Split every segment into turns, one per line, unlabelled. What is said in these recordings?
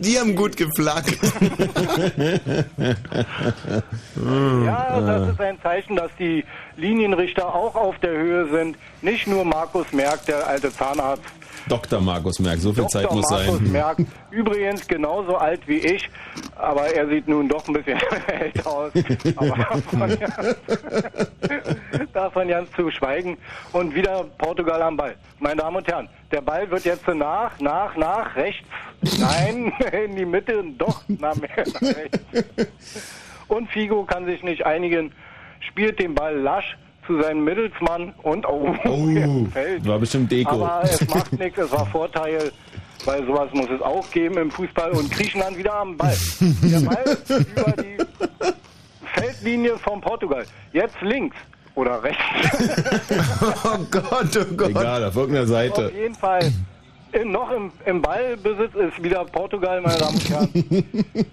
die haben gut geflaggt.
Ja, das ist ein Zeichen, dass die Linienrichter auch auf der Höhe sind. Nicht nur Markus Merck, der alte Zahnarzt.
Dr. Markus Merck, so viel Zeit
Dr.
muss
Markus
sein.
Merck, übrigens genauso alt wie ich, aber er sieht nun doch ein bisschen älter aus. Aber davon ganz, zu schweigen. Und wieder Portugal am Ball. Meine Damen und Herren, der Ball wird jetzt nach, nach, nach, rechts, nein, in die Mitte, doch, nach, mehr, nach rechts. Und Figo kann sich nicht einigen, spielt den Ball lasch zu seinem Mittelsmann und oh,
Oh,
fällt.
war bestimmt Deko.
Aber es macht nichts, es war Vorteil, weil sowas muss es auch geben im Fußball und Griechenland wieder am Ball. Der Ball über die Feldlinie von Portugal. Jetzt links oder rechts.
oh Gott, oh Gott.
Egal, auf irgendeiner Seite.
Auf jeden Fall. In, noch im, im Ballbesitz ist wieder Portugal, meine Damen und Herren.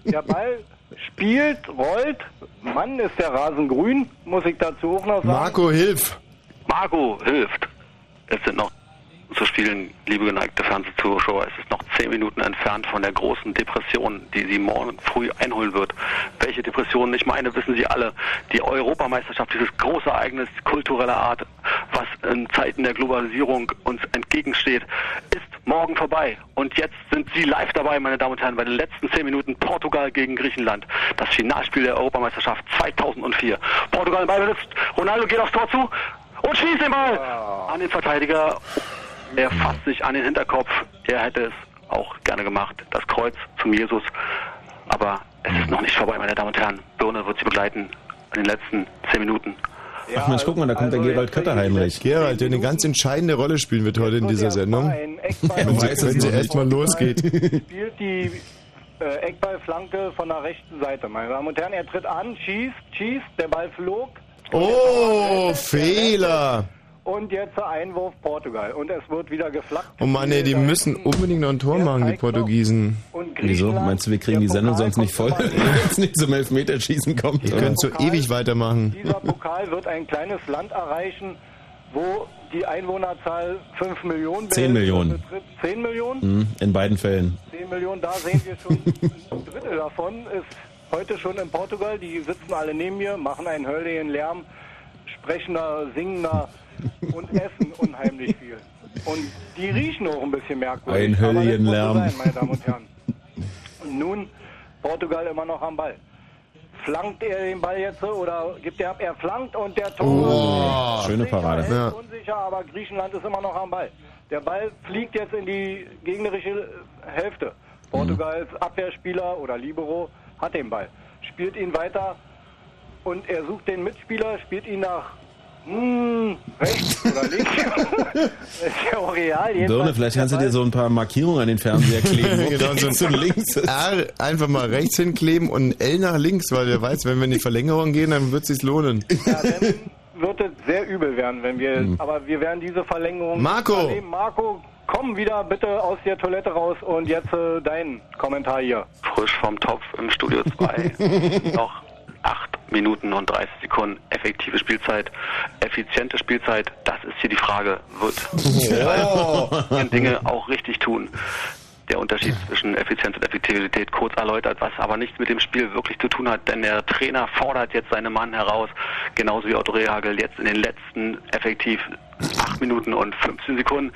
Der Ball spielt, rollt. Mann, ist der Rasen grün, muss ich dazu auch noch sagen.
Marco, hilf.
Marco hilft. Es sind noch zu spielen, liebe geneigte Fernsehzuschauer. Es ist noch zehn Minuten entfernt von der großen Depression, die sie morgen früh einholen wird. Welche Depression ich meine, wissen Sie alle. Die Europameisterschaft, dieses große Ereignis kultureller Art, was in Zeiten der Globalisierung uns entgegensteht, ist morgen vorbei. Und jetzt sind Sie live dabei, meine Damen und Herren, bei den letzten zehn Minuten Portugal gegen Griechenland. Das Finalspiel der Europameisterschaft 2004. Portugal im Ballbesitz. Ronaldo geht aufs Tor zu und schießt den Ball an den Verteidiger. Er fasst sich an den Hinterkopf. Er hätte es auch gerne gemacht. Das Kreuz zum Jesus. Aber es ist noch nicht vorbei, meine Damen und Herren. Birne wird Sie begleiten in den letzten zehn Minuten.
Ach Mensch, guck mal, da kommt der Gerald Kötter-Heinrich.
Gerald, der eine ganz entscheidende Rolle spielen wird heute in dieser Sendung.
Ein Eckball
Wenn sie, wenn sie erstmal losgeht.
spielt die äh, Eckballflanke von der rechten Seite, meine Damen und Herren. Er tritt an, schießt, schießt, der Ball flog.
Oh, Fehler.
Und jetzt der Einwurf Portugal. Und es wird wieder geflaggt.
Oh Mann, ey, die müssen unbedingt noch ein Tor machen, die Portugiesen.
Und
Wieso? Meinst du, wir kriegen die Sendung
Pokal
sonst nicht voll, wenn jetzt nicht zum Elfmeterschießen kommt? Oder?
könnt so ewig weitermachen.
Dieser Pokal wird ein kleines Land erreichen, wo die Einwohnerzahl 5 Millionen
10 Millionen.
betritt. 10 Millionen?
Hm, In beiden Fällen.
10 Millionen, da sehen wir schon, ein Drittel davon ist heute schon in Portugal. Die sitzen alle neben mir, machen einen hölligen Lärm, sprechen da, singen da und essen unheimlich viel. Und die riechen auch ein bisschen merkwürdig.
Ein
aber das
hölligen
muss so
Lärm.
Sein, meine Damen und Herren. Und nun Portugal immer noch am Ball. Flankt er den Ball jetzt oder gibt er ab? Er flankt und der Tor.
Oh, schöne Parade.
Ja.
unsicher, aber Griechenland ist immer noch am Ball. Der Ball fliegt jetzt in die gegnerische Hälfte. Portugals Abwehrspieler oder Libero hat den Ball, spielt ihn weiter und er sucht den Mitspieler, spielt ihn nach hm, rechts oder links. ist ja auch real.
Birne, vielleicht kannst du dir so ein paar Markierungen an den Fernseher kleben.
Genau, so
und links.
R einfach mal rechts hinkleben und ein L nach links, weil der weiß, wenn wir in die Verlängerung gehen, dann wird es sich lohnen.
Ja, dann wird es sehr übel werden, wenn wir, aber wir werden diese Verlängerung
Marco!
Marco, komm wieder bitte aus der Toilette raus und jetzt äh, dein Kommentar hier.
Frisch vom Topf im Studio 2. Noch 8 Minuten und 30 Sekunden effektive Spielzeit. Effiziente Spielzeit, das ist hier die Frage. Wird oh. Dinge auch richtig tun? Der Unterschied zwischen Effizienz und Effektivität kurz erläutert, was aber nichts mit dem Spiel wirklich zu tun hat, denn der Trainer fordert jetzt seine Mann heraus, genauso wie Otto Rehagel jetzt in den letzten effektiv 8 Minuten und 15 Sekunden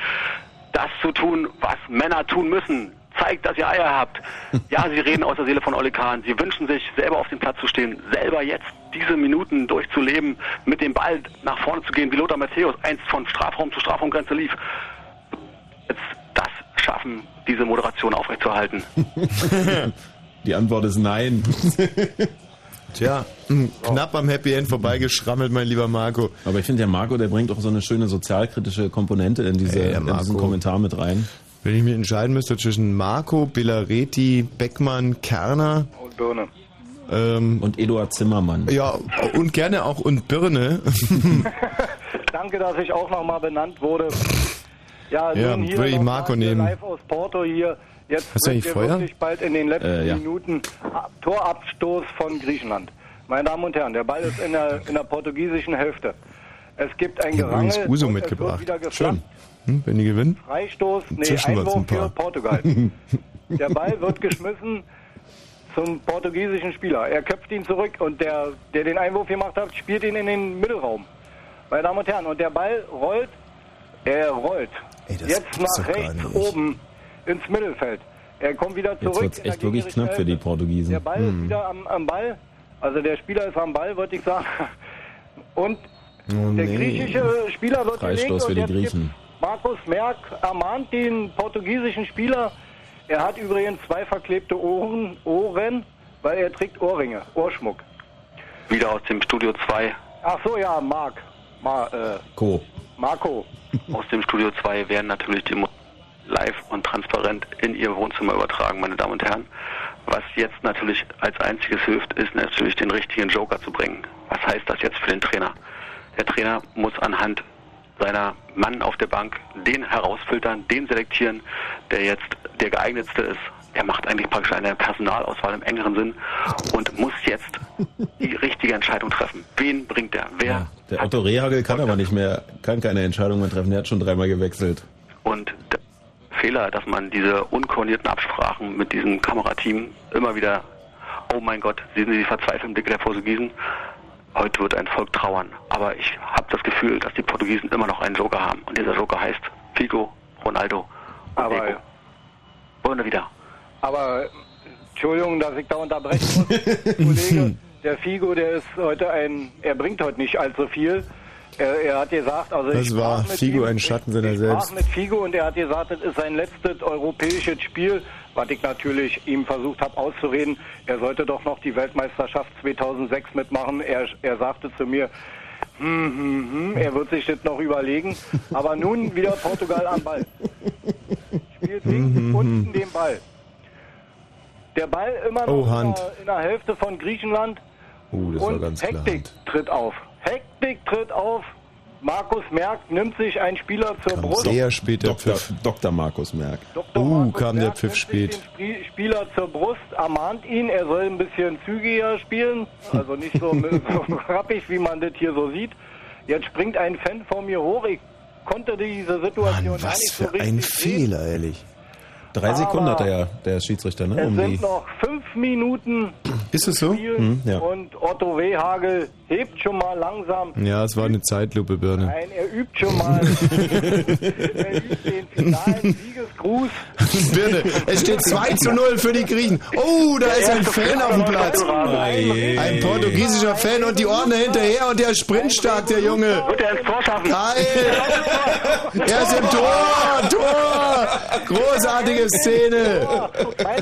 das zu tun, was Männer tun müssen. Zeigt, dass ihr Eier habt. Ja, sie reden aus der Seele von Oli Kahn. Sie wünschen sich, selber auf dem Platz zu stehen, selber jetzt diese Minuten durchzuleben, mit dem Ball nach vorne zu gehen, wie Lothar Matthäus einst von Strafraum zu Strafraumgrenze lief. Jetzt das schaffen, diese Moderation aufrechtzuerhalten.
Die Antwort ist nein.
Tja, knapp am Happy End vorbeigeschrammelt, mein lieber Marco.
Aber ich finde, der Marco, der bringt auch so eine schöne sozialkritische Komponente in, diese,
Ey,
in diesen. Kommentar mit rein.
Wenn ich mich entscheiden müsste zwischen Marco, Bellareti, Beckmann, Kerner
Und Birne.
ähm,
Und Eduard Zimmermann.
ja, und gerne auch und Birne.
Danke, dass ich auch nochmal benannt wurde. Ja,
Ja,
nun hier
würde ich Marco nehmen.
live aus Porto hier. Jetzt
Hast du
sind
eigentlich
wir
Feuer?
wirklich bald in den letzten
Äh, ja.
Minuten Ab- Torabstoß von Griechenland. Meine Damen und Herren, der Ball ist in der, in der portugiesischen Hälfte. Es gibt ein
Ich hab übrigens
Gerangel
Uso mitgebracht.
Schön.
Hm, wenn die gewinnen?
Freistoß, nee, Einwurf für Portugal. Der Ball wird geschmissen zum portugiesischen Spieler. Er köpft ihn zurück und der, der den Einwurf gemacht hat, spielt ihn in den Mittelraum. Meine Damen und Herren, und der Ball rollt, er rollt.
Ey,
Jetzt nach rechts oben ins Mittelfeld. Er kommt wieder zurück.
Jetzt
der
echt wirklich knapp für die. Portugiesen.
Der Ball ist wieder am, am Ball. Also der Spieler ist am Ball, würde ich sagen. Und
Oh,
der
nee.
griechische Spieler wird
Freistoß für die Griechen.
Markus Merck ermahnt den portugiesischen Spieler. Er hat übrigens zwei verklebte Ohren, Ohren weil er trägt Ohrringe, Ohrschmuck.
Wieder aus dem Studio 2.
Ach so, ja, Marc. Ma, äh,
Co.
Marco.
Aus dem Studio 2 werden natürlich die live und transparent in ihr Wohnzimmer übertragen, meine Damen und Herren. Was jetzt natürlich als einziges hilft, ist natürlich den richtigen Joker zu bringen. Was heißt das jetzt für den Trainer? Der Trainer muss anhand seiner Mann auf der Bank den herausfiltern, den selektieren, der jetzt der geeignetste ist. Er macht eigentlich praktisch eine Personalauswahl im engeren Sinn und muss jetzt die richtige Entscheidung treffen. Wen bringt er? Wer
Ja, der Otto Rehagel kann aber nicht mehr, kann keine Entscheidung mehr treffen. Der hat schon dreimal gewechselt.
Und der Fehler, dass man diese unkoordinierten Absprachen mit diesem Kamerateam immer wieder, oh mein Gott, sehen Sie die verzweifelten Blicke der Portugiesen? Heute wird ein Volk trauern. Aber ich habe das Gefühl, dass die Portugiesen immer noch einen Joker haben. Und dieser Joker heißt Figo, Ronaldo und
Aber,
Deco. Wunder wieder.
aber, Entschuldigung, dass ich da unterbrechen muss, Kollege. Der Figo, der ist heute ein, er bringt heute nicht allzu viel. Er, er hat gesagt, also
Das
ich
war Figo
ihm,
ein Schatten seiner
ich
selbst.
sprach mit Figo und er hat gesagt, das ist sein letztes europäisches Spiel, was ich natürlich ihm versucht habe auszureden. Er sollte doch noch die Weltmeisterschaft 2006 mitmachen. Er, er sagte zu mir, hm, hm, hm, er wird sich das noch überlegen. Aber nun wieder Portugal am Ball. Spielt links unten den Ball. Der Ball immer noch
Oh,
in, der, in der Hälfte von Griechenland.
Uh, das war
Und. Hektik tritt auf. Hektik tritt auf. Markus Merck nimmt sich einen Spieler zur
Kam
Brust.
sehr spät der
Dr.
Pfiff.
Dr. Markus Merck.
Dr.
Uh,
Markus
kam der
Merck
Pfiff
nimmt
spät.
sich Den Spie- Spieler zur Brust, ermahnt ihn, er soll ein bisschen zügiger spielen, also nicht so, so rappig, wie man das hier so sieht. Jetzt springt ein Fan vor mir hoch. Ich konnte diese Situation
Mann,
gar
was
nicht so
für
richtig
ein
sehen.
Fehler, ehrlich.
Drei Sekunden hat er ja, der Schiedsrichter, ne?
Es
Um die,
sind noch fünf Minuten
Ist es so?
Hm, ja.
und Otto Wehagel hebt schon mal langsam
Ja, es war eine Zeitlupe, Birne.
Nein, er übt schon mal. er übt den finalen Siegesgruß.
Birne, es steht 2 zu 0 für die Griechen. Oh, da ist ein Fan auf dem Platz. Ein portugiesischer Fan und die Ordner hinterher und der sprintstark, der Junge.
Wird er ins Tor schaffen?
Geil! Er ist im Tor! Tor! Großartige Szene!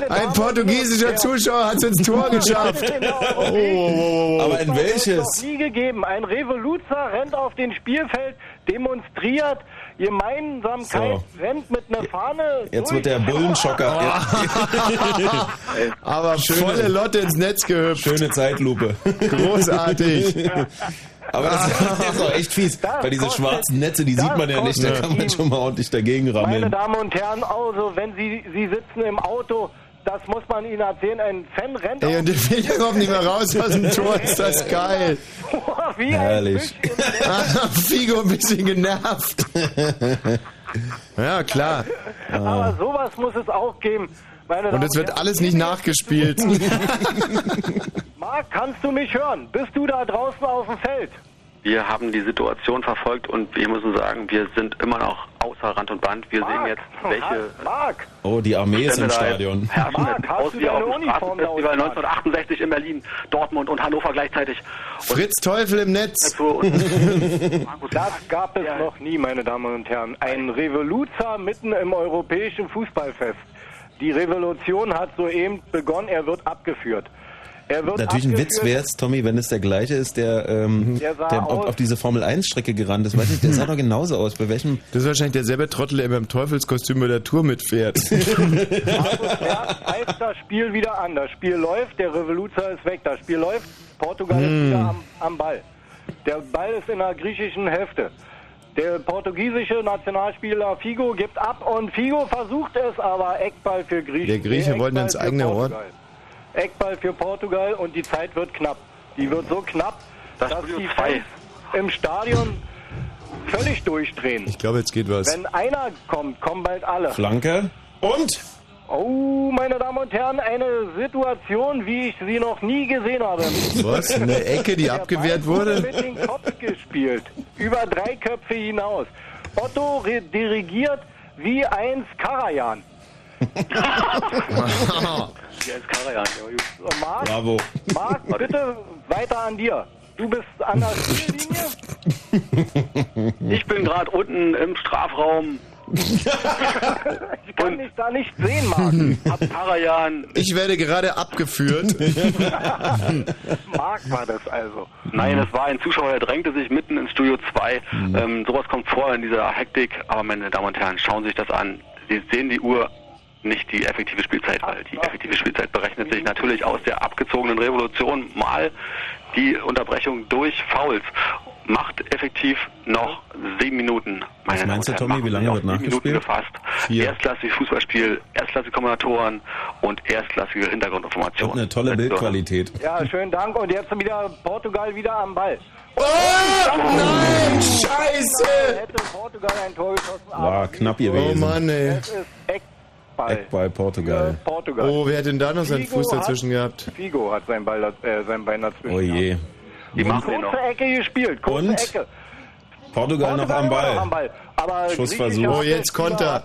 Ein portugiesischer Zuschauer hat es ins Tor geschafft. Oh, oh, oh.
aber in welches?
nie gegeben. Ein Revoluzer rennt auf den Spielfeld, demonstriert Gemeinsamkeit,
So.
rennt mit einer Fahne.
Jetzt
durch
wird der Bullenschocker.
Aber volle Lotte ins Netz gehüpft.
Schöne Zeitlupe.
Großartig.
Aber das ist auch echt fies,
Das
weil diese
kostet-
schwarzen Netze, die sieht man ja nicht, da kann man schon mal ordentlich dagegen
Meine
rammeln.
Damen und Herren, also wenn Sie, Sie sitzen im Auto, das muss man Ihnen erzählen, ein Fan rennt
Ey, und der Fehler kommt nicht mehr raus aus dem Tor. Ist das geil.
Tor wie
Herrlich.
Ah, Figo ein bisschen genervt. Ja, klar.
Aber sowas muss es auch geben. Meine
Und es wird alles nicht nachgespielt.
Marc, kannst du mich hören? Bist du da draußen auf dem Feld?
Wir haben die Situation verfolgt und wir müssen sagen, wir sind immer noch außer Rand und Band. Wir sehen
Marc,
jetzt, welche
Marc,
Oh, die Armee ist im Stadion.
herrschen.
Marc, hast
Aus
du
wie auf dem
Uniform da
Straßenfestival
ausgepackt?
1968 in Berlin, Dortmund und Hannover gleichzeitig. Und
Fritz Teufel im Netz.
das gab es noch nie, meine Damen und Herren. Ein Revoluzer mitten im europäischen Fußballfest. Die Revolution hat soeben begonnen, er wird abgeführt. Er wird
Natürlich ein Witz wäre es, Tommy, wenn es der gleiche ist, der, ähm,
Der
der auf, auf diese Formel-1-Strecke gerannt ist. Weiß nicht, der sah doch genauso aus. Bei welchem?
Das ist wahrscheinlich derselbe Trottel, der beim Teufelskostüm bei der Tour mitfährt.
Pfeift das Spiel wieder an. Das Spiel läuft, der Revoluzer ist weg. Das Spiel läuft, Portugal ist wieder am, am Ball. Der Ball ist in der griechischen Hälfte. Der portugiesische Nationalspieler Figo gibt ab und Figo versucht es, aber Eckball für Griechenland.
Der Grieche wollte ins eigene Ohr.
Eckball für Portugal und die Zeit wird knapp. Die wird so knapp,
Das
dass die
zwei.
Fans im Stadion völlig durchdrehen.
Ich glaube, jetzt geht was.
Wenn einer kommt, kommen bald alle.
Flanke. Und?
Oh, meine Damen und Herren, eine Situation, wie ich sie noch nie gesehen habe.
Was? Eine Ecke, die
Der
abgewehrt
Ball wurde
wurde?
mit dem Kopf gespielt. Über drei Köpfe hinaus. Otto dirigiert wie eins Karajan.
Hier ist Karajan. ja.
Marc,
Bravo.
Marc, bitte weiter an dir. Du bist an der Ziellinie.
Ich bin gerade unten im Strafraum.
Ich kann dich da nicht sehen, Marc.
Karajan.
Ich werde gerade abgeführt.
Marc war das also.
Nein, es war ein Zuschauer, der drängte sich mitten ins Studio 2. Ähm, sowas kommt vor in dieser Hektik. Aber meine Damen und Herren, schauen Sie sich das an. Sie sehen die Uhr, nicht die effektive Spielzeit, weil die effektive Spielzeit berechnet sich natürlich aus der abgezogenen Revolution mal die Unterbrechung durch Fouls. Macht effektiv noch sieben Minuten. Meine
Was meinst du,
und
Tommy, wie lange wird
sieben Minuten
nachgespielt?
gefasst.
Vier.
Erstklassiges Fußballspiel, erstklassige Kommentatoren und erstklassige
Und
Hintergrundinformationen.
eine tolle Bildqualität.
Ja, schönen Dank. Und jetzt wieder Portugal wieder am Ball.
Oh, nein, scheiße!
Hätte Portugal ein Tor geschossen, aber
War knapp
Oh
gewesen.
Mann, ey.
ist Eckball.
Eckball Portugal.
Portugal.
Oh, wer hat denn da noch seinen
Figo
Fuß dazwischen
hat,
gehabt?
Figo hat sein, Ball, äh, sein Bein dazwischen.
Oh je.
Die machen noch.
Kurze Ecke gespielt, kurze
Und?
Ecke.
Portugal noch am
Portugal
Ball.
noch Aber
Schussversuch.
Oh, jetzt Konter.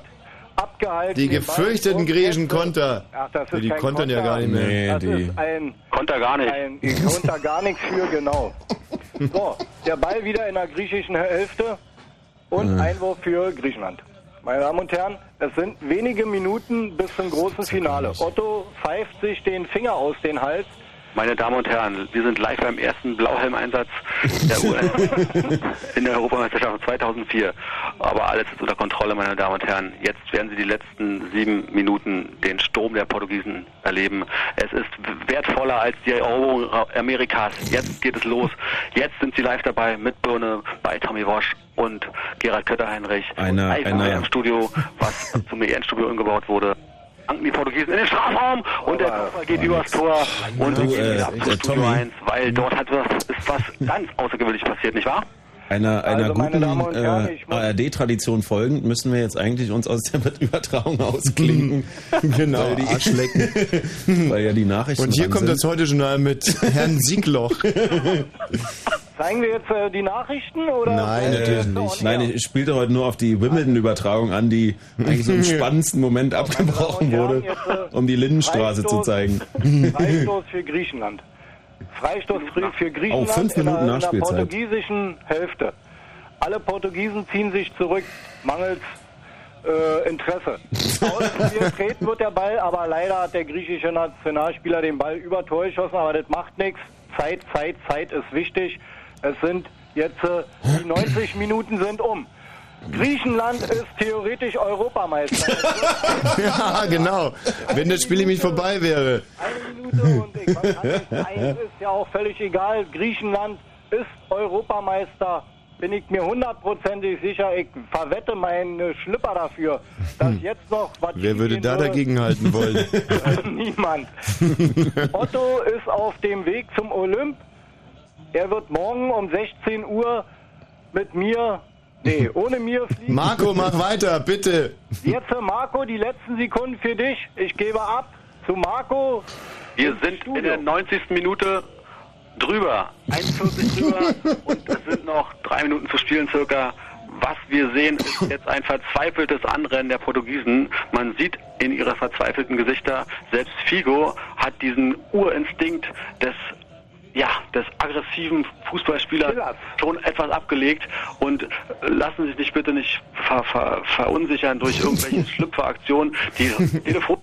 Abgehalten
Die
Ball
gefürchteten griechischen Konter.
Ach, das ist
Die
kein
kontern ja
Konter.
gar nicht mehr.
Nee,
Das
die.
ist ein,
Konnte er gar nicht.
ein Konter gar nichts für, genau. So, der Ball wieder in der griechischen Hälfte und Einwurf für Griechenland. Meine Damen und Herren, es sind wenige Minuten bis zum großen Finale. Otto pfeift sich den Finger aus den Hals.
Meine Damen und Herren, wir sind live beim ersten Blauhelm-Einsatz der UN in der Europameisterschaft 2004. Aber alles ist unter Kontrolle, meine Damen und Herren. Jetzt werden Sie die letzten sieben Minuten den Sturm der Portugiesen erleben. Es ist wertvoller als die Eroberung Amerikas. Jetzt geht es los. Jetzt sind Sie live dabei mit Birne bei Tommy Walsh und Gerald Kötter-Heinrich.
Einer- einer-
im Studio, was zum EN-Studio umgebaut wurde. Die Portugiesen in den Strafraum und der Kopfball geht übers Tor und wir gehen wieder
Tommy.
1, weil dort hat was, ist was ganz Außergewöhnliches passiert, nicht wahr?
Einer, einer
Also,
guten äh, ARD-Tradition folgend müssen wir jetzt eigentlich uns aus der Übertragung ausklinken.
Genau,
weil, die,
Arschlecken.
weil ja die Nachrichten
Und hier kommt
sind.
das Heute-Journal mit Herrn Siegloch.
Zeigen wir jetzt äh, die Nachrichten? Oder
Nein,
Äh,
natürlich nicht.
Nein, ich spielte heute nur auf die Wimbledon-Übertragung an, die eigentlich so im spannendsten Moment abgebrochen wurde,
äh,
um die Lindenstraße zu
Freistoß-
zeigen.
Freistoß für Griechenland. Freistoß für, für Griechenland
Oh, fünf
in, der,
Minuten
in der
Nachspielzeit.
portugiesischen Hälfte. Alle Portugiesen ziehen sich zurück, mangels äh, Interesse. Ausgetreten wird der Ball, aber leider hat der griechische Nationalspieler den Ball über Tor geschossen, aber das macht nichts. Zeit, Zeit, Zeit ist wichtig. Es sind jetzt, äh, die 90 Minuten sind um. Griechenland ist theoretisch Europameister.
ja, genau. Wenn das Spiel nämlich vorbei wäre.
Eine Minute und ich, sein, ist ja auch völlig egal. Griechenland ist Europameister. Bin ich mir hundertprozentig sicher. Ich verwette meinen Schlipper dafür, dass jetzt noch was
Wer würde da
würde.
dagegen halten wollen?
Niemand. Otto ist auf dem Weg zum Olymp. Er wird morgen um 16 Uhr mit mir, nee, ohne mir fliegen.
Marco, mach weiter, bitte.
Jetzt, Marco, die letzten Sekunden für dich. Ich gebe ab zu Marco.
Wir sind
Studio.
in der 90. Minute drüber, 1,40 drüber und es sind noch drei Minuten zu spielen circa. Was wir sehen, ist jetzt ein verzweifeltes Anrennen der Portugiesen. Man sieht in ihre verzweifelten Gesichter, selbst Figo hat diesen Urinstinkt des ja, des aggressiven Fußballspielers schon etwas abgelegt und äh, lassen Sie sich nicht bitte nicht ver, ver, verunsichern durch irgendwelche Schlüpferaktionen. Die Telefon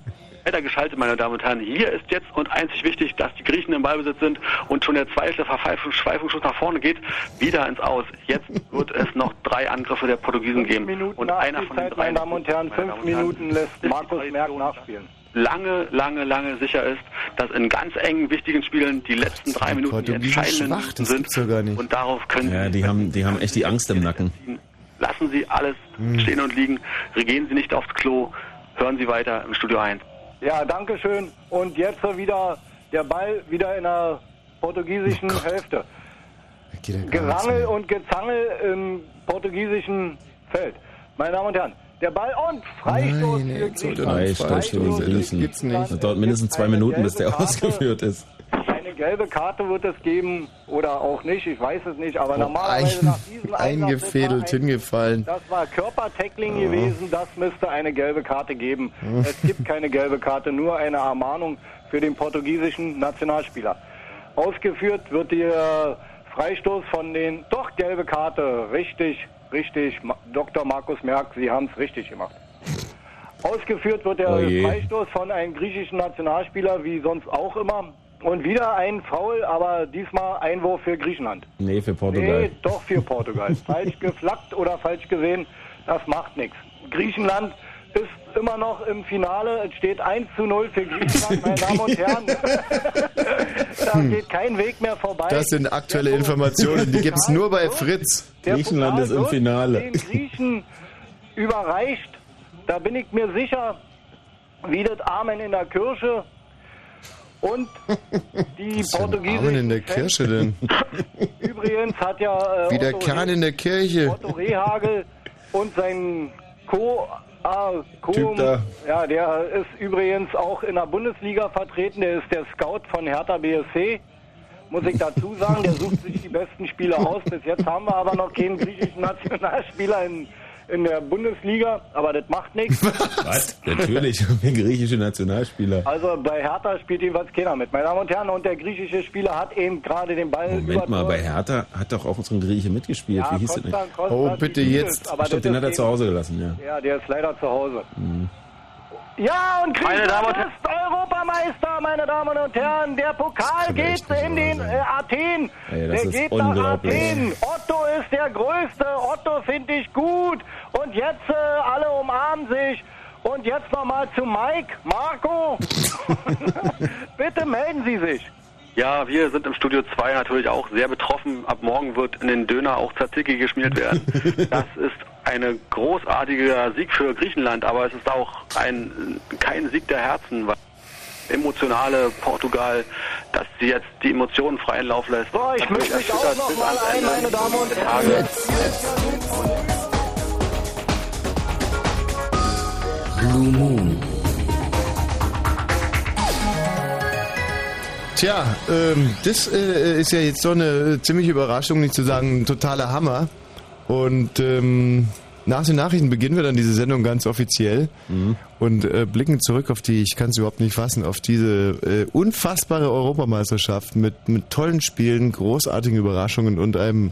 weitergeschaltet, meine Damen und Herren. Hier ist jetzt und einzig wichtig, dass die Griechen im Ballbesitz sind und schon der zweite Verpfeifungsschuss nach vorne geht, wieder ins Aus. Jetzt wird es noch drei Angriffe der Portugiesen geben
Minuten
und einer von den drei,
meine Damen und Herren, fünf Minuten lässt Markus Merck nachspielen.
Lange, lange, lange sicher ist, dass in ganz engen, wichtigen Spielen die letzten drei Minuten die
Portugiesen
entscheidenden
schwach,
Minuten
das
sind.
gar nicht.
Und darauf können
Ja, die haben, die haben echt die Angst im Nacken.
Lassen Sie alles
Hm.
stehen und liegen. Gehen Sie nicht aufs Klo. Hören Sie weiter im Studio 1.
Ja, danke schön. Und jetzt wieder der Ball wieder in der portugiesischen
Oh
Hälfte. Gerangel und Gezangel im portugiesischen Feld. Meine Damen und Herren, der Ball und Freistoß
Nein,
für Griechenland.
Freistoß für Griechen.
Gibt's nicht.
Das dauert mindestens zwei
Eine
Minuten, bis der
gelbe Karte.
ausgeführt ist.
Eine gelbe Karte wird es geben oder auch nicht, ich weiß es nicht, aber normalerweise nach diesem
Ein, eingefädelt,
ein-
hingefallen.
Das war Körpertackling gewesen, das müsste eine gelbe Karte geben. Es gibt keine gelbe Karte, nur eine Ermahnung für den portugiesischen Nationalspieler. Ausgeführt wird der Freistoß von den, doch gelbe Karte, richtig, richtig, Dr. Markus Merck, Sie haben es richtig gemacht. Ausgeführt wird der
Oh je.
Freistoß von einem griechischen Nationalspieler, wie sonst auch immer. Und wieder ein Foul, aber diesmal Einwurf für Griechenland.
Nee, für Portugal.
Nee, doch für Portugal. falsch geflaggt oder falsch gesehen, das macht nichts. Griechenland ist immer noch im Finale. Es steht 1 zu 0 für Griechenland, meine Damen und Herren. da geht kein Weg mehr vorbei.
Das sind aktuelle
Der
Informationen, die gibt's nur bei Fritz.
Griechenland ist im Finale.
Den Griechen überreicht. Da bin ich mir sicher, wie das Amen in der Kirche. Und die portugiesischen
Amen in der Kirche denn?
Übrigens hat ja äh,
Wie der
Otto,
Kahn in der Kirche.
Otto Rehagel und sein Co. Ah,
da.
Ja, der ist übrigens auch in der Bundesliga vertreten. Der ist der Scout von Hertha BSC. Muss ich dazu sagen, der sucht sich die besten Spieler aus. Bis jetzt haben wir aber noch keinen griechischen Nationalspieler in, in der Bundesliga, aber das macht nichts.
Was? Natürlich, haben wir griechische Nationalspieler.
Also bei Hertha spielt jedenfalls keiner mit. Meine Damen und Herren, und der griechische Spieler hat eben gerade den Ball
Moment mal,
übertragen.
bei Hertha hat doch auch unsere Grieche mitgespielt.
Ja,
Wie hieß der denn?
Konstant, Konstant,
Oh, bitte jetzt.
Aber
Ich glaube, den
das
hat er
ist
zu Hause gelassen, ja.
Ja, der ist leider zu Hause. Ja, und
Meine Damen und
Griechenland ist Europameister, meine Damen und Herren. Der Pokal geht in den äh, Athen.
Ey,
der geht nach. Athen. Otto ist der Größte. Otto finde ich gut. Und jetzt äh, alle umarmen sich. Und jetzt nochmal zu Mike. Marco, bitte melden Sie sich.
Ja, wir sind im Studio 2 natürlich auch sehr betroffen. Ab morgen wird in den Döner auch Tzatziki geschmiert werden. Das ist ein großartiger Sieg für Griechenland, aber es ist auch ein, kein Sieg der Herzen, weil emotionale Portugal, dass sie jetzt die Emotionen freien Lauf lässt.
So, ich mische mich
erschüttert
auch
bis
nochmal ein,
Ende
meine Damen und Herren.
Blue Moon.
Tja, ähm, das äh, ist ja jetzt so eine ziemliche Überraschung, nicht zu sagen ein totaler Hammer. Und ähm, nach den Nachrichten beginnen wir dann diese Sendung ganz offiziell und äh, blicken zurück auf die, ich kann es überhaupt nicht fassen, auf diese äh, unfassbare Europameisterschaft mit, mit tollen Spielen, großartigen Überraschungen und einem,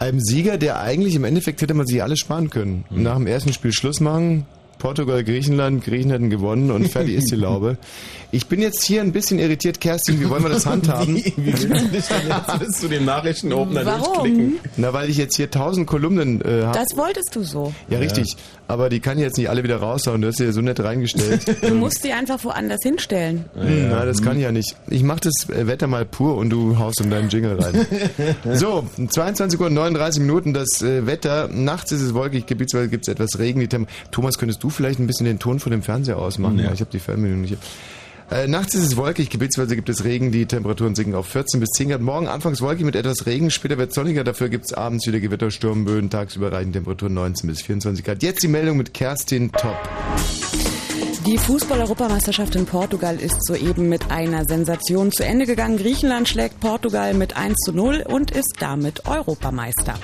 einem Sieger, der eigentlich im Endeffekt hätte man sich alles sparen können. Nach dem ersten Spiel Schluss machen, Portugal, Griechenland, Griechen hätten gewonnen und fertig ist die Laube. Ich bin jetzt hier ein bisschen irritiert, Kerstin, wie wollen wir das handhaben?
Wie, wie willst du dich denn jetzt bis zu dem Nachrichtenopener
Warum?
durchklicken?
Na, weil ich jetzt hier tausend Kolumnen äh, habe.
Das wolltest du so.
Ja, richtig. Aber die kann ich jetzt nicht alle wieder raushauen. Du hast sie ja so nett reingestellt.
Du musst sie einfach woanders hinstellen.
Hm, Na, das kann ich ja nicht. Ich mache das äh, Wetter mal pur und du haust in deinen Jingle rein. so, 22 Uhr und 39 Minuten das äh, Wetter. Nachts ist es wolkig, gebietsweise gibt es etwas Regen. Thomas, könntest du vielleicht ein bisschen den Ton von dem Fernseher ausmachen?
Ja.
Ich habe die Fernbedienung nicht. Äh, nachts ist es wolkig, gebietsweise gibt es Regen, die Temperaturen sinken auf 14 bis 10 Grad. Morgen anfangs wolkig mit etwas Regen, später wird sonniger, dafür gibt es abends wieder Gewitter, Sturmböen, tagsüber reichen Temperaturen 19 bis 24 Grad. Jetzt die Meldung mit Kerstin Top.
Die Fußball-Europameisterschaft in Portugal ist soeben mit einer Sensation zu Ende gegangen. Griechenland schlägt Portugal mit 1 zu 0 und ist damit Europameister.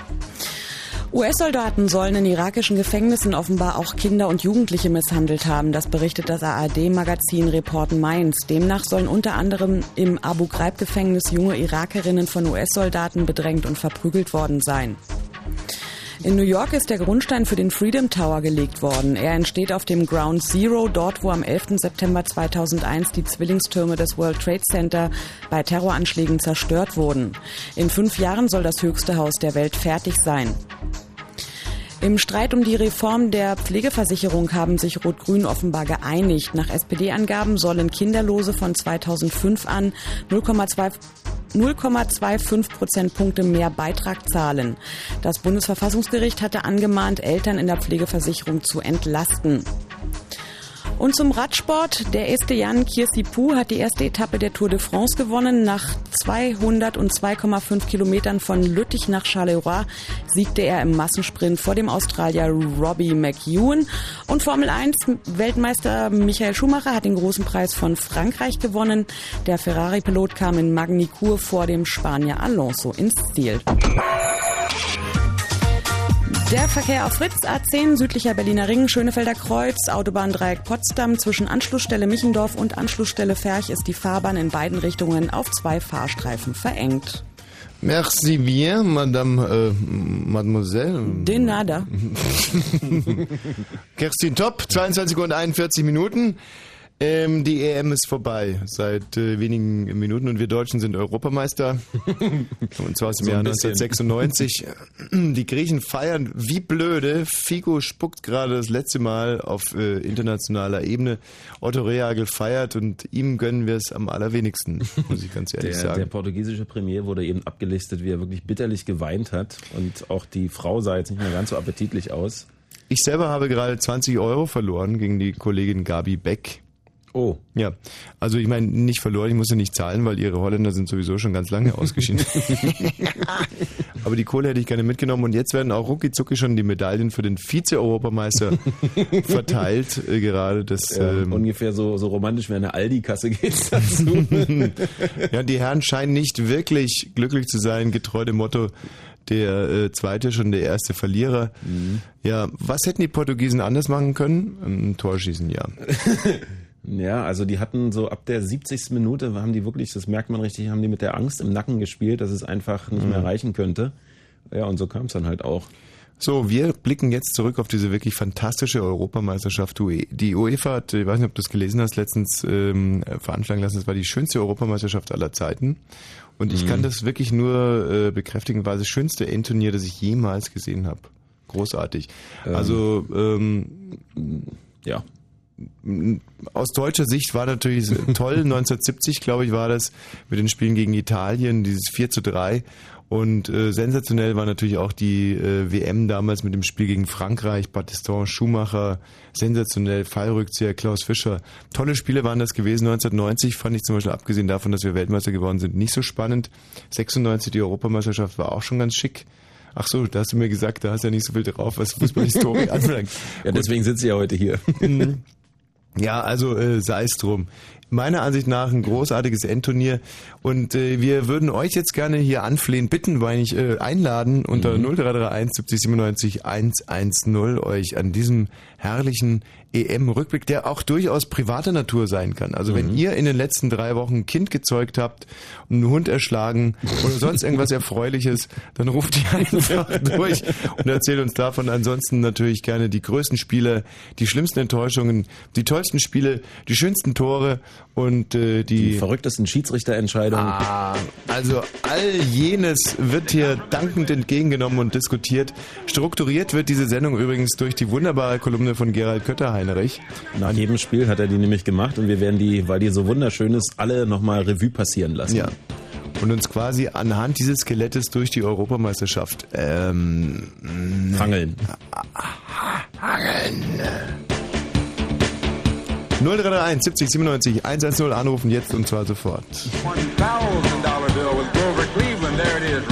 US-Soldaten sollen in irakischen Gefängnissen offenbar auch Kinder und Jugendliche misshandelt haben. Das berichtet das ARD-Magazin Report Mainz. Demnach sollen unter anderem im Abu Ghraib-Gefängnis junge Irakerinnen von US-Soldaten bedrängt und verprügelt worden sein. In New York ist der Grundstein für den Freedom Tower gelegt worden. Er entsteht auf dem Ground Zero, dort wo am 11. September 2001 die Zwillingstürme des World Trade Center bei Terroranschlägen zerstört wurden. In fünf Jahren soll das höchste Haus der Welt fertig sein. Im Streit um die Reform der Pflegeversicherung haben sich Rot-Grün offenbar geeinigt. Nach SPD-Angaben sollen Kinderlose von 2005 an 0,2 0,25 Prozentpunkte mehr Beitrag zahlen. Das Bundesverfassungsgericht hatte angemahnt, Eltern in der Pflegeversicherung zu entlasten. Und zum Radsport. Der erste Kirsipou hat die erste Etappe der Tour de France gewonnen. Nach 202,5 Kilometern von Lüttich nach Charleroi siegte er im Massensprint vor dem Australier Robbie McEwen. Und Formel 1 Weltmeister Michael Schumacher hat den großen Preis von Frankreich gewonnen. Der Ferrari-Pilot kam in Magny-Cours vor dem Spanier Alonso ins Ziel. Der Verkehr auf Fritz A10 südlicher Berliner Ring, Schönefelder Kreuz, Autobahndreieck Potsdam zwischen Anschlussstelle Michendorf und Anschlussstelle Ferch ist die Fahrbahn in beiden Richtungen auf zwei Fahrstreifen verengt.
Merci bien, Madame, äh, Mademoiselle.
De nada.
Kerstin Top, 22 und 41 Minuten. Ähm, die EM ist vorbei seit äh, wenigen Minuten und wir Deutschen sind Europameister. und zwar aus dem
So
Jahr
ein bisschen.
1996. Die Griechen feiern wie blöde. Figo spuckt gerade das letzte Mal auf äh, internationaler Ebene. Otto Rehagel feiert und ihm gönnen wir es am allerwenigsten, muss ich ganz ehrlich
Der,
sagen.
der portugiesische Premier wurde eben abgelistet, wie er wirklich bitterlich geweint hat. Und auch die Frau sah jetzt nicht mehr ganz so appetitlich aus.
Ich selber habe gerade 20 Euro verloren gegen die Kollegin Gabi Beck.
Oh,
Ja, also ich meine, nicht verloren, ich musste nicht zahlen, weil ihre Holländer sind sowieso schon ganz lange ausgeschieden. Aber die Kohle hätte ich gerne mitgenommen und jetzt werden auch rucki schon die Medaillen für den Vize-Europameister verteilt, äh, gerade das...
ja,
ähm,
ungefähr so, so romantisch wie eine Aldi-Kasse geht's dazu.
ja, die Herren scheinen nicht wirklich glücklich zu sein, getreu dem Motto, der äh, zweite schon der erste Verlierer. Ja, was hätten die Portugiesen anders machen können? Ein Tor schießen, ja.
Ja, also die hatten so ab der 70. Minute, haben die wirklich, das merkt man richtig, haben die mit der Angst im Nacken gespielt, dass es einfach nicht mehr reichen könnte. Ja, und so kam es dann halt auch.
So, wir blicken jetzt zurück auf diese wirklich fantastische Europameisterschaft. UE- Die UEFA hat, ich weiß nicht, ob du das gelesen hast, letztens ähm, veranschlagen lassen, es war die schönste Europameisterschaft aller Zeiten. Und ich kann das wirklich nur äh, bekräftigen, war das schönste Endturnier, das ich jemals gesehen habe. Großartig. Also ähm,
Ja.
Aus deutscher Sicht war natürlich toll, 1970 glaube ich war das, mit den Spielen gegen Italien, dieses 4 zu 3 und äh, sensationell war natürlich auch die äh, WM damals mit dem Spiel gegen Frankreich, Battiston, Schumacher, sensationell, Fallrückzieher, Klaus Fischer. Tolle Spiele waren das gewesen. 1990 fand ich zum Beispiel, abgesehen davon, dass wir Weltmeister geworden sind, nicht so spannend. 96 die Europameisterschaft war auch schon ganz schick. Ach so, da hast du mir gesagt, da hast du ja nicht so viel drauf, was Fußballhistorie anbelangt.
Ja, deswegen sitzt sie ja heute hier.
Ja, also äh, sei es drum. Meiner Ansicht nach ein großartiges Endturnier und äh, wir würden euch jetzt gerne hier anflehen, bitten, weil ich äh, einladen unter 0331 70 97 110 euch an diesem herrlichen EM-Rückblick, der auch durchaus privater Natur sein kann. Also wenn ihr in den letzten drei Wochen ein Kind gezeugt habt, einen Hund erschlagen oder sonst irgendwas Erfreuliches, dann ruft ihr einfach durch und erzählt uns davon. Ansonsten natürlich gerne die größten Spiele, die schlimmsten Enttäuschungen, die tollsten Spiele, die schönsten Tore und äh,
Die
die
verrücktesten Schiedsrichterentscheidungen.
Ah, also all jenes wird hier dankend entgegengenommen und diskutiert. Strukturiert wird diese Sendung übrigens durch die wunderbare Kolumne von Gerald Kötter-Heinrich.
Nach jedem Spiel hat er die nämlich gemacht und wir werden die, weil die so wunderschön ist, alle nochmal Revue passieren lassen.
Ja. Und uns quasi anhand dieses Skelettes durch die Europameisterschaft ähm,
Hangeln.
0331 70 97 110 anrufen jetzt und zwar sofort.
$1,000 bill with Grover Cleveland. There it is,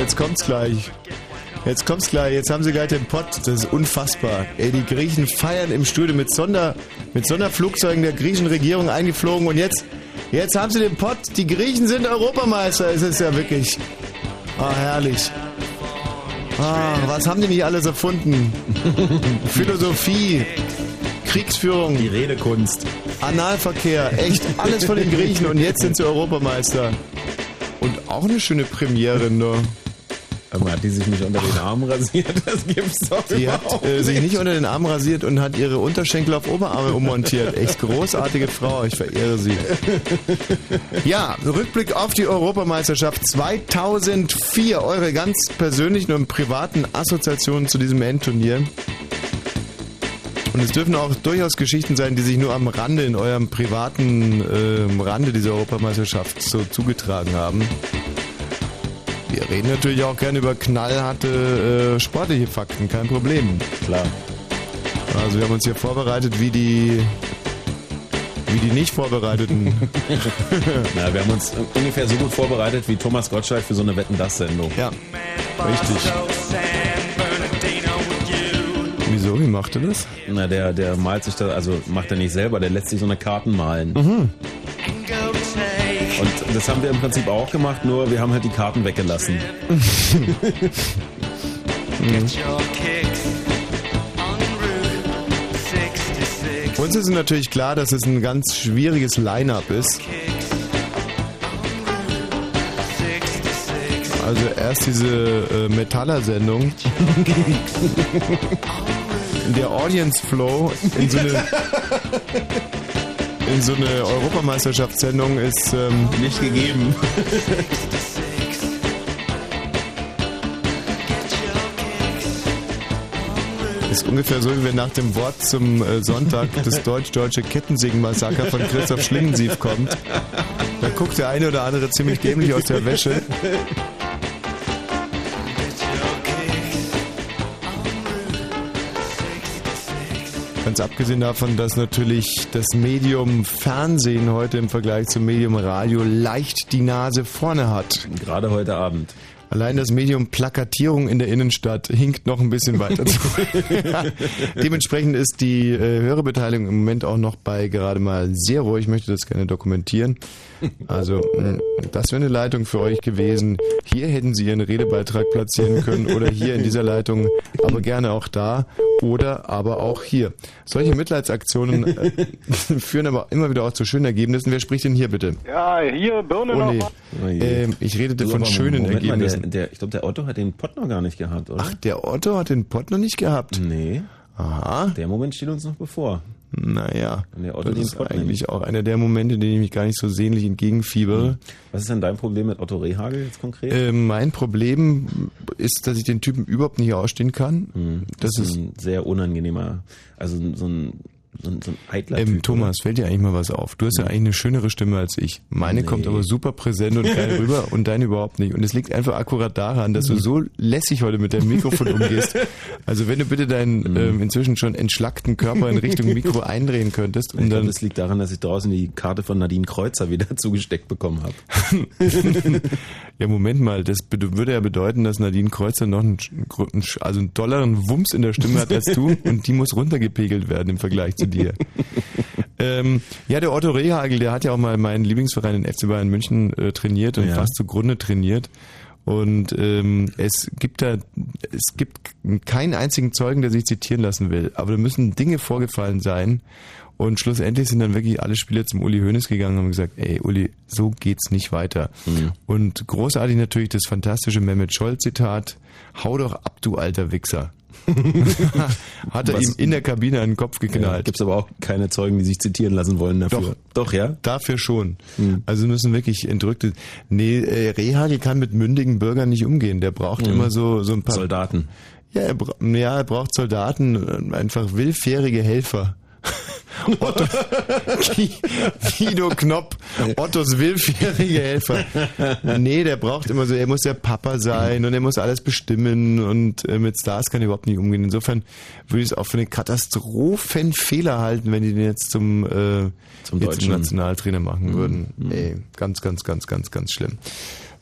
jetzt kommt's gleich. Jetzt kommt's gleich, jetzt haben sie gleich den Pott, das ist unfassbar. Ey, die Griechen feiern im Studio mit, Sonder, mit Sonderflugzeugen der griechischen Regierung eingeflogen und jetzt, jetzt haben sie den Pott, die Griechen sind Europameister, es ist ja wirklich, ah, herrlich. Ah, was haben die nicht alles erfunden? Philosophie, Kriegsführung,
Die Redekunst.
Analverkehr, echt alles von den Griechen und jetzt sind sie Europameister. Und auch eine schöne Premiere, ne?
Hat die sich nicht unter den Armen rasiert? Das gibt's doch
Die hat äh, sich nicht unter den Arm rasiert und hat ihre Unterschenkel auf Oberarme ummontiert. Echt großartige Frau, ich verehre sie. Ja, Rückblick auf die Europameisterschaft 2004. Eure ganz persönlichen und privaten Assoziationen zu diesem Endturnier. Und es dürfen auch durchaus Geschichten sein, die sich nur am Rande, in eurem privaten ähm, Rande dieser Europameisterschaft so zugetragen haben. Reden natürlich auch gerne über knallharte äh, sportliche Fakten, kein Problem.
Klar.
Also wir haben uns hier vorbereitet wie die wie die nicht vorbereiteten.
Na, wir haben uns ungefähr so gut vorbereitet wie Thomas Gottschalk für so eine Wetten-Das-Sendung.
ja, richtig. Wieso? Wie macht er das?
Na, der, der malt sich da, also macht er nicht selber, der lässt sich so eine Karten malen.
Mhm.
Und das haben wir im Prinzip auch gemacht, nur wir haben halt die Karten weggelassen.
Uns ist natürlich klar, dass es ein ganz schwieriges Line-up ist. Also erst diese äh, Metaller-Sendung. Der Audience Flow in so eine, in so eine Europameisterschaftssendung ist ähm,
Nicht gegeben.
ist ungefähr so, wie wenn nach dem Wort zum äh, Sonntag das deutsch-deutsche Kettensägen-Massaker von Christoph Schlingensief kommt. Da guckt der eine oder andere ziemlich dämlich aus der Wäsche. Ganz abgesehen davon, dass natürlich das Medium Fernsehen heute im Vergleich zum Medium Radio leicht die Nase vorne hat.
Gerade heute Abend.
Allein das Medium Plakatierung in der Innenstadt hinkt noch ein bisschen weiter zurück. Dementsprechend ist die äh, Hörerbeteiligung im Moment auch noch bei gerade mal sehr ruhig. Ich möchte das gerne dokumentieren. Also, mh, das wäre eine Leitung für euch gewesen. Hier hätten Sie Ihren Redebeitrag platzieren können oder hier in dieser Leitung, aber gerne auch da oder aber auch hier. Solche Mitleidsaktionen äh, führen aber immer wieder auch zu schönen Ergebnissen. Wer spricht denn hier bitte?
Ja, hier Birne
Oh
noch
nee.
Oh.
Ähm, ich redete von schönen
Moment
Ergebnissen.
Der, ich glaube, der Otto hat den Pott noch gar nicht gehabt, oder?
Ach, der Otto hat den Pott noch nicht gehabt.
Nee,
Aha.
der Moment steht uns noch bevor.
Naja,
der Otto
das
den
ist
Pott
eigentlich auch einer der Momente, denen ich mich gar nicht so sehnlich entgegenfiebere.
Was ist denn dein Problem mit Otto Rehagel jetzt konkret?
Äh, mein Problem ist, dass ich den Typen überhaupt nicht ausstehen kann.
Hm,
Das ist,
ein sehr unangenehmer, also so ein, so ein, so ein eitler
ähm,
Typ.
Thomas, fällt dir eigentlich mal was auf? Du hast ja eigentlich eine schönere Stimme als ich. Meine
Nee.
kommt aber super präsent und geil rüber und deine überhaupt nicht. Und es liegt einfach akkurat daran, dass du so lässig heute mit deinem Mikrofon umgehst. Also wenn du bitte deinen
Mhm.
ähm, inzwischen schon entschlackten Körper in Richtung Mikro eindrehen könntest, um dann
das liegt daran, dass ich draußen die Karte von Nadine Kreuzer wieder zugesteckt bekommen habe.
Ja, Moment mal, das würde ja bedeuten, dass Nadine Kreuzer noch einen, also einen dolleren Wumms in der Stimme hat als du und die muss runtergepegelt werden im Vergleich zu dir. ähm, ja, der Otto Rehagel, der hat ja auch mal meinen Lieblingsverein in FC Bayern München äh, trainiert und
Ja.
fast zugrunde trainiert. Und ähm, es gibt da, es gibt keinen einzigen Zeugen, der sich zitieren lassen will. Aber da müssen Dinge vorgefallen sein. Und schlussendlich sind dann wirklich alle Spieler zum Uli Hoeneß gegangen und haben gesagt, ey Uli, so geht's nicht weiter. Und großartig natürlich das fantastische Mehmet Scholl Zitat, hau doch ab, du alter Wichser. Hat er
Was-
ihm in der Kabine den Kopf
Ja,
geknallt.
Gibt es aber auch keine Zeugen, die sich zitieren lassen wollen dafür.
Doch.
Doch, ja?
Dafür schon. Also müssen wirklich entrückte. Nee, äh, Rehagel kann mit mündigen Bürgern nicht umgehen. Der braucht immer so, so ein paar.
Soldaten.
Ja, er, ja, er braucht Soldaten, äh, einfach willfährige Helfer. Otto, Gu- Guido Knopp, Ottos willfährige Helfer. Nee, der braucht immer so, er muss der Papa sein und er muss alles bestimmen und äh, mit Stars kann er überhaupt nicht umgehen. Insofern würde ich es auch für einen Katastrophenfehler halten, wenn die den jetzt zum, äh,
Zum
jetzt
deutschen.
Nationaltrainer machen würden. Ey, ganz, ganz, ganz, ganz, ganz schlimm.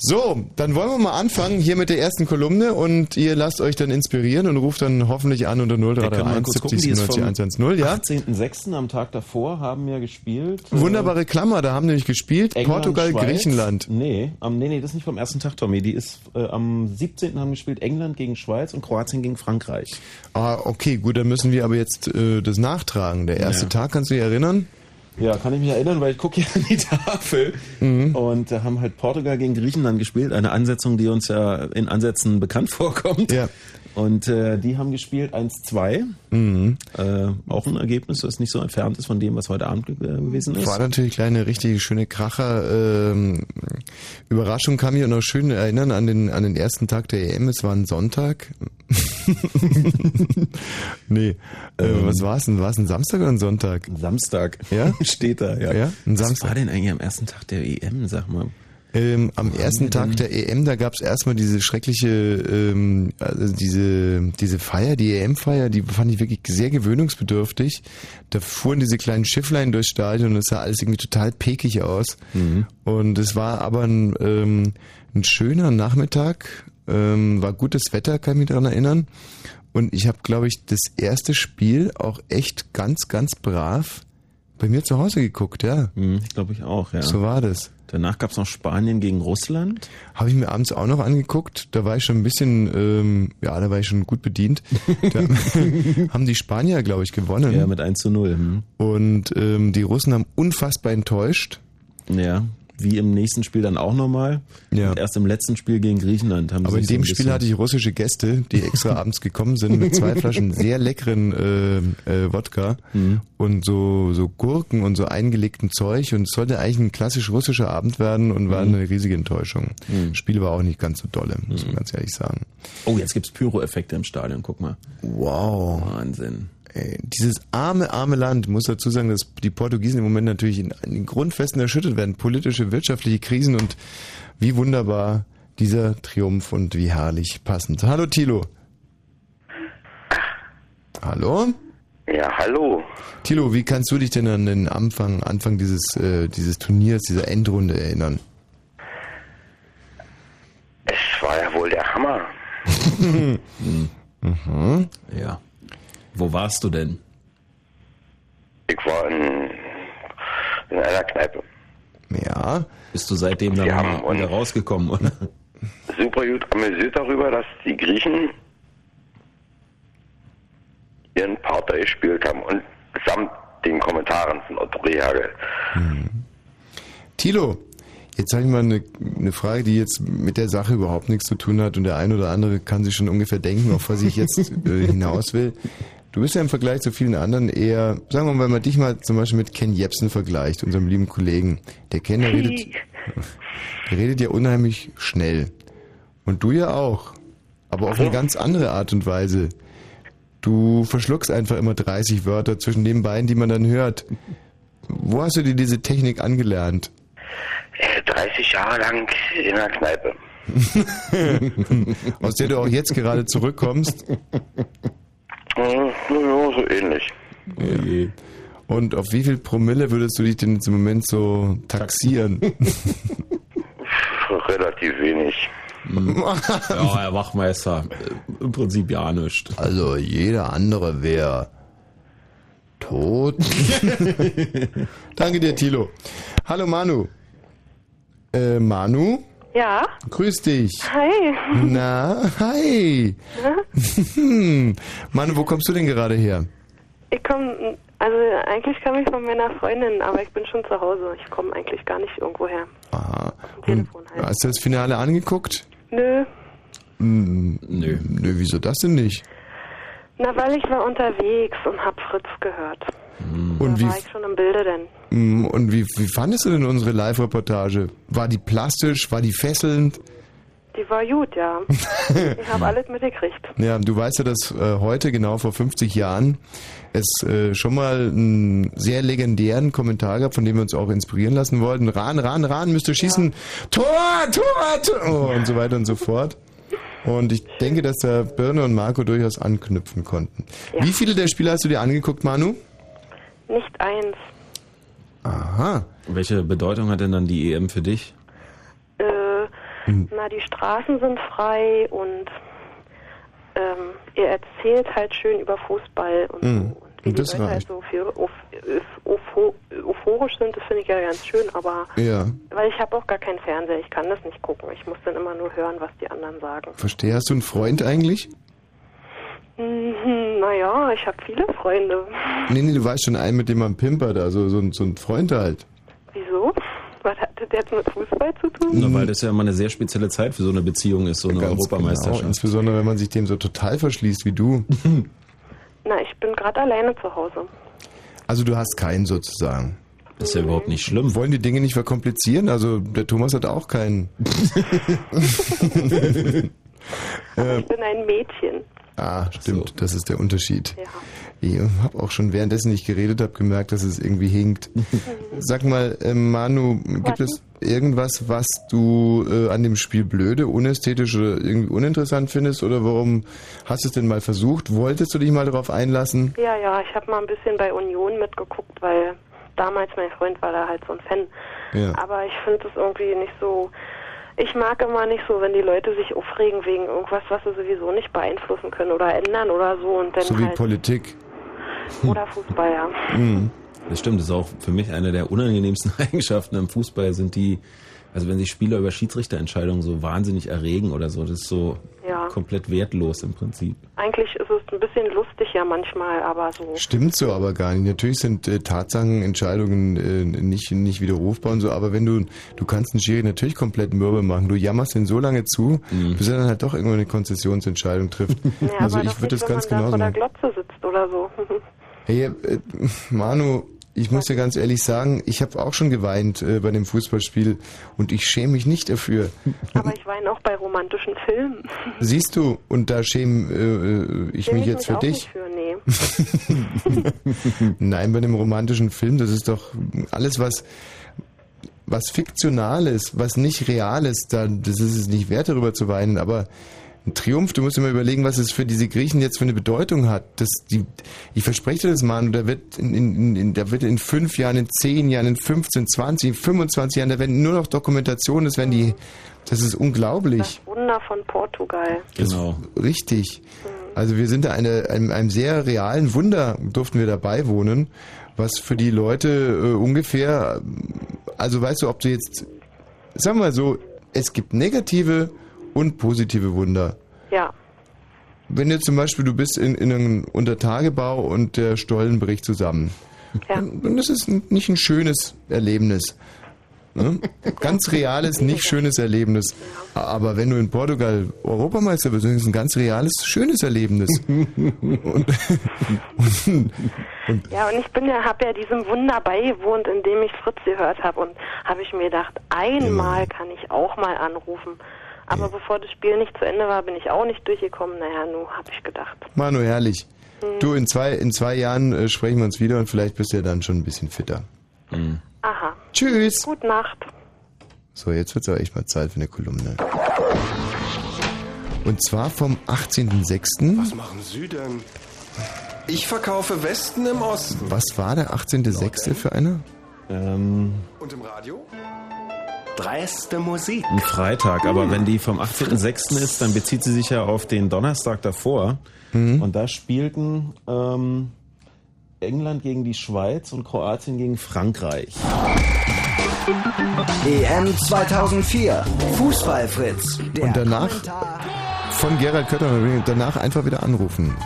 So, dann wollen wir mal anfangen hier mit der ersten Kolumne und ihr lasst euch dann inspirieren und ruft dann hoffentlich an unter
Da können wir
0331
kurz gucken,
70
die ist
97
vom
110, ja?
18.06. am Tag davor haben wir gespielt.
Wunderbare Klammer, da haben nämlich gespielt
England,
Portugal,
Schweiz.
Griechenland.
Nee, am, nee, nee, das ist nicht vom ersten Tag, Tommy. Die ist äh, am 17. haben gespielt England gegen Schweiz und Kroatien gegen Frankreich.
Ah, okay, gut, dann müssen wir aber jetzt äh, das nachtragen. Der erste
Ja.
Tag, kannst du dich erinnern?
Ja, kann ich mich erinnern, weil ich gucke hier an die Tafel.
Mhm.
Und da haben halt Portugal gegen Griechenland gespielt. Eine Ansetzung, die uns ja in Ansätzen bekannt vorkommt.
Ja.
Und äh, die haben gespielt 1-2.
Mhm.
Äh, auch ein Ergebnis, das nicht so entfernt ist von dem, was heute Abend äh, gewesen ist.
War natürlich kleine, richtig schöne Kracher. Ähm, Überraschung kann mich auch noch schön erinnern an den, an den ersten Tag der EM. Es war ein Sonntag. nee, äh, was war es denn? War es ein Samstag oder ein Sonntag?
Samstag.
Ja?
Steht da, ja.
Ja, ein
Was
Samstag.
war denn eigentlich am ersten Tag der EM, sag mal?
Ähm, am ersten
wir
Tag der EM, da gab es erstmal diese schreckliche, ähm, also diese, diese Feier, die EM-Feier, die fand ich wirklich sehr gewöhnungsbedürftig. Da fuhren diese kleinen Schifflein durchs Stadion und es sah alles irgendwie total pekig aus. Und es war aber ein, ähm, ein schöner Nachmittag, ähm, war gutes Wetter, kann ich mich daran erinnern. Und ich habe, glaube ich, das erste Spiel auch echt ganz, ganz brav bei mir zu Hause geguckt, ja.
Hm, glaube ich auch, ja.
So war das.
Danach gab's noch Spanien gegen Russland.
Habe ich mir abends auch noch angeguckt. Da war ich schon ein bisschen, ähm, ja, da war ich schon gut bedient. Da haben die Spanier, glaube ich, gewonnen.
Ja, mit 1 zu 0. Hm.
und ähm, die Russen haben unfassbar enttäuscht.
Ja, wie im nächsten Spiel dann auch nochmal.
Ja.
Und erst im letzten Spiel gegen Griechenland haben
Aber
sie
in
sich so
dem
ein
Spiel hatte ich russische Gäste, die extra abends gekommen sind mit zwei Flaschen sehr leckeren äh, äh, Wodka
Mhm.
und so, so Gurken und so eingelegten Zeug. Und es sollte eigentlich ein klassisch russischer Abend werden und
Mhm.
war eine riesige Enttäuschung. Das Spiel war auch nicht ganz so dolle, muss man ganz ehrlich sagen.
Oh, jetzt gibt's Pyro-Effekte im Stadion, guck mal.
Wow.
Wahnsinn.
Ey, dieses arme, arme Land, muss dazu sagen, dass die Portugiesen im Moment natürlich in, in den Grundfesten erschüttert werden. Politische, wirtschaftliche Krisen und wie wunderbar dieser Triumph und wie herrlich passend. Hallo Tilo. Hallo?
Ja, hallo.
Tilo, wie kannst du dich denn an den Anfang, Anfang dieses, äh, dieses Turniers, dieser Endrunde erinnern?
Es war ja wohl der Hammer.
Ja. Wo warst du denn?
Ich war in, in einer Kneipe.
Ja,
Bist du seitdem dann wieder rausgekommen, oder?
Super gut amüsiert darüber, dass die Griechen ihren Partner gespielt haben und samt den Kommentaren von Otto Rehagel.
Tilo, jetzt habe ich mal eine, eine Frage, die jetzt mit der Sache überhaupt nichts zu tun hat und der ein oder andere kann sich schon ungefähr denken, auf was ich jetzt äh, hinaus will. Du bist ja im Vergleich zu vielen anderen eher, sagen wir mal, wenn man dich mal zum Beispiel mit Ken Jebsen vergleicht, unserem lieben Kollegen. Der Ken, der redet, der redet ja unheimlich schnell. Und du ja auch. Aber auf eine ganz andere Art und Weise. Du verschluckst einfach immer 30 Wörter zwischen den beiden, die man dann hört. Wo hast du dir diese Technik angelernt?
Äh, 30 Jahre lang in einer Kneipe.
Aus der du auch jetzt gerade zurückkommst?
Ja, so ähnlich.
Und auf wie viel Promille würdest du dich denn jetzt im Moment so taxieren?
Relativ wenig.
ja, Herr Wachmeister, äh, im Prinzip ja nichts.
Also jeder andere wäre tot. Danke dir, Tilo. Hallo Manu. Äh, Manu?
Ja,
Grüß dich.
hi.
Na, hi. Hm. Manu, wo kommst du denn gerade her?
Ich komme, also eigentlich komme ich von meiner Freundin, aber ich bin schon zu Hause. Ich komme eigentlich gar nicht irgendwo her.
Aha.
Telefon halt.
hast du das Finale angeguckt?
Nö,
Hm,
Nö.
Nö, wieso das denn nicht?
na weil ich war unterwegs und hab Fritz gehört.
Und
da
wie,
war ich schon im Bilde denn.
hm, und wie, wie fandest du denn unsere Live-Reportage? War die plastisch? War die fesselnd?
Die war gut, ja. ich habe alles mitgekriegt.
Ja, du weißt ja, dass äh, heute, genau vor 50 Jahren, es äh, schon mal einen sehr legendären Kommentar gab, von dem wir uns auch inspirieren lassen wollten. Ran, ran, ran, müsst ihr schießen. Tor, Tor, Tor und so weiter und so fort. Und ich denke, dass da Birne und Marco durchaus anknüpfen konnten.
Ja.
Wie viele der Spiele hast du dir angeguckt, Manu?
Nicht eins.
Aha.
Welche Bedeutung hat denn dann die EM für dich?
Äh, Na, die Straßen sind frei und ähm, ihr erzählt halt schön über Fußball und
Mhm.
so. Und wie
Und
die
das
Leute halt so viel euph- euph- euphorisch sind, das finde ich ja ganz schön, aber
Ja,
weil ich habe auch gar keinen Fernseher, ich kann das nicht gucken. Ich muss dann immer nur hören, was die anderen sagen.
verstehe. Hast du einen Freund eigentlich?
Mhm, naja, ich habe viele Freunde.
Nee, nee, du weißt schon einen, mit dem man pimpert, also so, ein- so ein Freund halt.
Wieso? Was hat das jetzt mit Fußball zu tun?
Na, weil das ja immer eine sehr spezielle Zeit für so eine Beziehung ist, so eine
Ganz
Europameisterschaft.
Genau, insbesondere wenn man sich dem so total verschließt wie du.
Na, ich bin gerade alleine zu Hause.
Also du hast keinen sozusagen.
ist ja überhaupt nicht schlimm.
Wollen die Dinge nicht verkomplizieren? Also der Thomas hat auch keinen.
Ich bin ein Mädchen.
Ah, stimmt, das ist der Unterschied.
Ja.
Ich habe auch schon währenddessen ich geredet habe gemerkt, dass es irgendwie hinkt. Sag mal, äh, Manu, gibt es irgendwas, was du äh, an dem Spiel blöde, unästhetisch oder irgendwie uninteressant findest? Oder warum hast du es denn mal versucht? Wolltest du dich mal darauf einlassen?
Ja, ja, ich habe mal ein bisschen bei Union mitgeguckt, weil damals mein Freund war da halt so ein Fan.
Ja.
Aber ich finde es irgendwie nicht so. Ich mag immer nicht so, wenn die Leute sich aufregen wegen irgendwas, was sie sowieso nicht beeinflussen können oder ändern oder so und dann
So wie
halt
Politik.
oder Fußball, ja.
Mhm.
Das stimmt, das ist auch für mich eine der unangenehmsten Eigenschaften am Fußball sind die, also wenn sich Spieler über Schiedsrichterentscheidungen so wahnsinnig erregen oder so, das ist so
Ja.
komplett wertlos im Prinzip.
Eigentlich ist es ein bisschen lustig ja manchmal, aber so.
Stimmt so aber gar nicht. Natürlich sind äh, Tatsachenentscheidungen äh, nicht, nicht widerrufbar und so, aber wenn du, du kannst einen Schiri natürlich komplett mürbe machen. Du jammerst ihn so lange zu, bis er dann halt doch irgendwann eine Konzessionsentscheidung trifft.
Ja,
also
aber
ich würde
nicht,
das
wenn
ganz
man da
genauso
vor der
machen.
Glotze sitzt oder so.
Hey, äh, Manu, ich muss dir ganz ehrlich sagen, ich habe auch schon geweint äh, bei dem Fußballspiel und ich schäme mich nicht dafür.
aber ich weine auch bei romantischen Filmen.
Siehst du, und da schäme äh, ich
Schäme
mich jetzt für
auch
dich.
Nicht für, nee.
Nein, bei einem romantischen Film, das ist doch alles, was, was fiktional ist, was nicht real ist, da, das ist es nicht wert, darüber zu weinen, aber ein Triumph, du musst dir mal überlegen, was es für diese Griechen jetzt für eine Bedeutung hat. Das, die, ich verspreche dir das, Mann, da wird in, in, in, da wird in fünf Jahren, in zehn Jahren, in 15, 20, 25 Jahren, da werden nur noch Dokumentationen, das werden die, das ist unglaublich.
Wunder von Portugal.
Genau.
Richtig. Also wir sind da eine, einem, einem sehr realen Wunder durften wir dabei wohnen, was für die Leute äh, ungefähr, also weißt du, ob du jetzt, sagen wir mal so, es gibt negative und positive Wunder.
Ja.
Wenn jetzt zum Beispiel du bist in, in einem Untertagebau und der Stollen bricht zusammen,
Ja.
dann das ist nicht ein schönes Erlebnis. Ne? Ganz reales, nicht schönes Erlebnis. Aber wenn du in Portugal Europameister bist, dann ist es ein ganz reales, schönes Erlebnis. und, und, und
Ja, und ich bin ja, habe ja diesem Wunder beigewohnt, indem ich Fritz gehört habe und habe ich mir gedacht, einmal kann ich auch mal anrufen. Aber bevor das Spiel nicht zu Ende war, bin ich auch nicht durchgekommen. Naja, nun habe ich gedacht.
Manu, herrlich.
Hm.
Du, in zwei, in zwei Jahren äh, sprechen wir uns wieder und vielleicht bist du ja dann schon ein bisschen fitter.
Aha.
Tschüss.
Gute Nacht.
So, jetzt wird es aber echt mal Zeit für eine Kolumne. Und zwar vom 18.06.
Was machen Sie denn? Ich verkaufe Westen im Osten.
Was war der 18.06. für einer?
Ähm,
Und im Radio?
Dreiste Musik.
ein Freitag, aber wenn die vom 18.06. ist, dann bezieht sie sich ja auf den Donnerstag davor. Und da spielten ähm, England gegen die Schweiz und Kroatien gegen Frankreich.
EM 2004. Fußballfritz. Der
Und danach
Kommentar.
von Gerald Kötter danach einfach wieder anrufen.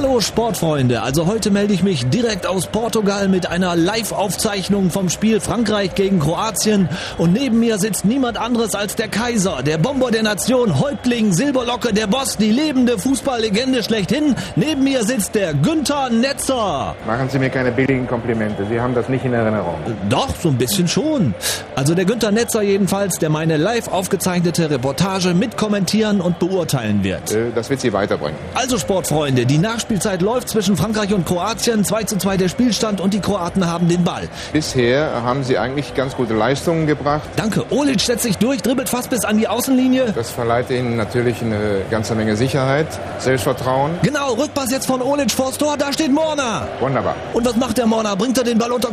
Hallo Sportfreunde, also heute melde ich mich direkt aus Portugal mit einer Live-Aufzeichnung vom Spiel Frankreich gegen Kroatien und neben mir sitzt niemand anderes als der Kaiser, der Bomber der Nation, Häuptling, Silberlocke, der Boss, die lebende Fußballlegende schlechthin. Neben mir sitzt der Günther Netzer.
Machen Sie mir keine billigen Komplimente. Sie haben das nicht in Erinnerung.
Doch, so ein bisschen schon. Also der Günther Netzer jedenfalls, der meine live aufgezeichnete Reportage mitkommentieren und beurteilen wird.
Äh, Das wird Sie weiterbringen.
Also Sportfreunde, die Nachspielzeit läuft zwischen Frankreich und Kroatien. 2 zu 2 der Spielstand und die Kroaten haben den Ball.
Bisher haben Sie eigentlich ganz gute Leistungen gebracht.
Danke. Olic setzt sich durch, dribbelt fast bis an die Außenlinie.
Das verleiht Ihnen natürlich eine ganze Menge Sicherheit, Selbstvertrauen.
Genau, Rückpass jetzt von Olic vors Tor, da steht Morna.
Wunderbar.
Und was macht der Morna? Bringt er den Ball unter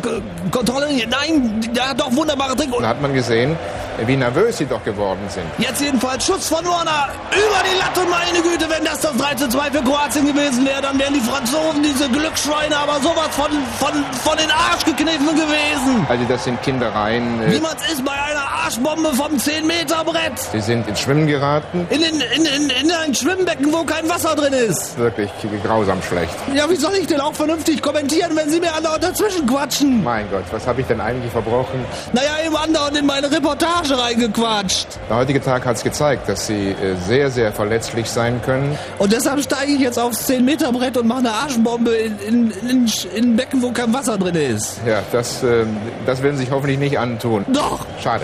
Kontrolle? Nein, der hat doch wunderbare Trick.
Dann hat man gesehen, wie nervös sie doch geworden sind.
Jetzt jedenfalls Schuss von Warner über die Latte, meine Güte, wenn das das 3 zu 2 für Kroatien gewesen wäre, dann wären die Franzosen, diese Glücksschweine, aber sowas von, von, von den Arsch gekniffen gewesen.
Also das sind Kindereien.
Man es ist bei einer Arschbombe vom 10-Meter-Brett.
Sie sind ins Schwimmen geraten.
In, in, in, in, in ein Schwimmbecken, wo kein Wasser drin ist.
Wirklich grausam schlecht.
Ja, wie soll ich denn auch vernünftig kommentieren, wenn Sie mir andauernd dazwischen quatschen?
Mein Gott, was habe ich denn eigentlich verbrochen?
Naja, eben andauernd in meine Reportage reingequatscht.
Der heutige Tag hat es gezeigt, dass Sie äh, sehr, sehr verletzlich sein können.
Und deshalb steige ich jetzt aufs 10-Meter-Brett und mache eine Arschbombe in, in, in, in ein Becken, wo kein Wasser drin ist.
Ja, das, äh, das werden Sie sich hoffentlich nicht antun.
Doch.
Schade.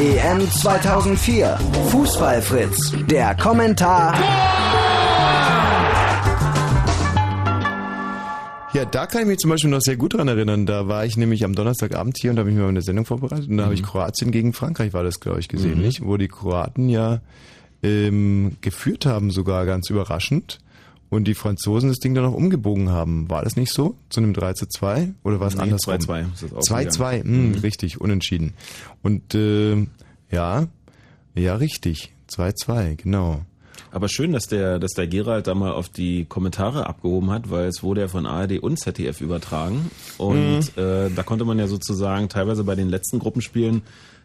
EM 2004. Fußballfritz. Der Kommentar.
Ja, da kann ich mich zum Beispiel noch sehr gut dran erinnern. Da war ich nämlich am Donnerstagabend hier und habe ich mir eine Sendung vorbereitet. Und da habe ich Kroatien gegen Frankreich, war das, glaube ich, gesehen,
Mhm.
nicht? Wo die Kroaten ja ähm, geführt haben, sogar ganz überraschend. Und die Franzosen das Ding dann noch umgebogen haben. War das nicht so? Zu einem 3 zu 2? Oder war es
Nee,
andersrum?
2-2 ist das ausgegangen.
2-2, mh,
Mhm.
richtig, unentschieden. Und äh, ja, ja, richtig. 2-2, genau.
Aber schön, dass der, dass der Gerald da mal auf die Kommentare abgehoben hat, weil es wurde ja von ARD und ZDF übertragen. Und
Mhm.
äh, da konnte man ja sozusagen teilweise bei den letzten Gruppenspielen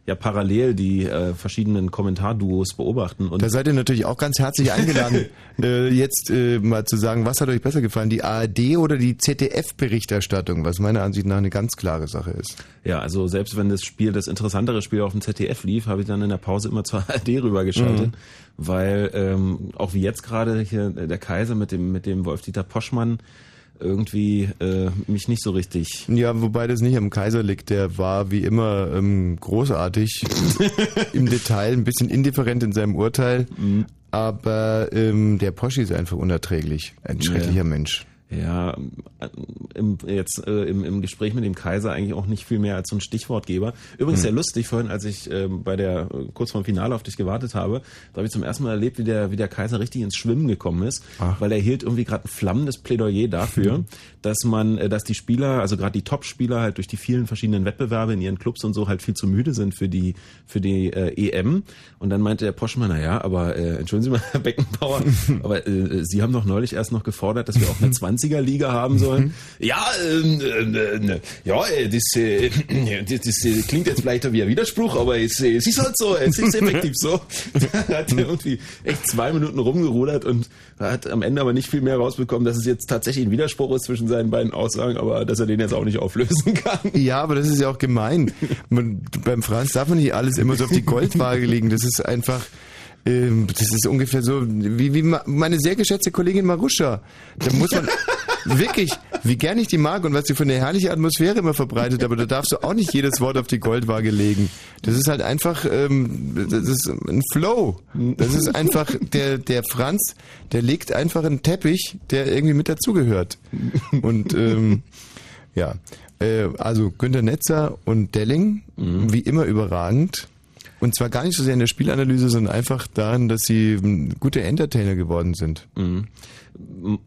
ja parallel die äh, verschiedenen Kommentarduos beobachten. Und
Da seid ihr natürlich auch ganz herzlich eingeladen, äh, jetzt äh, mal zu sagen, was hat euch besser gefallen, die ARD oder die ZDF-Berichterstattung, was meiner Ansicht nach eine ganz klare Sache ist.
Ja, also selbst wenn das Spiel, das interessantere Spiel auf dem ZDF lief, habe ich dann in der Pause immer zur ARD rübergeschaltet,
Mhm.
weil ähm, auch wie jetzt gerade hier der Kaiser mit dem mit dem Wolf-Dieter Poschmann irgendwie äh, mich nicht so richtig.
Ja, wobei das nicht am Kaiser liegt, der war wie immer ähm, großartig im Detail, ein bisschen indifferent in seinem Urteil, aber ähm, der Poschi ist einfach unerträglich, ein schrecklicher
Ja.
Mensch.
Ja, im, jetzt äh, im, im Gespräch mit dem Kaiser eigentlich auch nicht viel mehr als so ein Stichwortgeber. Übrigens
Hm.
sehr lustig, vorhin, als ich ähm, bei der äh, kurz vorm Finale auf dich gewartet habe, da habe ich zum ersten Mal erlebt, wie der, wie der Kaiser richtig ins Schwimmen gekommen ist, weil er hielt irgendwie gerade ein flammendes Plädoyer dafür, dass man, äh, dass die Spieler, also gerade die Top-Spieler halt durch die vielen verschiedenen Wettbewerbe in ihren Clubs und so halt viel zu müde sind für die für die äh, EM. Und dann meinte der Poschmann, na ja, aber äh, entschuldigen Sie mal, Herr Beckenbauer, aber äh, Sie haben doch neulich erst noch gefordert, dass wir auch eine 20er-Liga haben sollen. Ja, ähm, äh, äh, ja, äh, das, äh, das, das äh, klingt jetzt vielleicht wie ein Widerspruch, aber es, äh, es ist halt so, es ist effektiv so. Da hat er irgendwie echt zwei Minuten rumgerudert und hat am Ende aber nicht viel mehr rausbekommen, dass es jetzt tatsächlich ein Widerspruch ist zwischen seinen beiden Aussagen, aber dass er den jetzt auch nicht auflösen kann.
Ja, aber das ist ja auch gemein. Man, beim Franz darf man nicht alles immer so auf die Goldwaage legen. Das ist einfach, ähm, das ist ungefähr so wie, wie ma- meine sehr geschätzte Kollegin Maruscha. Da muss man wirklich, wie gern ich die mag und was sie für eine herrliche Atmosphäre immer verbreitet, aber da darfst du auch nicht jedes Wort auf die Goldwaage legen. Das ist halt einfach, ähm, das ist ein Flow. Das ist einfach, der, der Franz, der legt einfach einen Teppich, der irgendwie mit dazugehört. Und ähm, ja, äh, also Günter Netzer und Delling, wie immer überragend. Und zwar gar nicht so sehr in der Spielanalyse, sondern einfach darin, dass sie ähm, gute Entertainer geworden sind.
Mhm.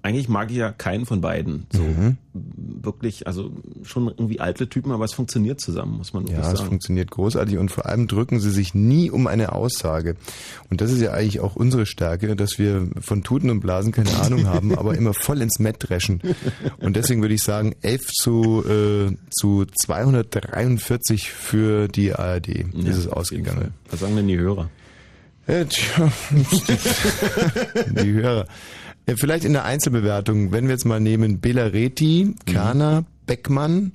Eigentlich mag ich ja keinen von beiden. So
Mhm.
wirklich, also schon irgendwie alte Typen, aber es funktioniert zusammen, muss man wirklich
Ja, es
sagen.
funktioniert großartig und vor allem drücken sie sich nie um eine Aussage. Und das ist ja eigentlich auch unsere Stärke, dass wir von Tuten und Blasen keine Ahnung haben, aber immer voll ins Mett dreschen. Und deswegen würde ich sagen, 11 zu, äh, zu 243 für die ARD
Ja,
ist es ausgegangen.
Fall. Was sagen denn die Hörer?
Tja, die Hörer. Ja, vielleicht in der Einzelbewertung, wenn wir jetzt mal nehmen, Belareti, Kerner, Beckmann.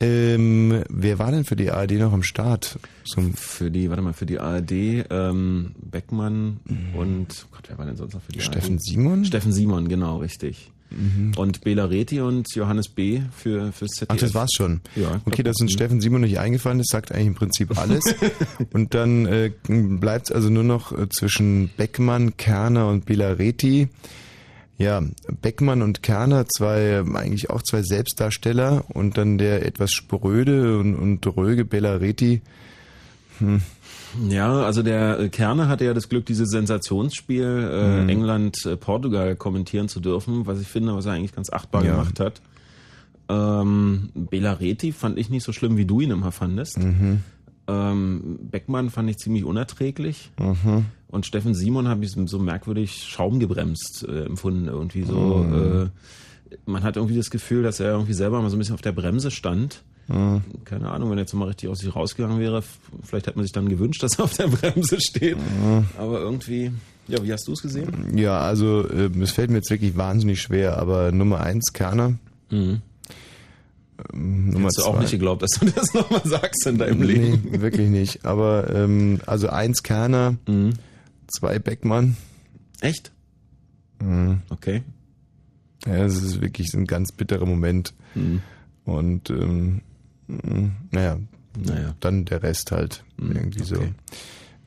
Ähm, wer war denn für die ARD noch am Start? Zum
Für die, warte mal, für die ARD, ähm, Beckmann und, oh Gott, wer war denn sonst noch für die
Steffen
ARD?
Simon?
Steffen Simon, genau, richtig. Und Bela Reti und Johannes B. für fürs ZDF.
Ach, das war's schon.
Ja,
okay, dass uns
mhm.
Steffen Simon nicht eingefallen ist, sagt eigentlich im Prinzip alles. und dann äh, bleibt also nur noch äh, zwischen Beckmann, Kerner und Belareti. Ja, Beckmann und Kerner, zwei, eigentlich auch zwei Selbstdarsteller und dann der etwas spröde und, und dröge Belareti. Hm.
Ja, also der äh, Kerner hatte ja das Glück, dieses Sensationsspiel äh,
Mhm.
England-Portugal kommentieren zu dürfen, was ich finde, was er eigentlich ganz achtbar
Ja.
gemacht hat. Ähm, Belareti fand ich nicht so schlimm, wie du ihn immer fandest.
Mhm.
Ähm, Beckmann fand ich ziemlich unerträglich.
Mhm.
Und Steffen Simon habe ich so merkwürdig schaumgebremst äh, empfunden. Irgendwie so.
Mhm.
Äh, man hat irgendwie das Gefühl, dass er irgendwie selber mal so ein bisschen auf der Bremse stand.
Mhm.
Keine Ahnung, wenn er jetzt mal richtig aus sich rausgegangen wäre, vielleicht hat man sich dann gewünscht, dass er auf der Bremse steht.
Mhm.
Aber irgendwie, ja, wie hast du es gesehen?
Ja, also äh, es fällt mir jetzt wirklich wahnsinnig schwer, aber Nummer eins Kerner.
Mhm.
Ähm, Nummer
Hättest du
zwei.
auch nicht geglaubt, dass du das nochmal sagst in deinem Leben.
Nee, wirklich nicht. Aber ähm, also eins Kerner,
Mhm.
zwei Beckmann.
Echt?
Mhm.
Okay.
Ja, es ist wirklich ein ganz bitterer Moment.
Mhm.
Und ähm, naja,
Naja.
dann der Rest halt irgendwie so.
okay.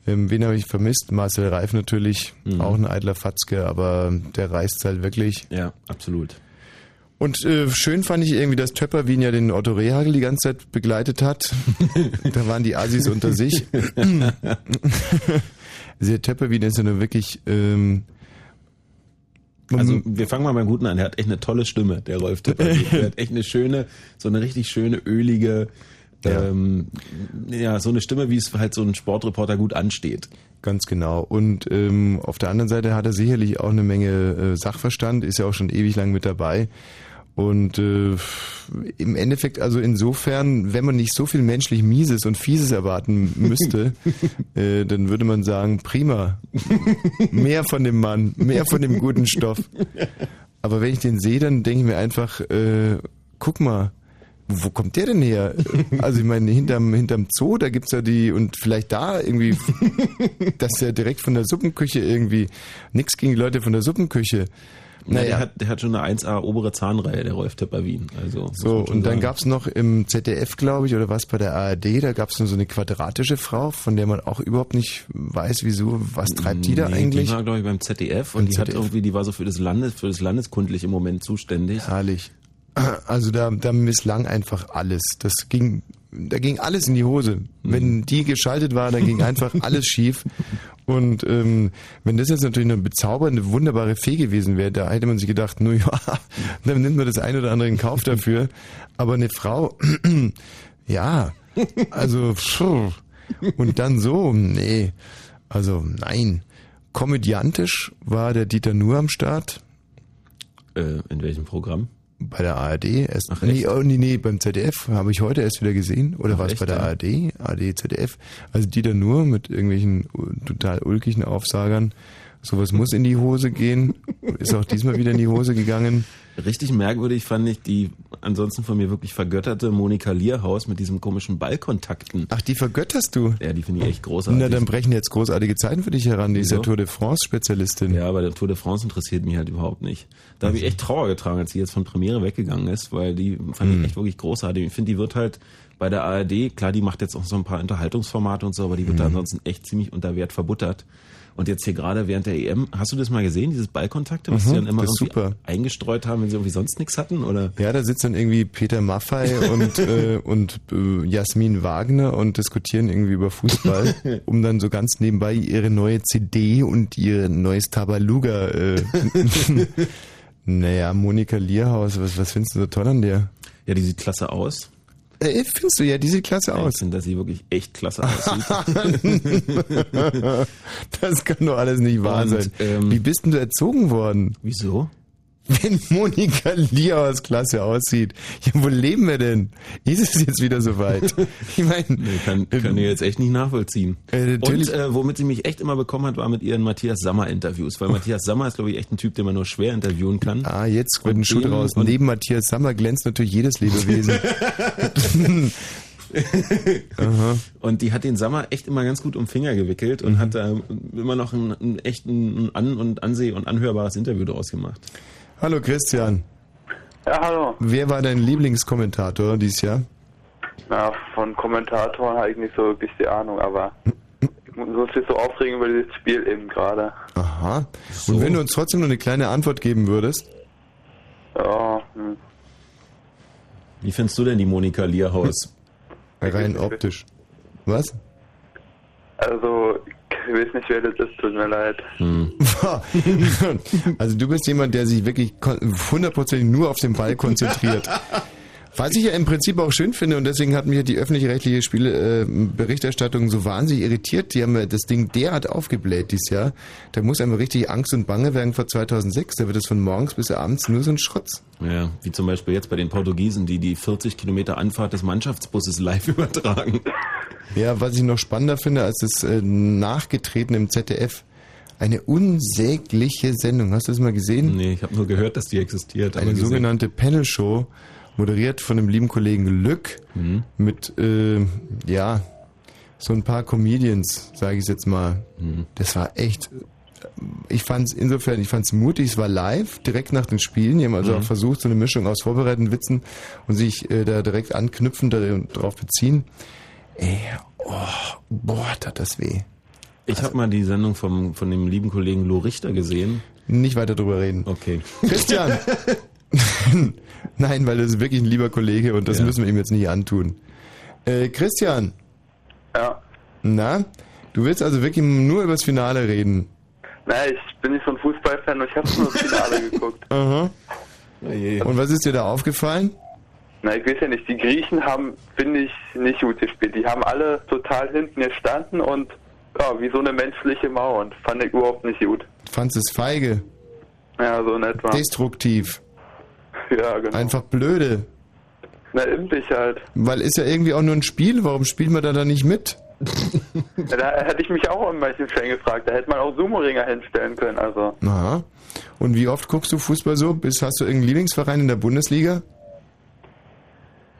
Ähm, wen habe ich vermisst? Marcel Reif natürlich,
Mhm.
auch ein eitler Fatzke, aber der reißt halt wirklich.
Ja, absolut.
Und äh, schön fand ich irgendwie, dass Töpperwien ja den Otto Rehagel die ganze Zeit begleitet hat. da waren die Asis unter sich. also der Töpperwien ist ja nur wirklich... Ähm,
Also wir fangen mal beim Guten an. Der hat echt eine tolle Stimme, der Rolf Töpperwien. Der hat echt eine schöne, so eine richtig schöne, ölige, ja. Ähm, ja, so eine Stimme, wie es halt so ein Sportreporter gut ansteht.
Ganz genau. Und ähm, auf der anderen Seite hat er sicherlich auch eine Menge äh, Sachverstand, ist ja auch schon ewig lang mit dabei. Und äh, im Endeffekt, also insofern, wenn man nicht so viel menschlich Mieses und Fieses erwarten müsste, äh, dann würde man sagen, prima. Mehr von dem Mann, mehr von dem guten Stoff. Aber wenn ich den sehe, dann denke ich mir einfach, äh, guck mal, wo kommt der denn her? Also ich meine, hinterm, hinterm Zoo, da gibt's ja die, und vielleicht da irgendwie, dass der direkt von der Suppenküche irgendwie, nix gegen die Leute von der Suppenküche.
Naja. der, hat, der hat schon eine 1A obere Zahnreihe, der Rolf Töpper-Wien. Also,
so, und dann
sagen.
gab's noch im ZDF, glaube ich, oder was bei der ARD, da gab's noch so eine quadratische Frau, von der man auch überhaupt nicht weiß, wieso, was treibt die da
Nee,
eigentlich?
Die war, glaube ich, beim ZDF
Beim
und die hat
ZDF.
irgendwie, die war so für das Landes, für das Landeskundliche im Moment zuständig.
Herrlich. Also da, da misslang einfach alles. Das ging, da ging alles in die Hose. Wenn die geschaltet war, dann ging einfach alles schief. Und ähm, wenn das jetzt natürlich eine bezaubernde, wunderbare Fee gewesen wäre, da hätte man sich gedacht, nur ja, dann nimmt man das ein oder andere in Kauf dafür. Aber eine Frau, ja, also und dann so, nee, also nein. Komödiantisch war der Dieter Nuhr am Start.
Äh, in welchem Programm?
Bei der ARD erst.
Ach,
nee, oh, nee, nee, beim ZDF habe ich heute erst wieder gesehen. Oder
Ach,
war es bei der
ja?
ARD? ARD, ZDF. Also Dieter nur mit irgendwelchen total ulkigen Aufsagern. Sowas muss in die Hose gehen. Ist auch diesmal wieder in die Hose gegangen.
Richtig merkwürdig fand ich die ansonsten von mir wirklich vergötterte Monika Lierhaus mit diesem komischen Ballkontakten.
Ach, die vergötterst du?
Ja, die finde ich echt großartig.
Na, dann brechen jetzt großartige Zeiten für dich heran. Die ist ja? Tour de France-Spezialistin.
Ja, aber der Tour de France interessiert mich halt überhaupt nicht. Da habe ich echt Trauer getragen, als sie jetzt von Premiere weggegangen ist, weil die fand
Hm.
ich echt wirklich großartig. Ich finde, die wird halt bei der ARD, klar, die macht jetzt auch so ein paar Unterhaltungsformate und so, aber die wird da
Hm.
ansonsten echt ziemlich unter Wert verbuttert. Und jetzt hier gerade während der EM, hast du das mal gesehen, dieses Ballkontakte, was
Mhm,
sie dann immer irgendwie
super.
eingestreut haben, wenn sie irgendwie sonst nichts hatten? Oder?
Ja, da sitzt dann irgendwie Peter Maffei und, äh, und äh, Jasmin Wagner und diskutieren irgendwie über Fußball, um dann so ganz nebenbei ihre neue CD und ihr neues Tabaluga. Äh, naja, Monika Lierhaus, was, was findest du so toll an der?
Ja, die sieht klasse aus.
Äh, findest du ja, die sieht klasse
Ich
aus.
finde, dass sie wirklich echt klasse aussieht.
das kann doch alles nicht wahr
Und,
sein.
ähm,
Wie bist denn du erzogen worden?
Wieso?
Wenn Monika Lierhaus klasse aussieht, ja, wo leben wir denn? Ist es jetzt wieder soweit? Ich meine,
Nee, kann, kann ich jetzt echt nicht nachvollziehen.
Äh,
Und äh, womit sie mich echt immer bekommen hat, war mit ihren Matthias Sammer-Interviews. Weil Matthias Sammer ist, glaube ich, echt ein Typ, den man nur schwer interviewen kann.
Ah, jetzt wird ein Schuh draus. Neben Matthias Sammer glänzt natürlich jedes Lebewesen.
Und die hat den Sammer echt immer ganz gut um Finger gewickelt
Mhm.
und hat da immer noch ein, ein echt ein An- und Anseh- und anhörbares Interview daraus gemacht.
Hallo Christian.
Ja, hallo.
Wer war dein Lieblingskommentator dieses Jahr?
Na, von Kommentatoren habe ich nicht so wirklich die Ahnung, aber ich muss mich so aufregen über dieses Spiel eben gerade.
Aha. Und wenn du uns trotzdem nur eine kleine Antwort geben würdest?
Ja, hm.
Wie findest du denn die Monika Lierhaus?
Rein optisch. Was?
also ich weiß nicht, wer das ist, tut mir leid.
Hm.
also du bist jemand, der sich wirklich kon- hundertprozentig nur auf den Ball konzentriert. Was ich ja im Prinzip auch schön finde und deswegen hat mich ja die öffentlich-rechtliche Spieleberichterstattung so wahnsinnig irritiert. Die haben das Ding derart aufgebläht dieses Jahr. Da muss einem richtig Angst und Bange werden vor 2006. Da wird es von morgens bis abends nur so ein Schrotz.
Ja, wie zum Beispiel jetzt bei den Portugiesen, die die 40 Kilometer Anfahrt des Mannschaftsbusses live übertragen.
Ja, was ich noch spannender finde als das äh, Nachgetreten im ZDF. Eine unsägliche Sendung. Hast du das mal gesehen?
Nee, ich habe nur gehört, dass die existiert.
Eine sogenannte Panel-Show, moderiert von dem lieben Kollegen Lück
Mhm.
mit, äh, ja, so ein paar Comedians, sage ich jetzt mal.
Mhm.
Das war echt, ich fand es insofern, ich fand es mutig, es war live, direkt nach den Spielen. Die haben also
Mhm.
auch versucht, so eine Mischung aus vorbereiteten Witzen und sich äh, da direkt anknüpfen, darauf beziehen. Ey, oh, boah, tat das weh.
Ich habe mal die Sendung vom, von dem lieben Kollegen Lo Richter gesehen.
Nicht weiter drüber reden.
Okay.
Christian! Nein, weil das ist wirklich ein lieber Kollege und das
Ja.
müssen wir ihm jetzt nicht antun. Äh, Christian.
Ja.
Na? Du willst also wirklich nur über das Finale reden?
Naja, ich bin nicht so ein Fußballfan und ich habe nur das Finale geguckt.
Aha. Und was ist dir da aufgefallen?
Na, ich weiß ja nicht, die Griechen haben, finde ich, nicht gut gespielt. Die haben alle total hinten gestanden und ja, wie so eine menschliche Mauer und fand ich überhaupt nicht gut.
Fandst es feige,
Ja, so in etwa.
destruktiv,
Ja, genau.
einfach blöde?
Na, endlich halt.
Weil ist ja irgendwie auch nur ein Spiel, warum spielt man da dann nicht mit?
Ja, da hätte ich mich auch in manchen Fällen gefragt. Da hätte man auch Sumo-Ringer hinstellen können. Also,
Aha. Und wie oft guckst du Fußball so? Bist, hast du irgendeinen Lieblingsverein in der Bundesliga?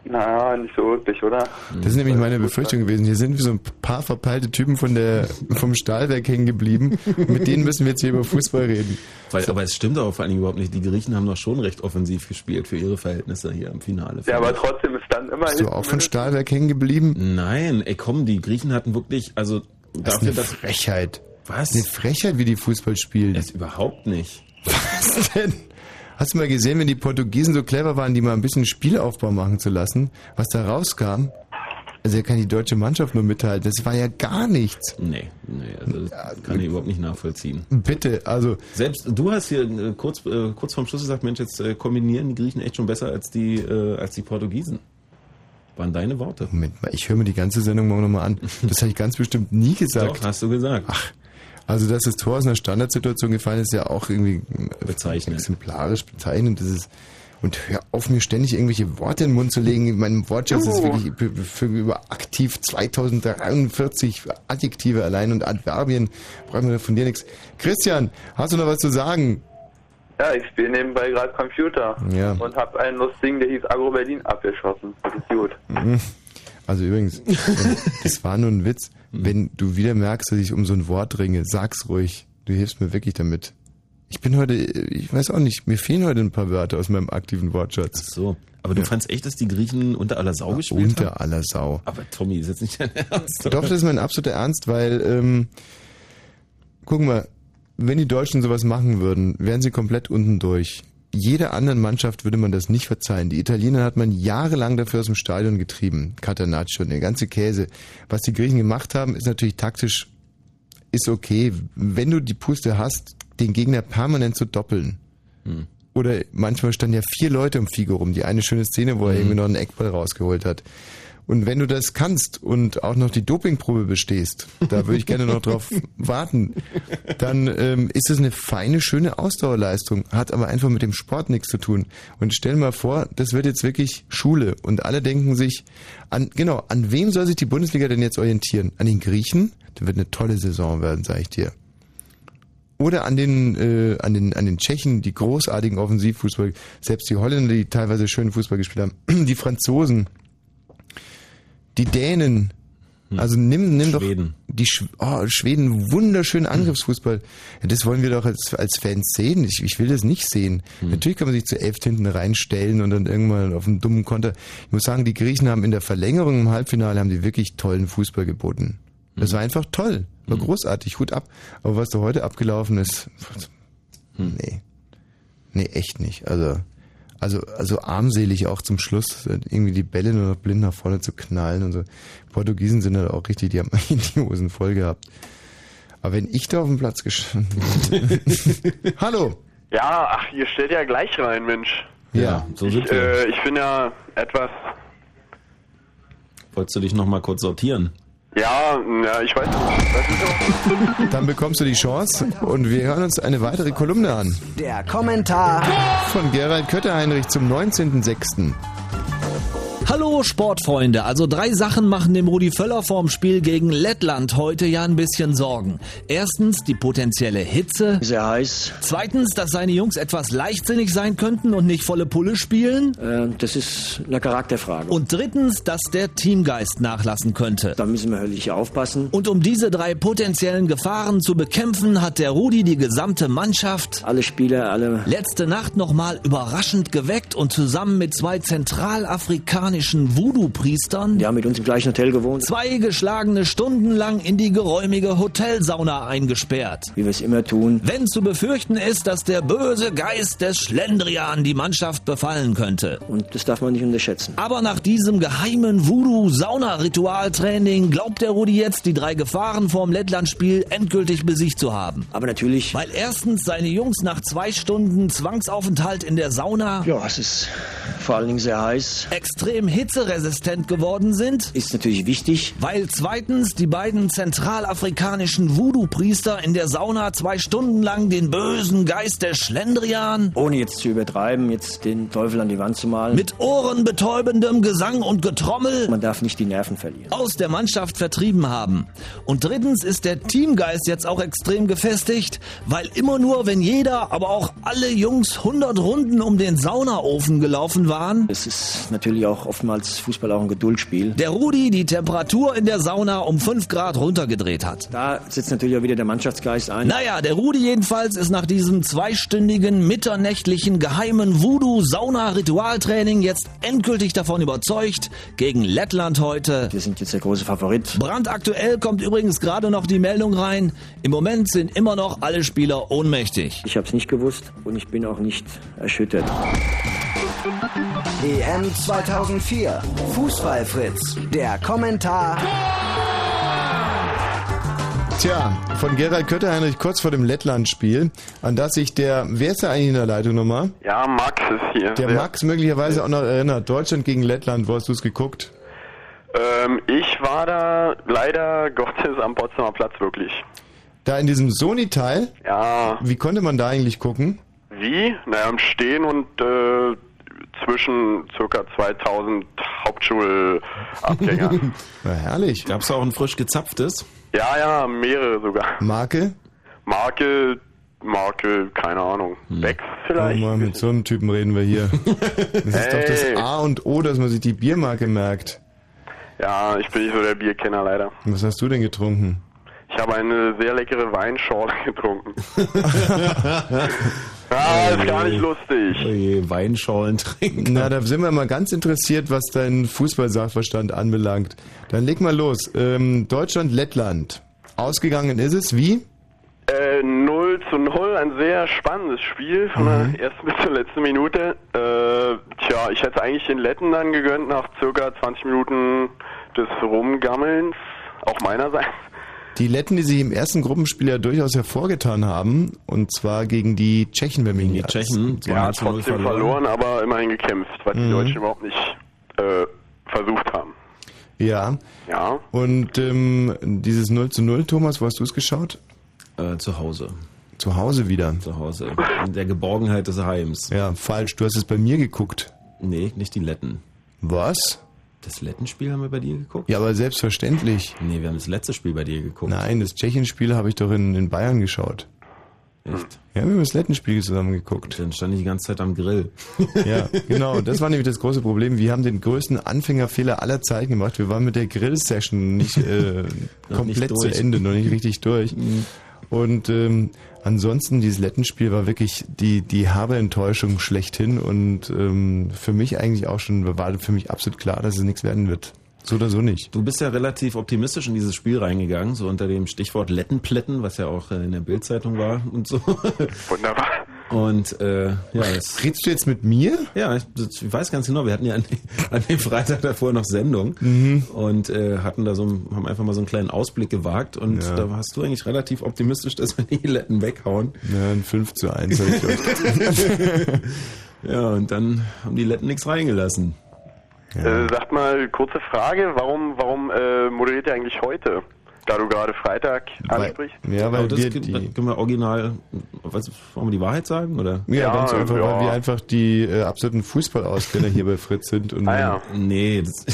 Naja, nicht so wirklich, oder?
Das ist nämlich meine Befürchtung gewesen. Hier sind wir so ein paar verpeilte Typen von der, vom Stahlwerk hängen geblieben. Mit denen müssen wir jetzt hier über Fußball reden.
Weil, aber es stimmt auch vor allen Dingen überhaupt nicht. Die Griechen haben doch schon recht offensiv gespielt für ihre Verhältnisse hier im Finale.
Ja, aber trotzdem ist dann immer
Bist du auch von Stahlwerk hängen geblieben?
Nein, ey komm, die Griechen hatten wirklich, also
Das ist
dafür,
eine
dass...
Frechheit.
Was?
Eine Frechheit, wie die Fußball spielen.
Das überhaupt nicht.
Was denn? Hast du mal gesehen, wenn die Portugiesen so clever waren, die mal ein bisschen Spielaufbau machen zu lassen, was da rauskam? Also er kann die deutsche Mannschaft nur mithalten. Das war ja gar nichts.
Nee, nee, also das kann ich überhaupt nicht nachvollziehen.
Bitte, also
Selbst du hast hier äh, kurz, äh, kurz vorm Schluss gesagt, Mensch, jetzt äh, kombinieren die Griechen echt schon besser als die, äh, als die Portugiesen. Waren deine Worte.
Moment mal, ich höre mir die ganze Sendung morgen nochmal an. Das habe ich ganz bestimmt nie gesagt.
Doch, hast du gesagt.
Ach, also dass das Tor aus einer Standardsituation gefallen ist, ja auch irgendwie
Bezeichnend.
exemplarisch bezeichnend. Das ist und hör auf, mir ständig irgendwelche Worte in den Mund zu legen. Mein Wortschatz ist wirklich für, für über aktiv 2043 Adjektive allein und Adverbien. Brauchen wir von dir nichts. Christian, hast du noch was zu sagen?
Ja, ich spiele nebenbei gerade Computer
Ja.
und habe einen lustigen, der hieß Agro Berlin abgeschossen. Das ist gut.
Mhm. Also übrigens, das war nur ein Witz. Wenn du wieder merkst, dass ich um so ein Wort ringe, sag's ruhig. Du hilfst mir wirklich damit. Ich bin heute, ich weiß auch nicht, mir fehlen heute ein paar Wörter aus meinem aktiven Wortschatz.
Ach so. Aber du
Ja.
fandst echt, dass die Griechen unter aller Sau gespielt haben?
Unter aller Sau.
Aber Tommy, ist jetzt nicht dein Ernst.
Doch, das ist mein absoluter Ernst, weil, ähm, guck mal, wenn die Deutschen sowas machen würden, wären sie komplett unten durch. Jeder anderen Mannschaft würde man das nicht verzeihen. Die Italiener hat man jahrelang dafür aus dem Stadion getrieben. Catanaccio, der ganze Käse. Was die Griechen gemacht haben, ist natürlich taktisch, ist okay. Wenn du die Puste hast, den Gegner permanent zu doppeln.
Hm.
Oder manchmal standen ja vier Leute um Figo rum. Die eine schöne Szene, wo er
Mhm.
irgendwie noch einen Eckball rausgeholt hat. Und wenn du das kannst und auch noch die Dopingprobe bestehst, da würde ich gerne noch drauf warten, dann ähm, ist es eine feine, schöne Ausdauerleistung, hat aber einfach mit dem Sport nichts zu tun. Und stell dir mal vor, das wird jetzt wirklich Schule und alle denken sich, an, genau, an wem soll sich die Bundesliga denn jetzt orientieren? An den Griechen? Das wird eine tolle Saison werden, sage ich dir. Oder an den, äh, an den, an den Tschechen, die großartigen Offensivfußball, selbst die Holländer, die teilweise schönen Fußball gespielt haben, die Franzosen, die Dänen, also nimm, nimm doch die Sch oh, Schweden, wunderschönen Angriffsfußball. Ja, das wollen wir doch als, als Fans sehen. Ich, ich will das nicht sehen. Natürlich kann man sich zu elf hinten reinstellen und dann irgendwann auf einen dummen Konter. Ich muss sagen, die Griechen haben in der Verlängerung im Halbfinale haben die wirklich tollen Fußball geboten. Das war einfach toll. War großartig, Hut ab. Aber was da heute abgelaufen ist, nee. Nee, echt nicht. Also, also, also armselig auch zum Schluss, irgendwie die Bälle nur noch blind nach vorne zu knallen und so. Portugiesen sind halt auch richtig, die haben die Hosen voll gehabt. Aber wenn ich da auf dem Platz gestanden hätte. Hallo!
Ja, ach, ihr stellt ja gleich rein, Mensch.
Ja, so sind
ich,
wir.
äh, ich bin ja etwas,
Wolltest du dich noch mal kurz sortieren?
Ja, ja, ich weiß nicht.
Dann bekommst du die Chance und wir hören uns eine weitere Kolumne an.
Der Kommentar
Von Gerald Kötterheinrich zum 19.06.
Hallo Sportfreunde, also drei Sachen machen dem Rudi Völler vorm Spiel gegen Lettland heute ja ein bisschen Sorgen. Erstens die potenzielle Hitze.
Sehr heiß.
Zweitens, dass seine Jungs etwas leichtsinnig sein könnten und nicht volle Pulle spielen.
Äh, das ist eine Charakterfrage.
Und drittens, dass der Teamgeist nachlassen könnte.
Da müssen wir höllisch aufpassen.
Und um diese drei potenziellen Gefahren zu bekämpfen, hat der Rudi die gesamte Mannschaft
Alle Spieler, alle
letzte Nacht nochmal überraschend geweckt und zusammen mit zwei zentralafrikanischen Voodoo-Priestern
Die haben mit uns im gleichen Hotel gewohnt.
zwei geschlagene Stunden lang in die geräumige Hotelsauna eingesperrt.
Wie wir es immer tun.
Wenn zu befürchten ist, dass der böse Geist des Schlendrian die Mannschaft befallen könnte.
Und das darf man nicht unterschätzen.
Aber nach diesem geheimen Voodoo-Sauna-Ritualtraining glaubt der Rudi jetzt, die drei Gefahren vorm Lettland-Spiel endgültig besiegt zu haben.
Aber natürlich.
Weil erstens seine Jungs nach zwei Stunden Zwangsaufenthalt in der Sauna
Ja, es ist vor allen Dingen sehr heiß.
extrem hitzeresistent geworden sind.
Ist natürlich wichtig.
Weil zweitens die beiden zentralafrikanischen Voodoo-Priester in der Sauna zwei Stunden lang den bösen Geist der Schlendrian
Ohne jetzt zu übertreiben, jetzt den Teufel an die Wand zu malen.
mit ohrenbetäubendem Gesang und Getrommel
man darf nicht die Nerven verlieren.
aus der Mannschaft vertrieben haben. Und drittens ist der Teamgeist jetzt auch extrem gefestigt, weil immer nur, wenn jeder, aber auch alle Jungs 100 Runden um den Saunaofen gelaufen waren,
Es ist natürlich auch oftmals Fußball auch ein Geduldsspiel.
der Rudi die Temperatur in der Sauna um 5 Grad runtergedreht hat.
Da setzt natürlich auch wieder der Mannschaftsgeist ein.
Naja, der Rudi jedenfalls ist nach diesem zweistündigen, mitternächtlichen, geheimen Voodoo-Sauna-Ritualtraining jetzt endgültig davon überzeugt, gegen Lettland heute.
Wir sind jetzt der große Favorit.
Brandaktuell kommt übrigens gerade noch die Meldung rein. Im Moment sind immer noch alle Spieler ohnmächtig.
Ich habe es nicht gewusst und ich bin auch nicht erschüttert.
EM 2004. Fußballfritz. Der Kommentar
Tja, von Gerald Kötterheinrich kurz vor dem Lettland-Spiel, an das sich der, wer ist da eigentlich in der Leitung nochmal?
Ja, Max ist hier.
Der
Sehr-
Max möglicherweise auch noch erinnert. Deutschland gegen Lettland, wo hast du es geguckt?
Ähm, ich war da leider Gottes am Potsdamer Platz wirklich.
Da in diesem Sony-Teil?
Ja.
Wie konnte man da eigentlich gucken?
Wie? Naja, im Stehen und äh, zwischen circa 2000 Hauptschulabgänger.
Na, herrlich.
Gab's da auch ein frisch gezapftes?
ja, ja, mehrere sogar.
Marke?
Marke, Marke, keine Ahnung. Becks vielleicht?
Oh Mann, mit so einem Typen reden wir hier. Das ist doch das
Hey.
A und O, dass man sich die Biermarke merkt.
Ja, ich bin nicht so der Bierkenner leider.
Was hast du denn getrunken?
Ich habe eine sehr leckere Weinschorle getrunken. Ah, ist gar nicht lustig.
Oh je, Weinschorlen trinken.
Na, da sind wir mal ganz interessiert, was deinen Fußballsachverstand anbelangt. Dann leg mal los. Ähm, Deutschland, Lettland. Ausgegangen ist es wie?
Äh, 0 zu 0, ein sehr spannendes Spiel von
Mhm.
der ersten bis zur letzten Minute. Äh, tja, ich hätte eigentlich den Letten dann gegönnt nach circa 20 Minuten des Rumgammelns, auch meinerseits.
Die Letten, die sich im ersten Gruppenspiel ja durchaus hervorgetan haben, und zwar gegen die Tschechen, wenn mich
Die
nicht
Tschechen,
Ja, trotzdem verloren. aber immerhin gekämpft, was die
Mhm.
Deutschen überhaupt nicht äh, versucht haben.
Ja.
Ja.
Und ähm, dieses 0 zu 0, Thomas, wo hast du es geschaut?
Äh, zu Hause.
Zu Hause wieder.
Zu Hause. In der Geborgenheit des Heims.
Ja, falsch. Du hast es bei mir geguckt.
Nee, nicht die Letten.
Was?
Das Lettenspiel haben wir bei dir geguckt?
Ja, aber selbstverständlich.
Nee, wir haben das letzte Spiel bei dir geguckt.
Nein, das Tschechenspiel habe ich doch in, in Bayern geschaut.
Echt?
Ja, wir haben das Lettenspiel zusammen geguckt.
Dann stand ich die ganze Zeit am Grill.
Ja, genau. Das war nämlich das große Problem. Wir haben den größten Anfängerfehler aller Zeiten gemacht. Wir waren mit der Grill-Session nicht äh, komplett
nicht
zu. Ende, noch nicht richtig durch. Und ähm, ansonsten, dieses Lettenspiel war wirklich die, die herbe Enttäuschung schlechthin und ähm, für mich eigentlich auch schon, war für mich absolut klar, dass es nichts werden wird. So oder so nicht.
Du bist ja relativ optimistisch in dieses Spiel reingegangen, so unter dem Stichwort Lettenplätten, was ja auch äh, in der Bildzeitung war und so.
Wunderbar.
Und äh, ja, das,
Redst du jetzt mit mir?
ja, ich, ich weiß ganz genau, wir hatten ja an, an dem Freitag davor noch Sendung
Mhm.
und äh, hatten da so, haben einfach mal so einen kleinen Ausblick gewagt und
Ja.
da warst du eigentlich relativ optimistisch, dass wir die Letten weghauen.
Ja, ein 5 zu 1 habe ich euch.
Ja, und dann haben die Letten nichts reingelassen.
Äh, sagt mal, kurze Frage, warum, warum äh, moderiert ihr eigentlich heute? Da du gerade Freitag ansprichst.
Ja, weil
Aber das
wir
können-
die-
können wir original, was, wollen wir die Wahrheit sagen, oder?
Ja, ganz einfach,
ja.
weil wir einfach die äh, absoluten Fußballauskenner hier bei Fritz sind. Und
Ah ja.
Nee, das,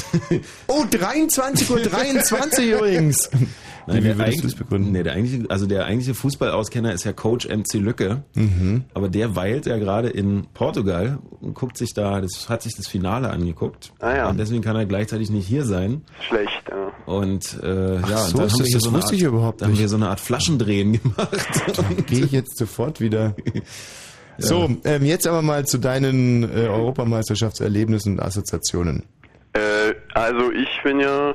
Oh, 23.23 Uhr 23 übrigens.
Nein,
Wie
der,
würdest du es begründen?
nee, der eigentliche, also der eigentliche Fußballauskenner ist ja Coach MC Lücke.
Mhm.
Aber der weilt ja gerade in Portugal und guckt sich da, das hat sich das Finale angeguckt.
Ah ja.
Und deswegen kann er gleichzeitig nicht hier sein.
Schlecht, ja.
Und äh, ja,
Ach so
dann
ist
haben wir
das,
hier
das
so eine
wusste
Art,
ich überhaupt
da haben
nicht.
wir so eine Art Flaschendrehen gemacht.
Gehe ich jetzt sofort wieder. So, ähm, jetzt aber mal zu deinen äh, Europameisterschaftserlebnissen und Assoziationen.
Äh, also ich bin ja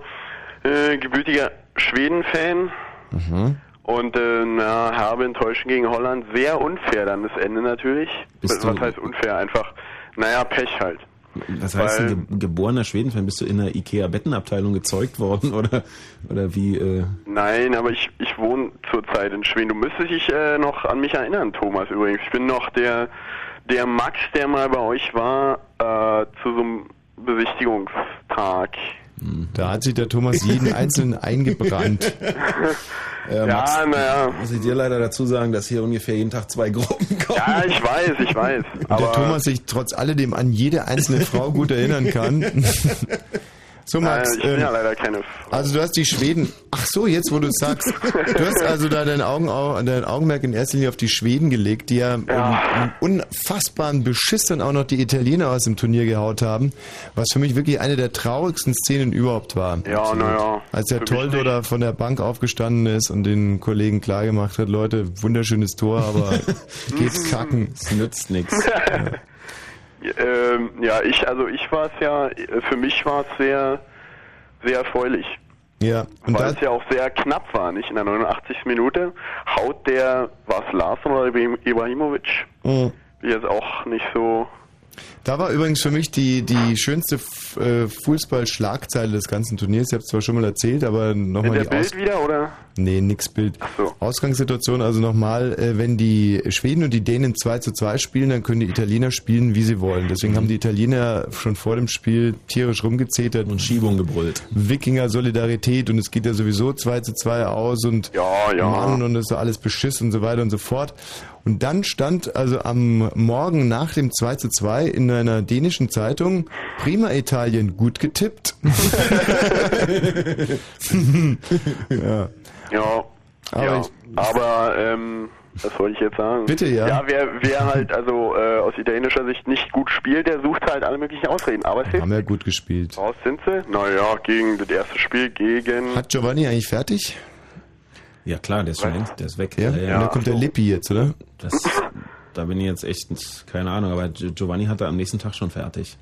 äh, gebürtiger Schweden-Fan
Mhm.
und äh, na, herbe Enttäuschung gegen Holland. Sehr unfair dann das Ende natürlich.
Bist
Was
du-
heißt unfair? Einfach, naja, Pech halt.
Das heißt,
Weil-
ein ge geborener Schwedenfan, bist du in der Ikea-Bettenabteilung gezeugt worden oder, oder wie? Äh,
Nein, aber ich, ich wohne zurzeit in Schweden. Du müsstest dich äh, noch an mich erinnern, Thomas, übrigens. Ich bin noch der, der Max, der mal bei euch war, äh, zu so einem Besichtigungstag.
Da hat sich der Thomas jeden einzelnen eingebrannt.
äh,
Ja,
Max,
naja.
muss ich dir leider dazu sagen, dass hier ungefähr jeden Tag zwei Gruppen kommen.
Ja, ich weiß, ich weiß.
Und
Aber
der Thomas sich trotz alledem an jede einzelne Frau gut erinnern kann. So, Max,
äh, ich bin
ähm,
ja leider keine
also du hast die Schweden. Ach so, jetzt wo du es sagst. Du hast also da dein, Augen, dein Augenmerk in erster Linie auf die Schweden gelegt, die ja,
Ja.
Ähm, unfassbaren Beschiss dann auch noch die Italiener aus dem Turnier gehaut haben, was für mich wirklich eine der traurigsten Szenen überhaupt war.
Ja, naja.
Als der Toldo da von der Bank aufgestanden ist und den Kollegen klargemacht hat, Leute, wunderschönes Tor, aber geht kacken.
Es nützt nichts.
ähm, ja, ich, also ich war es ja, für mich war es sehr, sehr erfreulich.
Ja, und
weil es ja auch sehr knapp war, nicht? In der 89. Minute haut der, war es Larsson oder Ibrahim- Ibrahimovic?
Mhm.
Wie jetzt auch nicht so.
Da war übrigens für mich die, die schönste äh, Fußball-Schlagzeile des ganzen Turniers. Ich habe es zwar schon mal erzählt, aber nochmal die Aus
Bild wieder, oder?
Nee, nix Bild.
so.
Ausgangssituation, also nochmal, äh, wenn die Schweden und die Dänen 2 zu 2 spielen, dann können die Italiener spielen, wie sie wollen. Deswegen haben die Italiener schon vor dem Spiel tierisch rumgezetert.
Und Schiebung gebrüllt.
Wikinger-Solidarität und es geht ja sowieso 2 zu 2 aus und
Ja, ja.
Mann und es ist alles Beschiss und so weiter und so fort. Und dann stand also am Morgen nach dem 2 zu 2 in einer dänischen Zeitung, prima Italien, gut getippt. ja.
Ja.
Aber
ja.
ich-
Aber, ähm, was wollte ich jetzt sagen?
Bitte, ja.
Ja, wer, wer halt also äh, aus italienischer Sicht nicht gut spielt, der sucht halt alle möglichen Ausreden. Aber es.
Haben ja gut gespielt.
Raus sind sie? Naja, gegen das erste Spiel gegen.
Hat Giovanni eigentlich fertig?
Ja klar, der ist schon längst, der ist weg.
Ja? Und da kommt der Lippi jetzt, oder?
Das, da bin ich jetzt echt, keine Ahnung, aber Gi- Giovanni hatte am nächsten Tag schon fertig.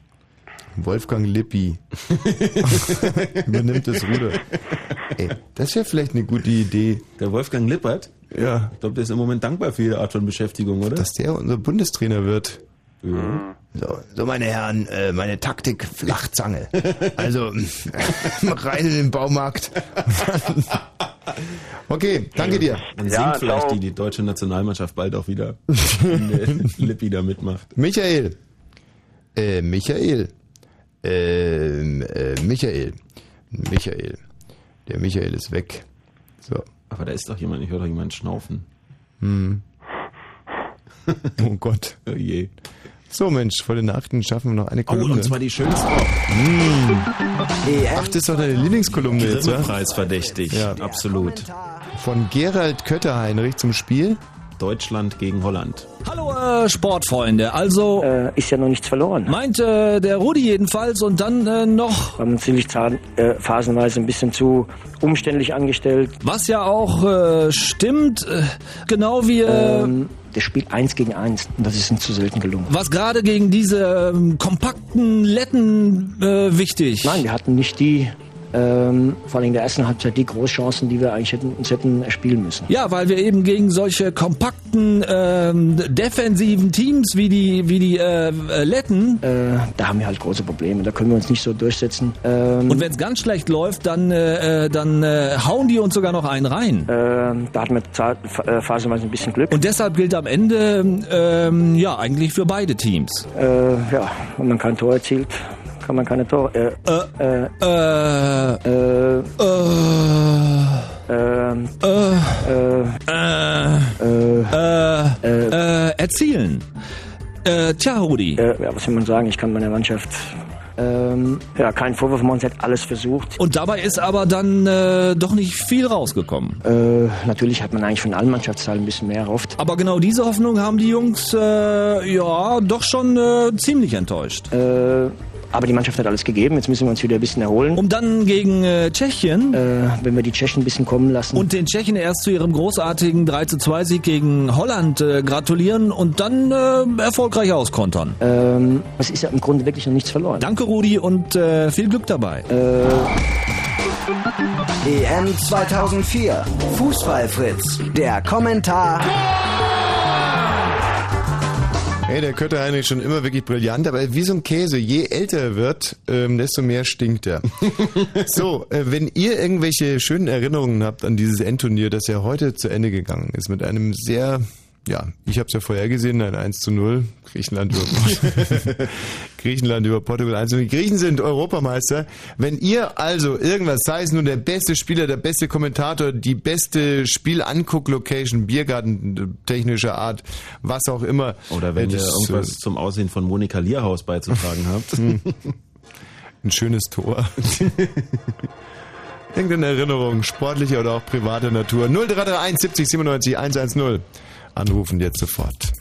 Wolfgang Lippi. Übernimmt das Ruder. Ey, das wäre vielleicht eine gute Idee.
Der Wolfgang Lippert?
Ja.
Ich glaube, der ist im Moment dankbar für jede Art von Beschäftigung, oder?
Dass der unser Bundestrainer wird.
Ja.
So, so meine Herren, äh, meine Taktik Flachzange. Also rein in den Baumarkt. okay, danke dir.
Dann
Ja,
singt vielleicht die, die deutsche Nationalmannschaft bald auch wieder, Lippi da mitmacht.
Michael. Äh, Michael. Ähm, äh, Michael. Michael. Der Michael ist weg. So.
Aber da ist doch jemand, ich höre doch jemanden schnaufen.
Hm. Oh Gott.
Oh je.
So Mensch, vor den Nachrichten schaffen wir noch eine
Oh,
Kolumne.
und zwar die schönste.
Hm. Ach, das ist doch deine Lieblingskolumne jetzt, ja?
Grimme-Preis verdächtig.
Ja.
Absolut.
Von Gerald Kötterheinrich zum Spiel.
Deutschland gegen Holland.
Hallo äh, Sportfreunde, also
Äh, ist ja noch nichts verloren.
meint äh, der Rudi jedenfalls und dann äh, noch,
Wir haben uns ziemlich zahn- äh, phasenweise ein bisschen zu umständlich angestellt.
was ja auch äh, stimmt, äh, genau wie äh,
Ähm, der spielt eins gegen eins und das ist ihm zu selten gelungen.
was gerade gegen diese ähm, kompakten Letten äh, wichtig.
Nein, wir hatten nicht die ähm, vor allem in der ersten Halbzeit die Großchancen, die wir eigentlich hätten, uns hätten erspielen müssen.
Ja, weil wir eben gegen solche kompakten ähm, defensiven Teams wie die wie die äh, äh, Letten,
Äh, da haben wir halt große Probleme. Da können wir uns nicht so durchsetzen. Ähm,
und wenn es ganz schlecht läuft, dann äh, äh, dann äh, hauen die uns sogar noch einen rein.
ähm, da hatten wir phasenweise ein bisschen Glück.
Und deshalb gilt am Ende ähm, ja eigentlich für beide Teams.
Ja, wenn man kein Tor erzielt, kann man keine Tor. Äh, äh,
äh,
äh,
äh,
ähm,
äh, äh, äh, äh, erzielen. Äh, tja, Rudi.
Äh, ja, was will man sagen? Ich kann meiner Mannschaft ähm, ja keinen Vorwurf machen. Sie hat alles versucht.
Und dabei ist aber dann äh, doch nicht viel rausgekommen.
Äh, natürlich hat man eigentlich von allen Mannschaftsteilen ein bisschen mehr erhofft.
Aber genau diese Hoffnung haben die Jungs äh, ja doch schon äh, ziemlich enttäuscht.
Äh, aber die Mannschaft hat alles gegeben. Jetzt müssen wir uns wieder ein bisschen erholen.
Um dann gegen äh, Tschechien,
äh, wenn wir die Tschechen ein bisschen kommen lassen.
und den Tschechen erst zu ihrem großartigen 3 zu 2 Sieg gegen Holland äh, gratulieren und dann äh, erfolgreich auskontern.
ähm, es ist ja im Grunde wirklich noch nichts verloren.
Danke Rudi und äh, viel Glück dabei.
EM 2004. Fußballfritz. Der Kommentar.
Hey, der Kötter Heinrich schon immer wirklich brillant, aber wie so ein Käse, je älter er wird, ähm, desto mehr stinkt er. so, äh, wenn ihr irgendwelche schönen Erinnerungen habt an dieses Endturnier, das ja heute zu Ende gegangen ist, mit einem sehr, ja, ich habe es ja vorher gesehen, ein 1 zu 0, Griechenland über, Griechenland über Portugal 1 zu 0. Die Griechen sind Europameister. Wenn ihr also irgendwas, sei es nun der beste Spieler, der beste Kommentator, die beste Spielanguck-Location, Biergarten technischer Art, was auch immer.
Oder wenn ihr irgendwas
äh,
zum Aussehen von Monika Lierhaus beizutragen habt.
Ein schönes Tor. Irgendeine Erinnerung, sportlicher oder auch privater Natur. 0331 70 97 110. Anrufen jetzt sofort.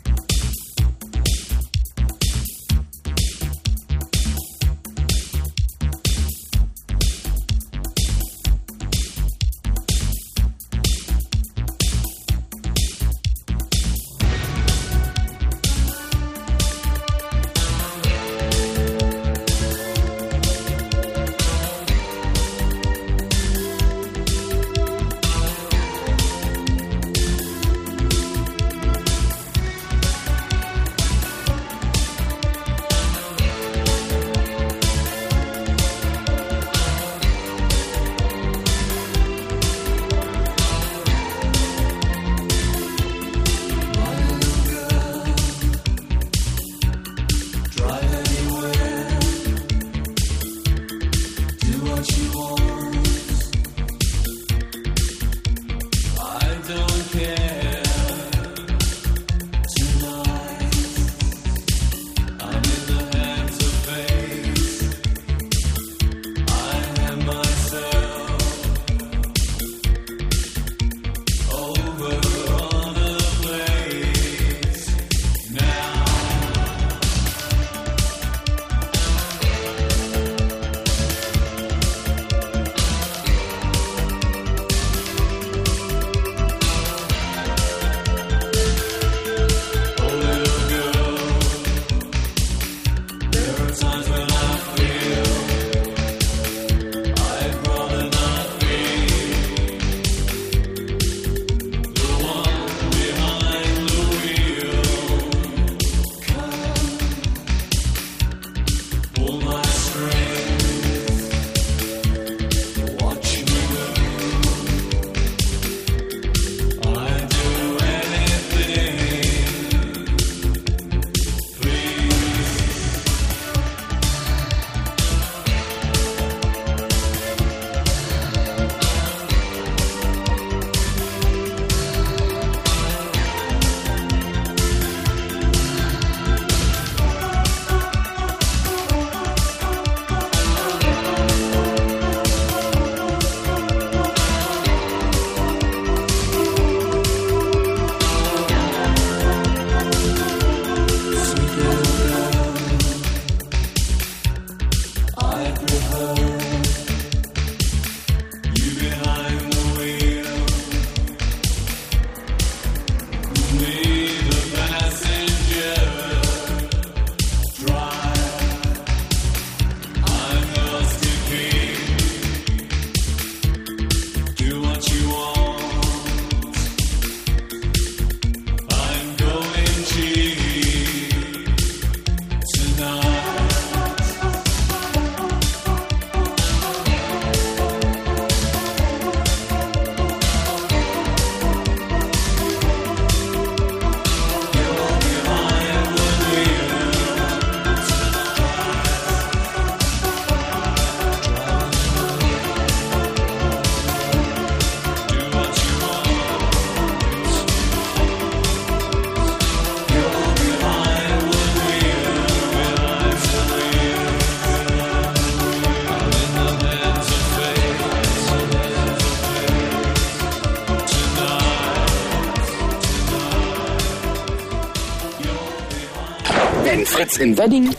In Wedding,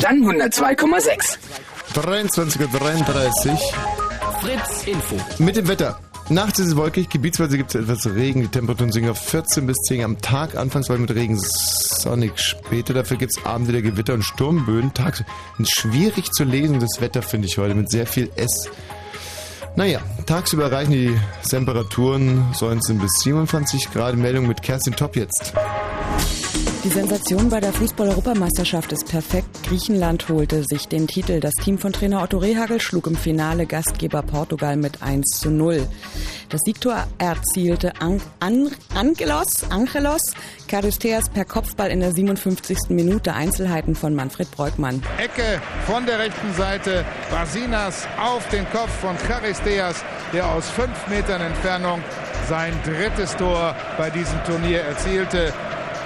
dann 102,6.
23.33 Uhr.
Fritz Info.
Mit dem Wetter. Nachts ist es wolkig, gebietsweise gibt es etwas Regen. Die Temperaturen sinken auf 14 bis 10 am Tag. Anfangs war mit Regen sonnig. Später dafür gibt es abends wieder Gewitter und Sturmböen. Tags schwierig zu lesen, das Wetter finde ich heute mit sehr viel S. Naja, tagsüber erreichen die Temperaturen 19 bis 27 Grad. Meldung mit Kerstin Top jetzt.
Die Sensation bei der Fußball-Europameisterschaft ist perfekt. Griechenland holte sich den Titel. Das Team von Trainer Otto Rehagel schlug im Finale Gastgeber Portugal mit 1 zu 0. Das Siegtor erzielte An An Angelos, Angelos Charisteas per Kopfball in der 57. Minute. Einzelheiten von Manfred Breukmann.
Ecke von der rechten Seite. Brasinas auf den Kopf von Charisteas, der aus fünf Metern Entfernung sein drittes Tor bei diesem Turnier erzielte.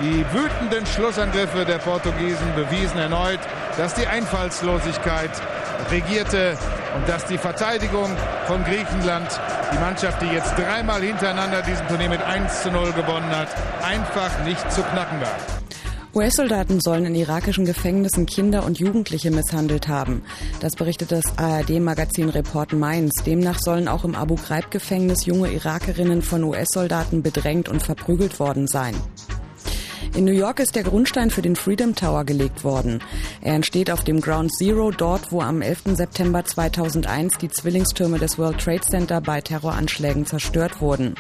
Die wütenden Schlussangriffe der Portugiesen bewiesen erneut, dass die Einfallslosigkeit regierte und dass die Verteidigung von Griechenland, die Mannschaft, die jetzt dreimal hintereinander diesen Turnier mit 1 zu 0 gewonnen hat, einfach nicht zu knacken war.
US-Soldaten sollen in irakischen Gefängnissen Kinder und Jugendliche misshandelt haben. Das berichtet das ARD-Magazin Report Mainz. Demnach sollen auch im Abu Ghraib-Gefängnis junge Irakerinnen von US-Soldaten bedrängt und verprügelt worden sein. In New York ist der Grundstein für den Freedom Tower gelegt worden. Er entsteht auf dem Ground Zero, dort wo am 11. September 2001 die Zwillingstürme des World Trade Center bei Terroranschlägen zerstört wurden.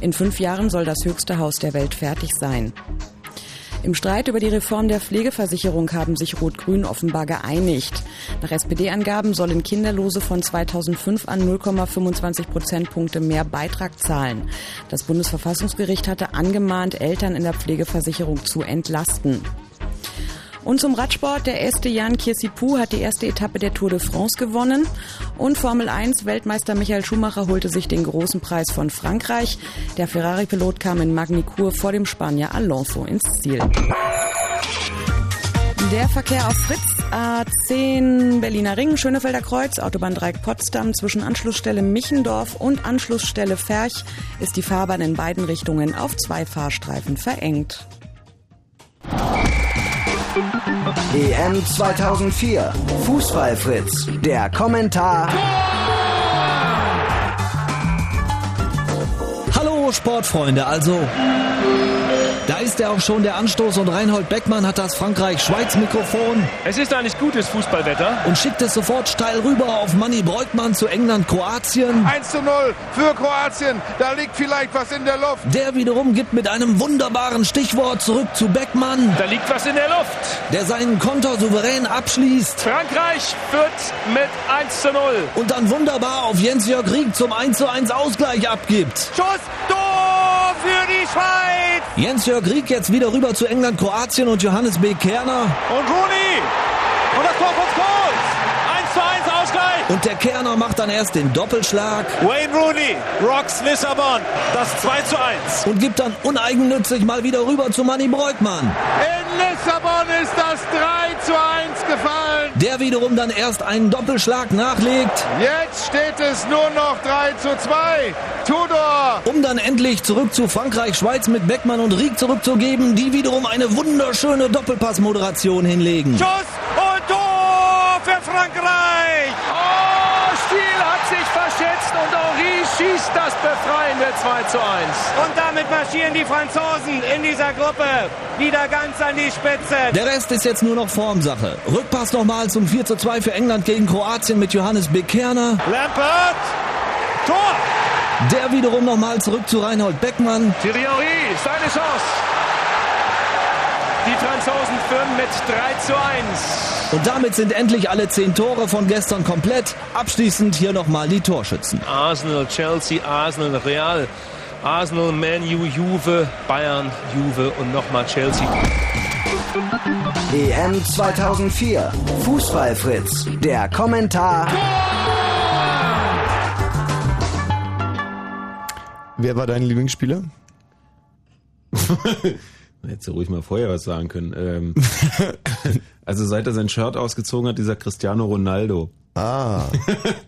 In fünf Jahren soll das höchste Haus der Welt fertig sein. Im Streit über die Reform der Pflegeversicherung haben sich Rot-Grün offenbar geeinigt. Nach SPD-Angaben sollen Kinderlose von 2005 an 0,25 Prozentpunkte mehr Beitrag zahlen. Das Bundesverfassungsgericht hatte angemahnt, Eltern in der Pflegeversicherung zu entlasten. Und zum Radsport, der erste Jan Kirsipou hat die erste Etappe der Tour de France gewonnen. Und Formel 1 Weltmeister Michael Schumacher holte sich den großen Preis von Frankreich. Der Ferrari-Pilot kam in Magny-Cours vor dem Spanier Alonso ins Ziel. Der Verkehr auf Fritz A10 Berliner Ring, Schönefelder Kreuz, Autobahn Dreieck Potsdam zwischen Anschlussstelle Michendorf und Anschlussstelle Ferch ist die Fahrbahn in beiden Richtungen auf zwei Fahrstreifen verengt.
EM 2004. Fußballfritz. Der Kommentar.
Hallo Sportfreunde, also da ist ja auch schon der Anstoß und Reinhold Beckmann hat das Frankreich-Schweiz-Mikrofon.
Es ist eigentlich gutes Fußballwetter.
Und schickt es sofort steil rüber auf Manny Breukmann zu England-Kroatien.
1 zu 0 für Kroatien. Da liegt vielleicht was in der Luft.
Der wiederum gibt mit einem wunderbaren Stichwort zurück zu Beckmann.
Da liegt was in der Luft.
Der seinen Konter souverän abschließt.
Frankreich führt mit 1 zu 0.
Und dann wunderbar auf Jens-Jörg Rieck zum 1 zu 1 Ausgleich abgibt.
Schuss, Tor für die Schweiz.
Jens-Jörg Rieck jetzt wieder rüber zu England, Kroatien und Johannes B. Kerner.
Und Rooney. Und das Tor von Scholes. 1 zu 1 Ausgleich.
Und der Kerner macht dann erst den Doppelschlag.
Wayne Rooney rocks Lissabon. Das 2 zu 1.
Und gibt dann uneigennützig mal wieder rüber zu Manny Breukmann.
In Lissabon ist das 3 zu 1 gefallen.
Der wiederum dann erst einen Doppelschlag nachlegt.
Jetzt steht es nur noch 3 zu 2. Tudor.
Um dann endlich zurück zu Frankreich, Schweiz mit Beckmann und Rieck zurückzugeben, die wiederum eine wunderschöne Doppelpassmoderation hinlegen.
Schuss und Tor für Frankreich. Oh, Stiel hat sich verschätzt und Henri schießt das befreiende 2 zu 1.
Und damit marschieren die Franzosen in dieser Gruppe wieder ganz an die Spitze.
Der Rest ist jetzt nur noch Formsache. Rückpass nochmal zum 4 zu 2 für England gegen Kroatien mit Johannes Bekerner.
Lampert. Tor.
Der wiederum nochmal zurück zu Reinhold Beckmann.
Thierry Henry, seine Chance. Die Franzosen führen mit 3 zu 1.
Und damit sind endlich alle zehn Tore von gestern komplett. Abschließend hier nochmal die Torschützen.
Arsenal, Chelsea, Arsenal, Real. Arsenal, Man U, Juve, Bayern, Juve und nochmal Chelsea.
EM 2004. Fußballfritz. Der Kommentar.
Wer war dein Lieblingsspieler?
Hättest du ruhig mal vorher was sagen können. Ähm, also seit er sein Shirt ausgezogen hat, dieser Cristiano Ronaldo.
Ah,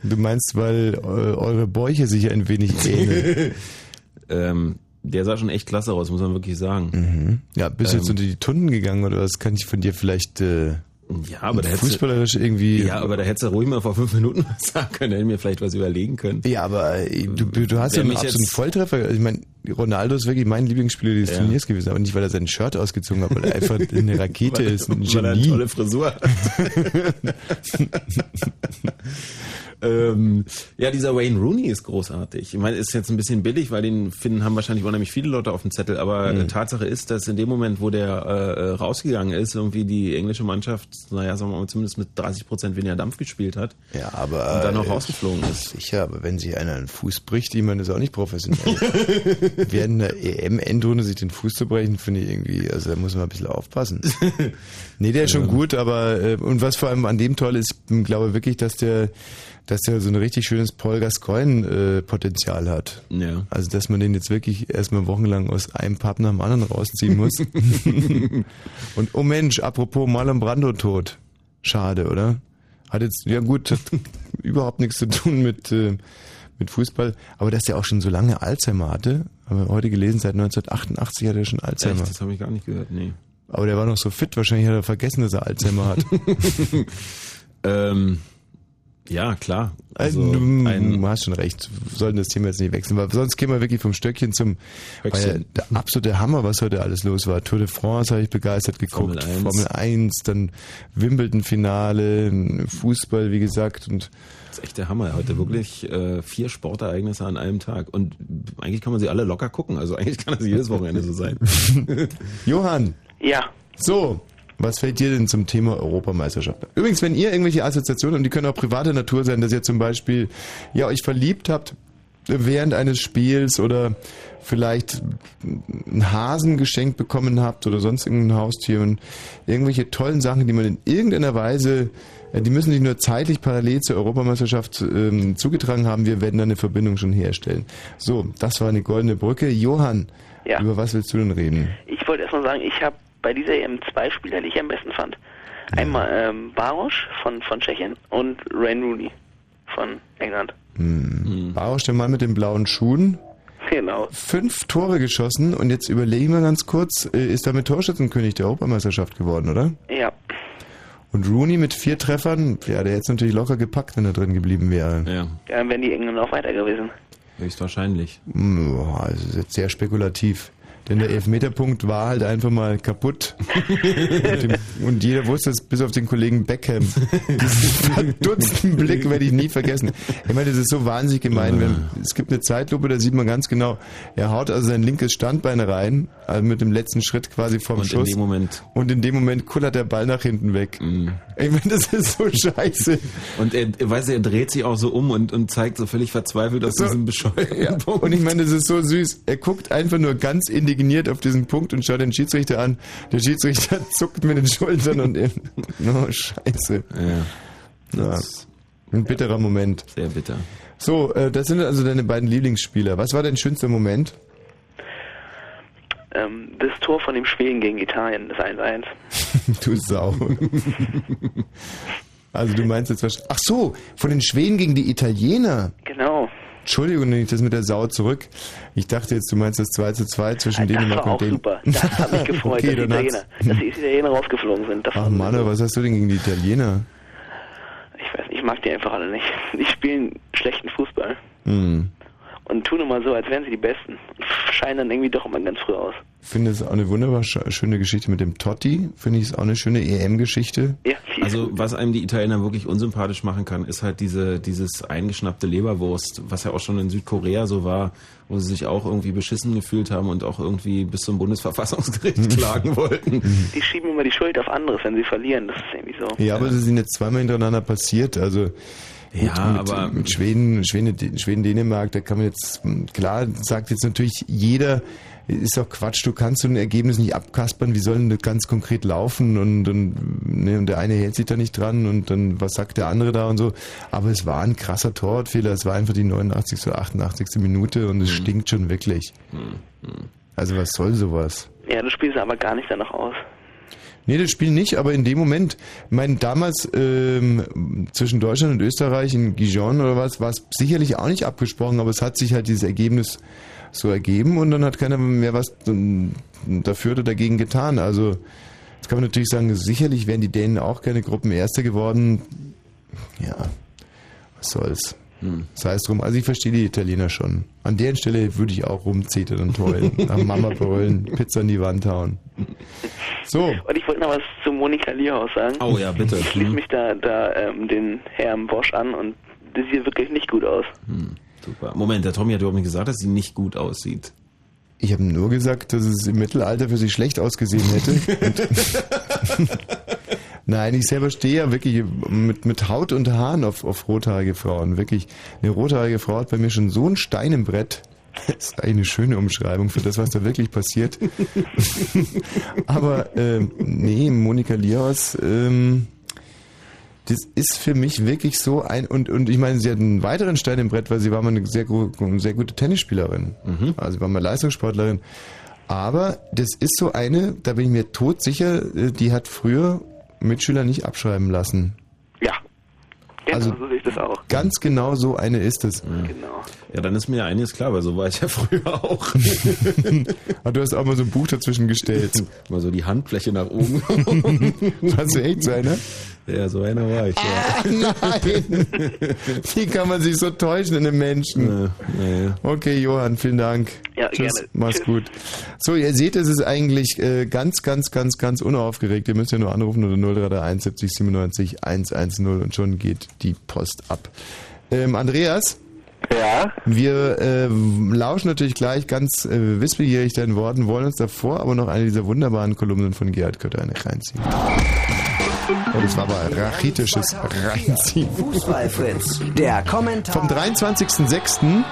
du meinst, weil eu eure Bäuche sich ein wenig ähneln.
ähm, der sah schon echt klasse aus, muss man wirklich sagen.
Mhm. Ja, bist du jetzt
Ähm,
unter die Tunden gegangen oder was kann ich von dir vielleicht äh,
Ja, aber da hättest du-
fußballerisch irgendwie.
Ja, aber da hättest du ruhig mal vor fünf Minuten was sagen können, hätte mir vielleicht was überlegen können.
Ja, aber äh, du, du hast ja einen absoluten Volltreffer. Ich meine, Ronaldo ist wirklich mein Lieblingsspieler dieses
Ja.
Turniers gewesen, aber nicht, weil er sein Shirt ausgezogen hat, weil er einfach eine Rakete
Weil-
ist, ein
weil er eine
Genie.
tolle Frisur. ähm, ja, dieser Wayne Rooney ist großartig. Ich meine, ist jetzt ein bisschen billig, weil den finden haben wahrscheinlich unheimlich viele Leute auf dem Zettel. Aber
Mhm.
äh, Tatsache ist, dass in dem Moment, wo der äh, äh, rausgegangen ist, irgendwie die englische Mannschaft, naja, sagen wir mal, zumindest mit 30 Prozent weniger Dampf gespielt hat.
Ja, aber
Und dann noch
äh,
rausgeflogen ist.
Sicher, aber wenn sich einer einen Fuß bricht, ich meine, das ist auch nicht professionell. Während der EM-Endrunde sich den Fuß zu brechen, finde ich irgendwie, also da muss man ein bisschen aufpassen. nee, der ist schon gut, aber äh, und was vor allem an dem toll ist, ich glaube wirklich, dass der dass der so ein richtig schönes Paul Gascoigne-Potenzial hat.
Ja.
Also, dass man den jetzt wirklich erstmal wochenlang aus einem Pub nach dem anderen rausziehen muss. und oh Mensch, apropos Marlon Brando tot. Schade, oder? Hat jetzt, ja gut, hat überhaupt nichts zu tun mit, äh, mit Fußball. Aber dass der auch schon so lange Alzheimer hatte, haben wir heute gelesen, seit 1988 hat er schon Alzheimer.
Echt? Das habe ich gar nicht gehört, nee.
Aber der war noch so fit, wahrscheinlich hat er vergessen, dass er Alzheimer hat.
ähm, ja, klar. Also
Also, du,
ein,
du hast schon recht, wir sollten das Thema jetzt nicht wechseln, weil sonst gehen wir wirklich vom Stöckchen zum
Höchstchen.
weil der absolute Hammer, was heute alles los war. Tour de France habe ich begeistert geguckt,
Formel 1.
Formel 1, dann Wimbledon-Finale, Fußball, wie gesagt, und
Das ist echt der Hammer. Heute wirklich äh, vier Sportereignisse an einem Tag. Und eigentlich kann man sie alle locker gucken. Also eigentlich kann das jedes Wochenende so sein.
Johann.
Ja.
So, was fällt dir denn zum Thema Europameisterschaft? Übrigens, wenn ihr irgendwelche Assoziationen, und die können auch privater Natur sein, dass ihr zum Beispiel ja euch verliebt habt während eines Spiels oder vielleicht einen Hasen geschenkt bekommen habt oder sonst irgendein Haustier und irgendwelche tollen Sachen, die man in irgendeiner Weise, äh, die müssen sich nur zeitlich parallel zur Europameisterschaft ähm, zugetragen haben. Wir werden da eine Verbindung schon herstellen. So, das war eine goldene Brücke. Johann,
Ja.
über was willst du denn reden?
Ich wollte erstmal sagen, ich habe bei dieser EM zwei Spieler, die ich am besten fand. Einmal ähm, Barosch von, von Tschechien und Rain Rooney von England.
Hm. Barosch, der Mann mit den blauen Schuhen.
Genau.
Fünf Tore geschossen und jetzt überlegen wir ganz kurz, äh, ist damit Torschützenkönig der Europameisterschaft geworden, oder?
Ja.
Und Rooney mit vier Treffern, ja, der hätte es natürlich locker gepackt, wenn er drin geblieben wäre.
Ja,
Dann wären die Engländer auch weiter gewesen.
höchstwahrscheinlich.
Hm, boah, Das ist jetzt sehr spekulativ. Denn der Elfmeterpunkt war halt einfach mal kaputt. und, dem, und jeder wusste es, bis auf den Kollegen Beckham. Diesen verdutzten Blick werde ich nie vergessen. Ich meine, das ist so wahnsinnig gemein. Wenn, es gibt eine Zeitlupe, da sieht man ganz genau, er haut also sein linkes Standbein rein, also mit dem letzten Schritt quasi vom
Und in
Schuss.
dem Moment-
Und in dem Moment kullert der Ball nach hinten weg. Ich meine, das ist so scheiße.
Und er, weiß, er dreht sich auch so um und, und zeigt so völlig verzweifelt auf
So.
diesen bescheuerten
Ja.
Punkt.
Und ich meine, das ist so süß. Er guckt einfach nur ganz indigniert auf diesen Punkt und schaut den Schiedsrichter an. Der Schiedsrichter zuckt mit den Schultern und er, oh, scheiße.
Ja.
Ja. Ein bitterer Moment.
Sehr bitter.
So, äh, das sind also deine beiden Lieblingsspieler. Was war dein schönster Moment?
Ähm, das Tor von dem Schweden gegen Italien, das 1-1.
du Sau. Also du meinst jetzt was? Ach so, von den Schweden gegen die Italiener.
Genau.
Entschuldigung, nehme ich das mit der Sau zurück. Ich dachte jetzt, du meinst das 2 zu 2 zwischen
Das
Dänemark
war
und
auch
den.
super. Das hat mich gefreut,
okay,
dass, die Italiener, dass die Italiener rausgeflogen sind. Das
Ach Mann, was hast du denn gegen die Italiener?
ich weiß nicht, ich mag die einfach alle nicht. Die spielen schlechten Fußball
Hm.
Und tun immer so, als wären sie die Besten. Scheinen dann irgendwie doch immer ganz früh aus.
Ich finde es auch eine wunderbar sch- schöne Geschichte mit dem Totti. Finde ich es auch eine schöne EM-Geschichte.
Ja,
Also was einem die Italiener wirklich unsympathisch machen kann, ist halt diese dieses eingeschnappte Leberwurst, was ja auch schon in Südkorea so war, wo sie sich auch irgendwie beschissen gefühlt haben und auch irgendwie bis zum Bundesverfassungsgericht klagen wollten.
Die schieben immer die Schuld auf anderes, wenn sie verlieren. Das ist irgendwie so.
Ja, aber das ist ihnen jetzt zweimal hintereinander passiert. Also gut,
Ja,
mit,
aber-
mit Schweden, Schweden, Schweden, Dänemark, da kann man jetzt, klar, sagt jetzt natürlich jeder, ist doch Quatsch, du kannst so ein Ergebnis nicht abkaspern, wie soll denn das ganz konkret laufen und, und, ne, und der eine hält sich da nicht dran und dann, was sagt der andere da und so. Aber es war ein krasser Torwartfehler, es war einfach die 89. oder 88. Minute und es
Mhm.
stinkt schon wirklich. Also was soll sowas?
Ja, du spielst aber gar nicht danach aus.
Nee, das Spiel nicht, aber in dem Moment, ich meine, damals ähm, zwischen Deutschland und Österreich in Gijon oder was, war es sicherlich auch nicht abgesprochen, aber es hat sich halt dieses Ergebnis so ergeben und dann hat keiner mehr was dafür oder dagegen getan. Also jetzt kann man natürlich sagen, sicherlich wären die Dänen auch keine Gruppenerste geworden. Ja, was soll's. Sei es drum. Also ich verstehe die Italiener schon. An der Stelle würde ich auch rumzetern und heulen. Nach Mama brüllen, Pizza in die Wand hauen. So.
Und ich wollte noch was zu Monika Lierhaus sagen.
Oh ja, bitte.
Ich schließe mich da, da ähm, den Herrn Bosch an und das sieht wirklich nicht gut aus.
Hm, super. Moment, der Tommy hat überhaupt nicht gesagt, dass sie nicht gut aussieht.
Ich habe nur gesagt, dass es im Mittelalter für sie schlecht ausgesehen hätte. Nein, ich selber stehe ja wirklich mit, mit Haut und Haaren auf, auf rothaarige Frauen. Wirklich, eine rothaarige Frau hat bei mir schon so ein Stein im Brett. Das ist eine schöne Umschreibung für das, was da wirklich passiert. Aber ähm, nee, Monika Liaus, ähm, das ist für mich wirklich so ein und und ich meine, sie hat einen weiteren Stein im Brett, weil sie war mal eine sehr, sehr gute Tennisspielerin. Also sie war mal Leistungssportlerin. Aber das ist so eine, da bin ich mir todsicher, äh, die hat früher Mitschüler nicht abschreiben lassen.
Ja. Genau,
Also-
so sehe ich das auch.
Ganz genau so eine ist es.
Genau.
Ja, dann ist mir ja einiges klar, weil so war ich ja früher auch.
Aber du hast auch mal so ein Buch dazwischen gestellt.
mal so die Handfläche nach oben.
Warst du echt so einer?
Ja, so einer war ich. Ja.
Nein! Wie kann man sich so täuschen in einem Menschen? Okay, Johann, vielen Dank.
Ja,
Tschüss,
gerne.
mach's gut. So, ihr seht, es ist eigentlich äh, ganz, ganz, ganz, ganz unaufgeregt. Ihr müsst ja nur anrufen unter 0331 70 97 110 und schon geht die Post ab. Ähm, Andreas?
Ja?
Wir äh, lauschen natürlich gleich ganz äh, wissbegierig deinen Worten, wollen uns davor aber noch eine dieser wunderbaren Kolumnen von Gerhard Kötter reinziehen. Oh, das war aber rachitisches Reinziehen.
Fußballfritz, der Kommentar.
Vom 23.06.,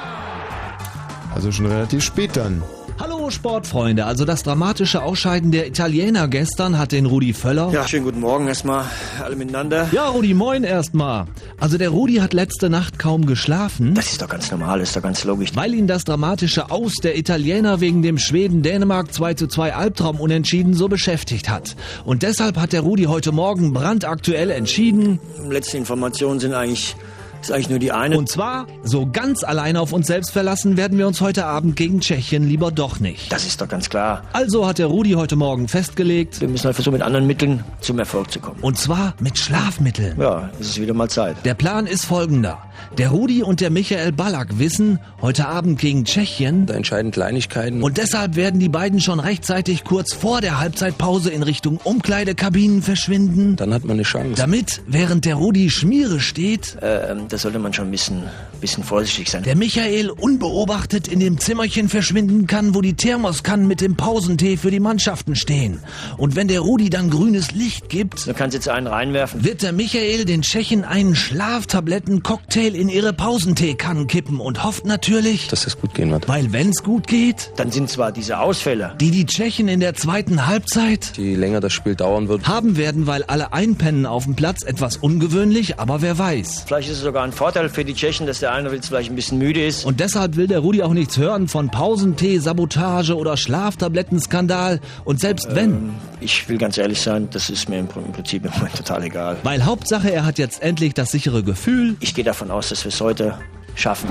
also schon relativ spät dann.
Hallo Sportfreunde, also das dramatische Ausscheiden der Italiener gestern hat den Rudi Völler.
Ja, schönen guten Morgen erstmal alle miteinander.
Ja, Rudi, moin erstmal. Also der Rudi hat letzte Nacht kaum geschlafen.
Das ist doch ganz normal, ist doch ganz logisch.
Weil ihn das dramatische Aus der Italiener wegen dem Schweden-Dänemark 2 zu 2 Albtraum unentschieden so beschäftigt hat. Und deshalb hat der Rudi heute Morgen brandaktuell entschieden.
Letzte Informationen sind eigentlich, ist eigentlich nur die eine.
Und zwar, so ganz alleine auf uns selbst verlassen werden wir uns heute Abend gegen Tschechien lieber doch nicht.
Das ist doch ganz klar.
Also hat der Rudi heute Morgen festgelegt.
Wir müssen halt versuchen, mit anderen Mitteln zum Erfolg zu kommen.
Und zwar mit Schlafmitteln.
Ja, es ist wieder mal Zeit.
Der Plan ist folgender. Der Rudi und der Michael Ballack wissen, heute Abend gegen Tschechien.
Da entscheiden Kleinigkeiten.
Und deshalb werden die beiden schon rechtzeitig kurz vor der Halbzeitpause in Richtung Umkleidekabinen verschwinden.
Dann hat man eine Chance.
Damit, während der Rudi Schmiere steht,
Ähm, da sollte man schon ein bisschen, bisschen vorsichtig sein.
der Michael unbeobachtet in dem Zimmerchen verschwinden kann, wo die Thermoskannen mit dem Pausentee für die Mannschaften stehen. Und wenn der Rudi dann grünes Licht gibt,
Du kannst jetzt einen reinwerfen.
wird der Michael den Tschechen einen Schlaftabletten-Cocktail in ihre Pausenteekannen kippen und hofft natürlich,
dass das gut gehen wird.
Weil wenn's gut geht,
Dann sind zwar diese Ausfälle,
die die Tschechen in der zweiten Halbzeit
Je länger das Spiel dauern wird,
haben werden, weil alle einpennen auf dem Platz, etwas ungewöhnlich, aber wer weiß.
vielleicht ist es sogar ein Vorteil für die Tschechen, dass der eine jetzt vielleicht ein bisschen müde ist.
Und deshalb will der Rudi auch nichts hören von Pausentee, Sabotage oder Schlaftablettenskandal. Und selbst wenn,
Ähm, ich will ganz ehrlich sein, das ist mir im Prinzip im Moment total egal.
weil Hauptsache er hat jetzt endlich das sichere Gefühl,
Ich gehe davon aus, dass wir es heute schaffen.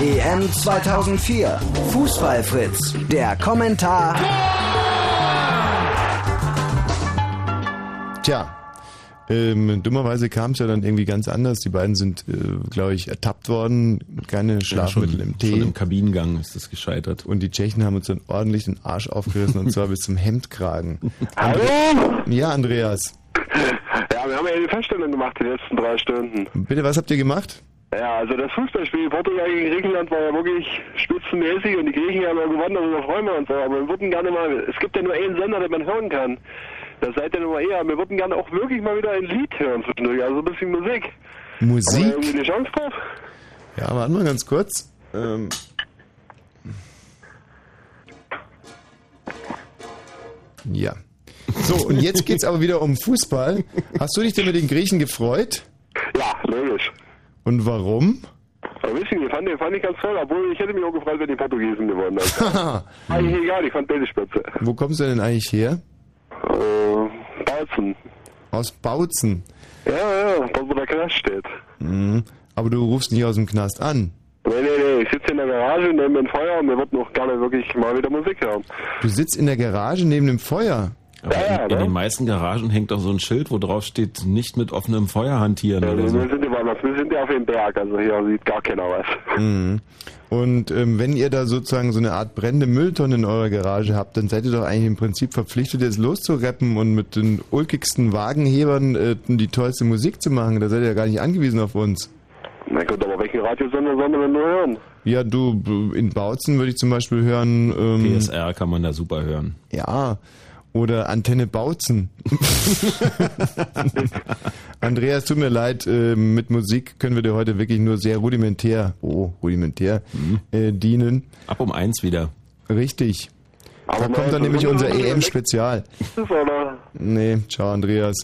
EM 2004. Fußballfritz, der Kommentar.
Tja, ähm, dummerweise kam es ja dann irgendwie ganz anders. Die beiden sind, äh, glaube ich, ertappt worden. Keine Schlafmittel
schon,
im Tee.
Schon im Kabinengang ist das gescheitert.
Und die Tschechen haben uns dann ordentlich den Arsch aufgerissen und zwar bis zum Hemdkragen.
Hallo?
Ja, Andreas.
Wir haben ja eine Feststellung gemacht die letzten drei Stunden.
Bitte, was habt ihr gemacht?
Ja, also das Fußballspiel Portugal gegen Griechenland war ja wirklich spitzenmäßig und die Griechen haben ja gewonnen, darüber freuen wir uns auch. Aber wir würden gerne mal, es gibt ja nur einen Sender, den man hören kann. Das seid ihr nur mal eher. Wir würden gerne auch wirklich mal wieder ein Lied hören zwischendurch, also ein bisschen Musik. Haben wir
Musik?
irgendwie eine Chance drauf?
Ja, warte mal ganz kurz. Ähm. Ja. So, und jetzt geht's aber wieder um Fußball. Hast du dich denn mit den Griechen gefreut?
Ja, logisch.
Und warum?
Wissen Sie, fand, ich- fand ich ganz toll, obwohl ich hätte mich auch gefreut, wenn die Portugiesen gewonnen hätten. Eigentlich egal, ich fand beide spitze.
Wo kommst du denn eigentlich her?
Äh, Bautzen.
Aus Bautzen.
Ja, ja, dort wo der Knast steht.
Mhm. Aber du rufst nicht aus dem Knast an.
Nee, nee, nee, ich sitze in der Garage neben dem Feuer und mir wird noch gerne wirklich mal wieder Musik hören.
Du sitzt in der Garage neben dem Feuer.
Aber in, in den meisten Garagen hängt doch so ein Schild, wo drauf steht, nicht mit offenem Feuer hantieren
Ja,
oder
wir,
so.
sind immer, wir sind ja auf dem Berg, also hier sieht gar keiner was.
Mhm. Und ähm, wenn ihr da sozusagen so eine Art brennende Mülltonne in eurer Garage habt, dann seid ihr doch eigentlich im Prinzip verpflichtet, jetzt loszureppen und mit den ulkigsten Wagenhebern äh, die tollste Musik zu machen. Da seid ihr ja gar nicht angewiesen auf uns.
Na gut, aber welchen Radiosender sollen wir denn nur hören?
Ja, du, in Bautzen würde ich zum Beispiel hören... Ähm,
PSR kann man da super hören.
Ja, oder Antenne Bautzen. Andreas, tut mir leid, äh, mit Musik können wir dir heute wirklich nur sehr rudimentär, oh, rudimentär, äh, dienen.
Ab um eins wieder.
Richtig.
Aber
da kommt dann
so
nämlich unser EM-Spezial. Nee, ciao Andreas.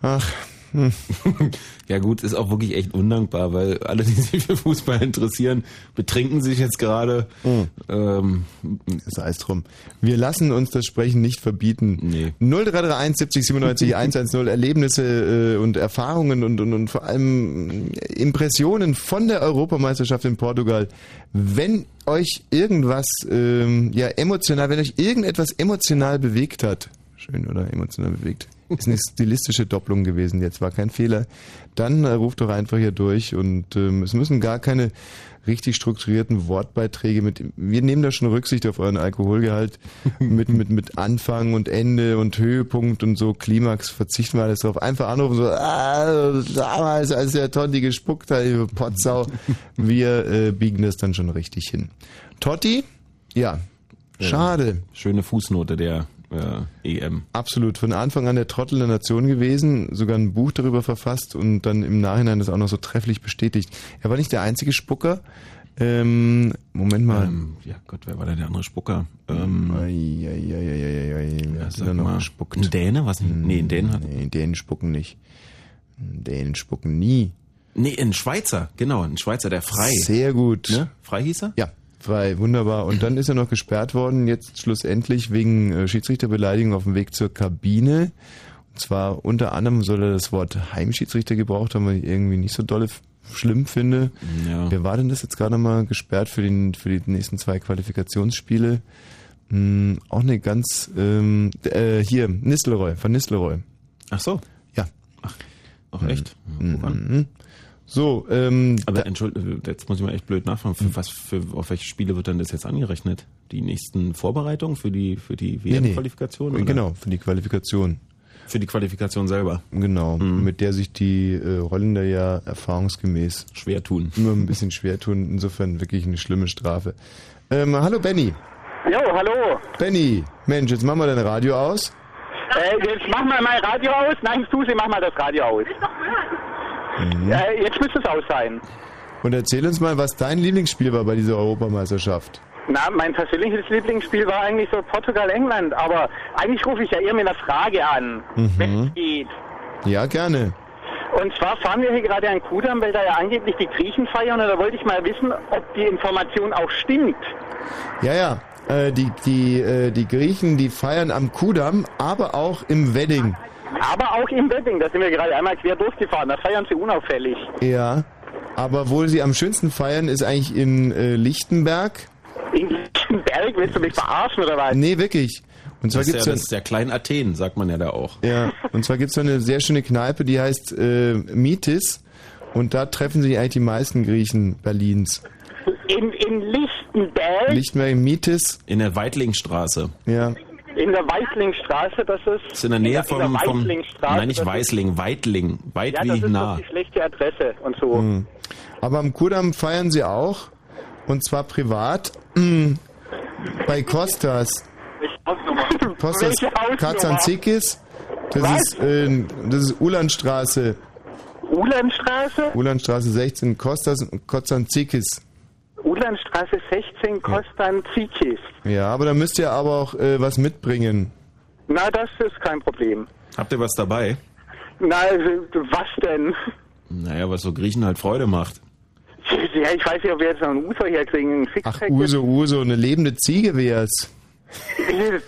Ach, hm.
Ja gut, ist auch wirklich echt undankbar, weil alle, die sich für Fußball interessieren, betrinken sich jetzt gerade. Ähm,
Sei es drum. Wir lassen uns das Sprechen nicht verbieten.
Nee.
0331 70 97 110 Erlebnisse äh, und Erfahrungen und, und, und vor allem Impressionen von der Europameisterschaft in Portugal. Wenn euch irgendwas ähm, ja emotional, wenn euch irgendetwas emotional bewegt hat, schön oder emotional bewegt, ist eine stilistische Doppelung gewesen, jetzt war kein Fehler, dann äh, ruft doch einfach hier durch und ähm, es müssen gar keine richtig strukturierten Wortbeiträge mit, wir nehmen da schon Rücksicht auf euren Alkoholgehalt, mit, mit, mit Anfang und Ende und Höhepunkt und so, Klimax, verzichten wir alles drauf. Einfach anrufen, so, ah, damals, als der Totti gespuckt hat, Potsau. Wir äh, biegen das dann schon richtig hin. Totti? Ja. Schade.
Schöne Fußnote der äh, EM.
Absolut. Von Anfang an der Trottel der Nation gewesen, sogar ein Buch darüber verfasst und dann im Nachhinein das auch noch so trefflich bestätigt. Er war nicht der einzige Spucker. Ähm, Moment mal.
Ähm, ja Gott, wer war denn der andere Spucker? Ähm,
Ei, ei, ei, ei, Wer hat da noch
mal.
gespuckt?
Ein Däne? Was? Nee, ein Dänen hat.
Nee, Dänen spucken nicht. Dänen spucken nie.
Nee, ein Schweizer, genau, ein Schweizer, der Frei.
Sehr gut.
Ne? Frei hieß er?
Ja, frei, wunderbar. Und dann ist er noch gesperrt worden, jetzt schlussendlich wegen äh, Schiedsrichterbeleidigung auf dem Weg zur Kabine. Und zwar unter anderem soll er das Wort Heimschiedsrichter gebraucht haben, was ich irgendwie nicht so dolle schlimm finde.
Ja.
Wer war denn das jetzt gerade mal gesperrt für, den, für die nächsten zwei Qualifikationsspiele? Hm, auch eine ganz, ähm, äh, hier, Nistelrooy, von Nistelrooy.
Ach so.
Ja.
Ach echt?
Mhm. So, ähm,
Aber entschuldigung, jetzt muss ich mal echt blöd nachfragen. Für was, für, auf welche Spiele wird denn das jetzt angerechnet? Die nächsten Vorbereitungen für die, für die
Nee, nee.
WM-Qualifikation? oder?
Genau, für die Qualifikation.
Für die Qualifikation selber.
Genau, mit der sich die äh, Holländer ja erfahrungsgemäß
schwer tun.
Immer ein bisschen schwer tun, insofern wirklich eine schlimme Strafe. Ähm, hallo Benny.
Jo, hallo.
Benny, Mensch, jetzt mach mal dein Radio aus.
Äh, jetzt mach mal mein Radio aus. Nein, Susi, mach mal das Radio aus.
Mhm.
Äh, jetzt müsste es aus sein.
Und erzähl uns mal, was dein Lieblingsspiel war bei dieser Europameisterschaft.
Na, mein persönliches Lieblingsspiel war eigentlich so Portugal-England, aber eigentlich rufe ich ja eher mit einer Frage an, wenn
Mhm.
es geht.
Ja, gerne.
Und zwar fahren wir hier gerade an Kudam, weil da ja angeblich die Griechen feiern und da wollte ich mal wissen, ob die Information auch stimmt.
Ja, ja. Äh, die, die, äh, die Griechen, die feiern am Kudamm, aber auch im Wedding.
Aber auch im Wedding, da sind wir gerade einmal quer durchgefahren, da feiern sie unauffällig.
Ja. Aber wo sie am schönsten feiern, ist eigentlich in äh, Lichtenberg.
In Lichtenberg, willst du mich verarschen oder was?
Nee, wirklich. Und zwar
Das ist,
gibt's
ja, das ist ja Klein Athen, sagt man ja da auch.
Ja, und zwar gibt's so eine sehr schöne Kneipe, die heißt äh, Mitis. Und da treffen sich eigentlich die meisten Griechen Berlins.
In, in Lichtenberg,
Lichtenberg, Mitis.
In der Weitlingstraße.
Ja.
In der Weißlingstraße, das ist...
Das ist in der Nähe
in
vom,
der
vom Nein, nicht Weißling, Weitling. Weit
Ja,
wie
das ist
nah.
die schlechte Adresse und so.
Hm. Aber am Kudamm feiern sie auch. Und zwar privat. mm, Bei Kostas. Kostas? Kazanzikis. Das
Was?
ist, äh, das ist Ulandstraße.
Ulandstraße?
Ulandstraße 16. Kostas Kazanzikis.
Ulandstraße 16, Kostanzikis.
Ja, aber da müsst ihr aber auch äh, was mitbringen.
Na, das ist kein Problem.
Habt ihr was dabei?
Na, also, was denn?
Naja, was so Griechen halt Freude macht.
Ja, ich weiß nicht, ob wir jetzt noch einen Uso herkriegen. Ein
Ach, Uso, Uso, eine lebende Ziege wär's.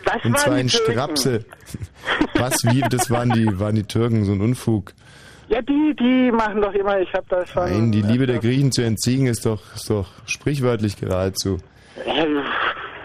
Das
Und zwar
die
in
Türken.
Strapse. Was, wie, das waren die, waren die Türken, so ein Unfug.
Ja, die, die machen doch immer, ich habe da schon...
Nein, die Liebe der Griechen zu entziehen ist doch, ist doch sprichwörtlich geradezu.
Äh,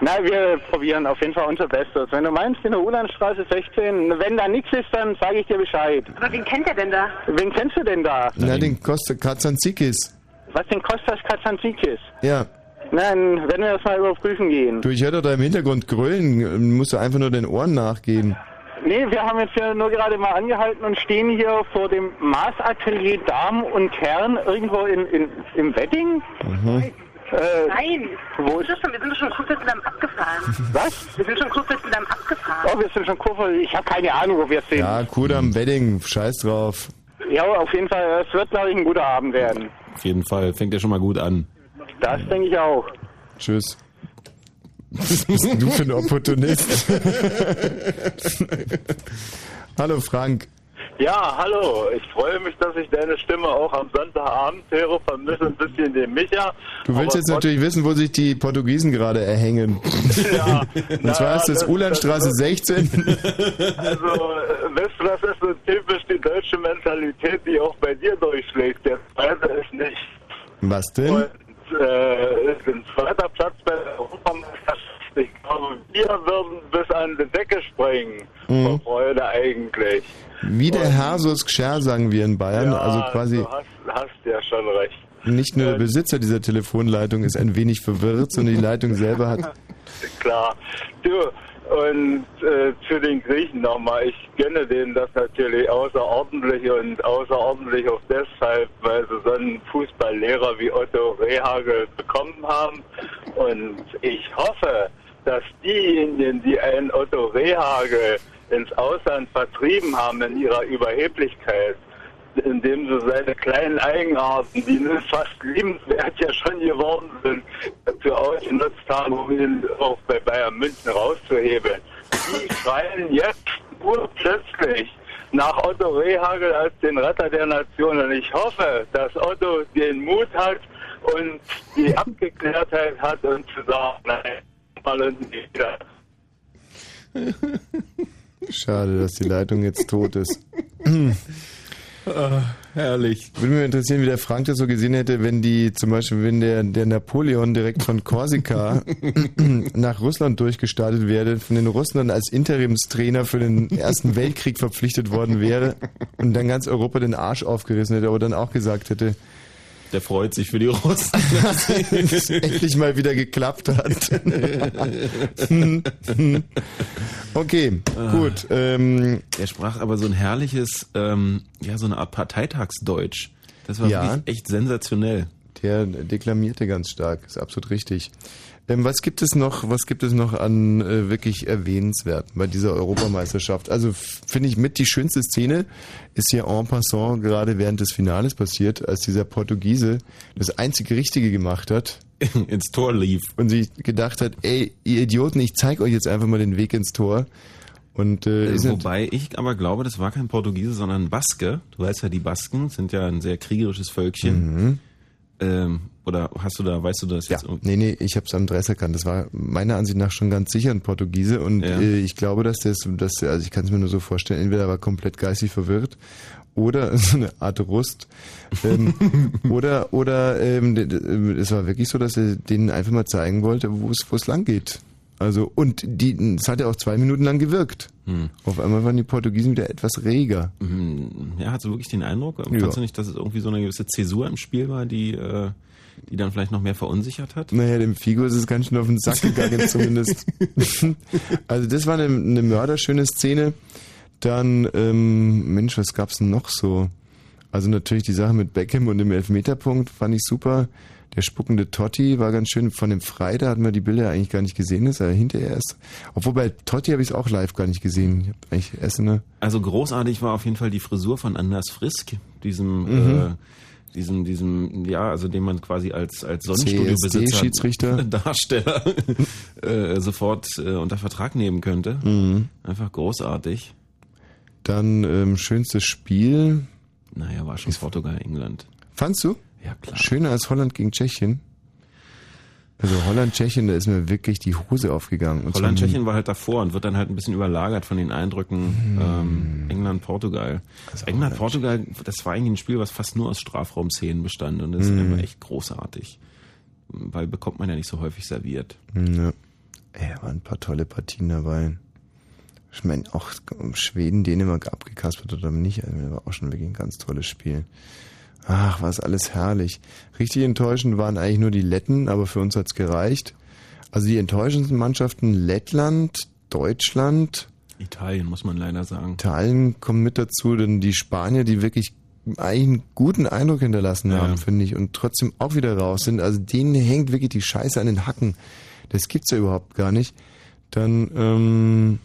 Na, wir probieren auf jeden Fall unser Bestes. Wenn du meinst, in der Ulandstraße 16, wenn da nichts ist, dann sage ich dir Bescheid.
Aber wen kennt er denn da?
Wen kennst du denn da?
Na, den Costa Katzanzikis.
Was den Kostas Katzanzikis?
Ja.
Nein, werden wir das mal überprüfen gehen.
Du, ich höre doch da im Hintergrund grölen, musst du einfach nur den Ohren nachgehen.
Nee, wir haben jetzt hier nur gerade mal angehalten und stehen hier vor dem Maßatelier Damen und Herren irgendwo in, in, im Wedding.
Mhm.
Äh,
Nein.
Wo
ist das schon? Wir sind schon kurz vor Kurzwärtsland abgefahren.
Was?
Wir sind schon kurz vor Kurzwärtsland abgefahren.
Oh, wir sind schon kurz vor... Ich habe keine Ahnung, wo wir sind.
Ja, Kudam Wedding, scheiß drauf.
Ja, auf jeden Fall. Es wird, glaube ich, ein guter Abend werden.
Auf jeden Fall, fängt ja schon mal gut an.
Das denke ich auch.
Tschüss. Was bist denn du für ein Opportunist? Hallo Frank.
Ja, hallo. Ich freue mich, dass ich deine Stimme auch am Sonntagabend höre. Vermisse ein bisschen den Micha.
Du willst jetzt natürlich wissen, wo sich die Portugiesen gerade erhängen.
Ja,
Und zwar
na,
ist das
das-
Ulandstraße 16.
Also, weißt du, das ist so typisch die deutsche Mentalität, die auch bei dir durchschlägt. Der zweite ist nicht.
Was denn?
Und äh, ist ein zweiter Platz bei der. Ich glaube, wir würden bis an die Decke springen.
Mhm.
Vor Freude eigentlich.
Wie der Hersus Gscher, sagen wir in Bayern.
Ja,
also quasi
Du hast, hast ja schon recht.
nicht nur der Besitzer dieser Telefonleitung ist ein wenig verwirrt, sondern die Leitung selber hat.
Klar. Du, und äh, zu den Griechen nochmal. Ich gönne denen das natürlich außerordentlich und außerordentlich auch deshalb, weil sie so einen Fußballlehrer wie Otto Rehagel bekommen haben. Und ich hoffe, dass diejenigen, die einen Otto Rehagel ins Ausland vertrieben haben in ihrer Überheblichkeit, indem sie seine kleinen Eigenarten, die nun fast liebenswert ja schon geworden sind, dazu ausgenutzt haben, um ihn auch bei Bayern München rauszuhebeln. Die schreien jetzt urplötzlich nach Otto Rehagel als den Retter der Nation. Und ich hoffe, dass Otto den Mut hat und die Abgeklärtheit hat und zu sagen, nein, mal und nie wieder.
Schade, dass die Leitung jetzt tot ist.
Ah, herrlich.
Würde mich interessieren, wie der Frank das so gesehen hätte, wenn die, zum Beispiel, wenn der, der Napoleon direkt von Korsika nach Russland durchgestartet wäre, von den Russen dann als Interimstrainer für den Ersten Weltkrieg verpflichtet worden wäre und dann ganz Europa den Arsch aufgerissen hätte, aber dann auch gesagt hätte,
Der freut sich für die Russen.
dass es endlich mal wieder geklappt hat. okay, gut. Ähm,
er sprach aber so ein herrliches, ähm, ja, so eine Art Parteitagsdeutsch. Das war
Ja.
wirklich echt sensationell.
Der deklamierte ganz stark, ist absolut richtig. Ähm, was gibt es noch, was gibt es noch an äh, wirklich erwähnenswerten bei dieser Europameisterschaft? Also finde ich mit die schönste Szene ist hier en passant gerade während des Finales passiert, als dieser Portugiese das einzige Richtige gemacht hat.
ins Tor lief.
Und sich gedacht hat, ey, ihr Idioten, ich zeige euch jetzt einfach mal den Weg ins Tor. Und äh,
Äh, Wobei ich aber glaube, das war kein Portugiese, sondern ein Baske. Du weißt ja, die Basken sind ja ein sehr kriegerisches Völkchen.
Mhm.
Ähm, oder hast du da, weißt du das jetzt?
Nee, nee, ich habe es am Dress erkannt. Das war meiner Ansicht nach schon ganz sicher ein Portugiese und
Ja.
äh, ich glaube, dass das, dass, der- also ich kann es mir nur so vorstellen, entweder war er komplett geistig verwirrt oder so eine Art Rust. Ähm, oder oder ähm, d- es war wirklich so, dass er denen einfach mal zeigen wollte, wo es wo es lang geht. Also und die, es hat ja auch zwei Minuten lang gewirkt.
Hm.
Auf einmal waren die Portugiesen wieder etwas reger.
Mhm. Ja, hast du wirklich den Eindruck?
Ja.
Fandst du nicht, dass es irgendwie so eine gewisse Zäsur im Spiel war, die, äh, die dann vielleicht noch mehr verunsichert hat?
Naja, dem Figo ist es ganz schön auf den Sack gegangen zumindest. also das war eine, eine mörderschöne Szene. Dann, ähm, Mensch, was gab's denn noch so? Also natürlich die Sache mit Beckham und dem Elfmeterpunkt fand ich super. Der spuckende Totti war ganz schön. Von dem Freitag hatten wir die Bilder eigentlich gar nicht gesehen, das er hinterher erst. Obwohl bei Totti habe ich es auch live gar nicht gesehen. Ich habe eigentlich erst eine
Also großartig war auf jeden Fall die Frisur von Anders Frisk, diesem,
Mhm.
äh, diesem, diesem, ja, also den man quasi als als Sonnenstudiobesitzer. Darsteller äh, sofort äh, unter Vertrag nehmen könnte.
Mhm.
Einfach großartig.
Dann ähm, schönstes Spiel.
Naja, war schon Portugal, England.
Fandst du?
Ja, klar.
Schöner als Holland gegen Tschechien. Also Holland, Tschechien, da ist mir wirklich die Hose aufgegangen. Und
Holland, Tschechien war halt davor und wird dann halt ein bisschen überlagert von den Eindrücken ähm, England, Portugal. England, Portugal, das war eigentlich ein Spiel, was fast nur aus Strafraumszenen bestand und das ist
Mhm.
immer echt großartig. Weil bekommt man ja nicht so häufig serviert.
Ja. Ey, waren ein paar tolle Partien dabei. Ich meine, auch Schweden, Dänemark abgekaspert oder nicht, also das war auch schon wirklich ein ganz tolles Spiel. Ach, war es alles herrlich. Richtig enttäuschend waren eigentlich nur die Letten, aber für uns hat's gereicht. Also die enttäuschendsten Mannschaften Lettland, Deutschland,
Italien, muss man leider sagen.
Italien kommen mit dazu, denn die Spanier, die wirklich eigentlich einen guten Eindruck hinterlassen
Ja.
haben, finde ich, und trotzdem auch wieder raus sind. Also denen hängt wirklich die Scheiße an den Hacken. Das gibt's ja überhaupt gar nicht. Dann ähm,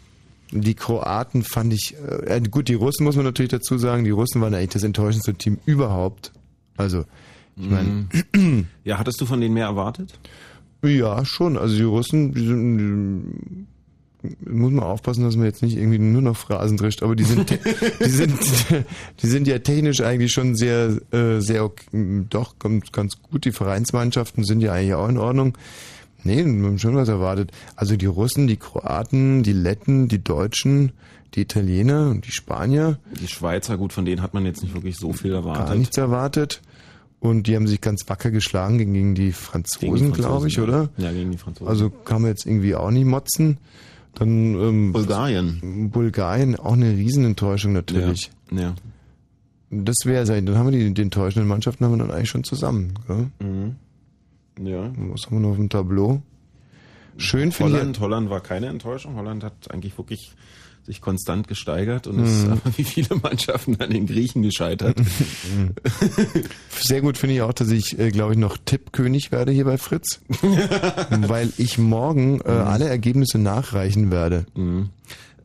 die Kroaten fand ich, äh, gut, die Russen muss man natürlich dazu sagen, die Russen waren eigentlich das enttäuschendste Team überhaupt. Also, ich meine,
Mhm. Ja, hattest du von denen mehr erwartet?
ja, schon. Also die Russen, die sind, die, muss man aufpassen, dass man jetzt nicht irgendwie nur noch Phrasen drischt, aber die sind, die sind, die sind ja technisch eigentlich schon sehr, äh, sehr, ok- doch ganz, ganz gut. Die Vereinsmannschaften sind ja eigentlich auch in Ordnung. Nee, wir haben schon was erwartet. Also die Russen, die Kroaten, die Letten, die Deutschen, die Italiener und die Spanier.
Die Schweizer, gut, von denen hat man jetzt nicht wirklich so viel erwartet.
Gar nichts erwartet. Und die haben sich ganz wacker geschlagen gegen, die
die
Franzosen, glaube ich,
ja.
oder?
Ja, gegen die Franzosen.
Also kann man jetzt irgendwie auch nicht motzen. Dann ähm,
Bulgarien.
Bulgarien, auch eine Riesenenttäuschung natürlich.
Ja. ja.
Das wäre sein. Dann haben wir die, die enttäuschenden Mannschaften haben wir dann eigentlich schon zusammen. Gell?
Mhm. Ja.
Was haben wir noch auf dem Tableau? Schön finde
Holland,
ich.
Holland war keine Enttäuschung. Holland hat eigentlich wirklich sich konstant gesteigert und ist
Mhm.
aber wie viele Mannschaften an den Griechen gescheitert.
Sehr gut finde ich auch, dass ich, äh, glaube ich, noch Tippkönig werde hier bei Fritz. weil ich morgen äh, alle Ergebnisse nachreichen werde.
Mhm.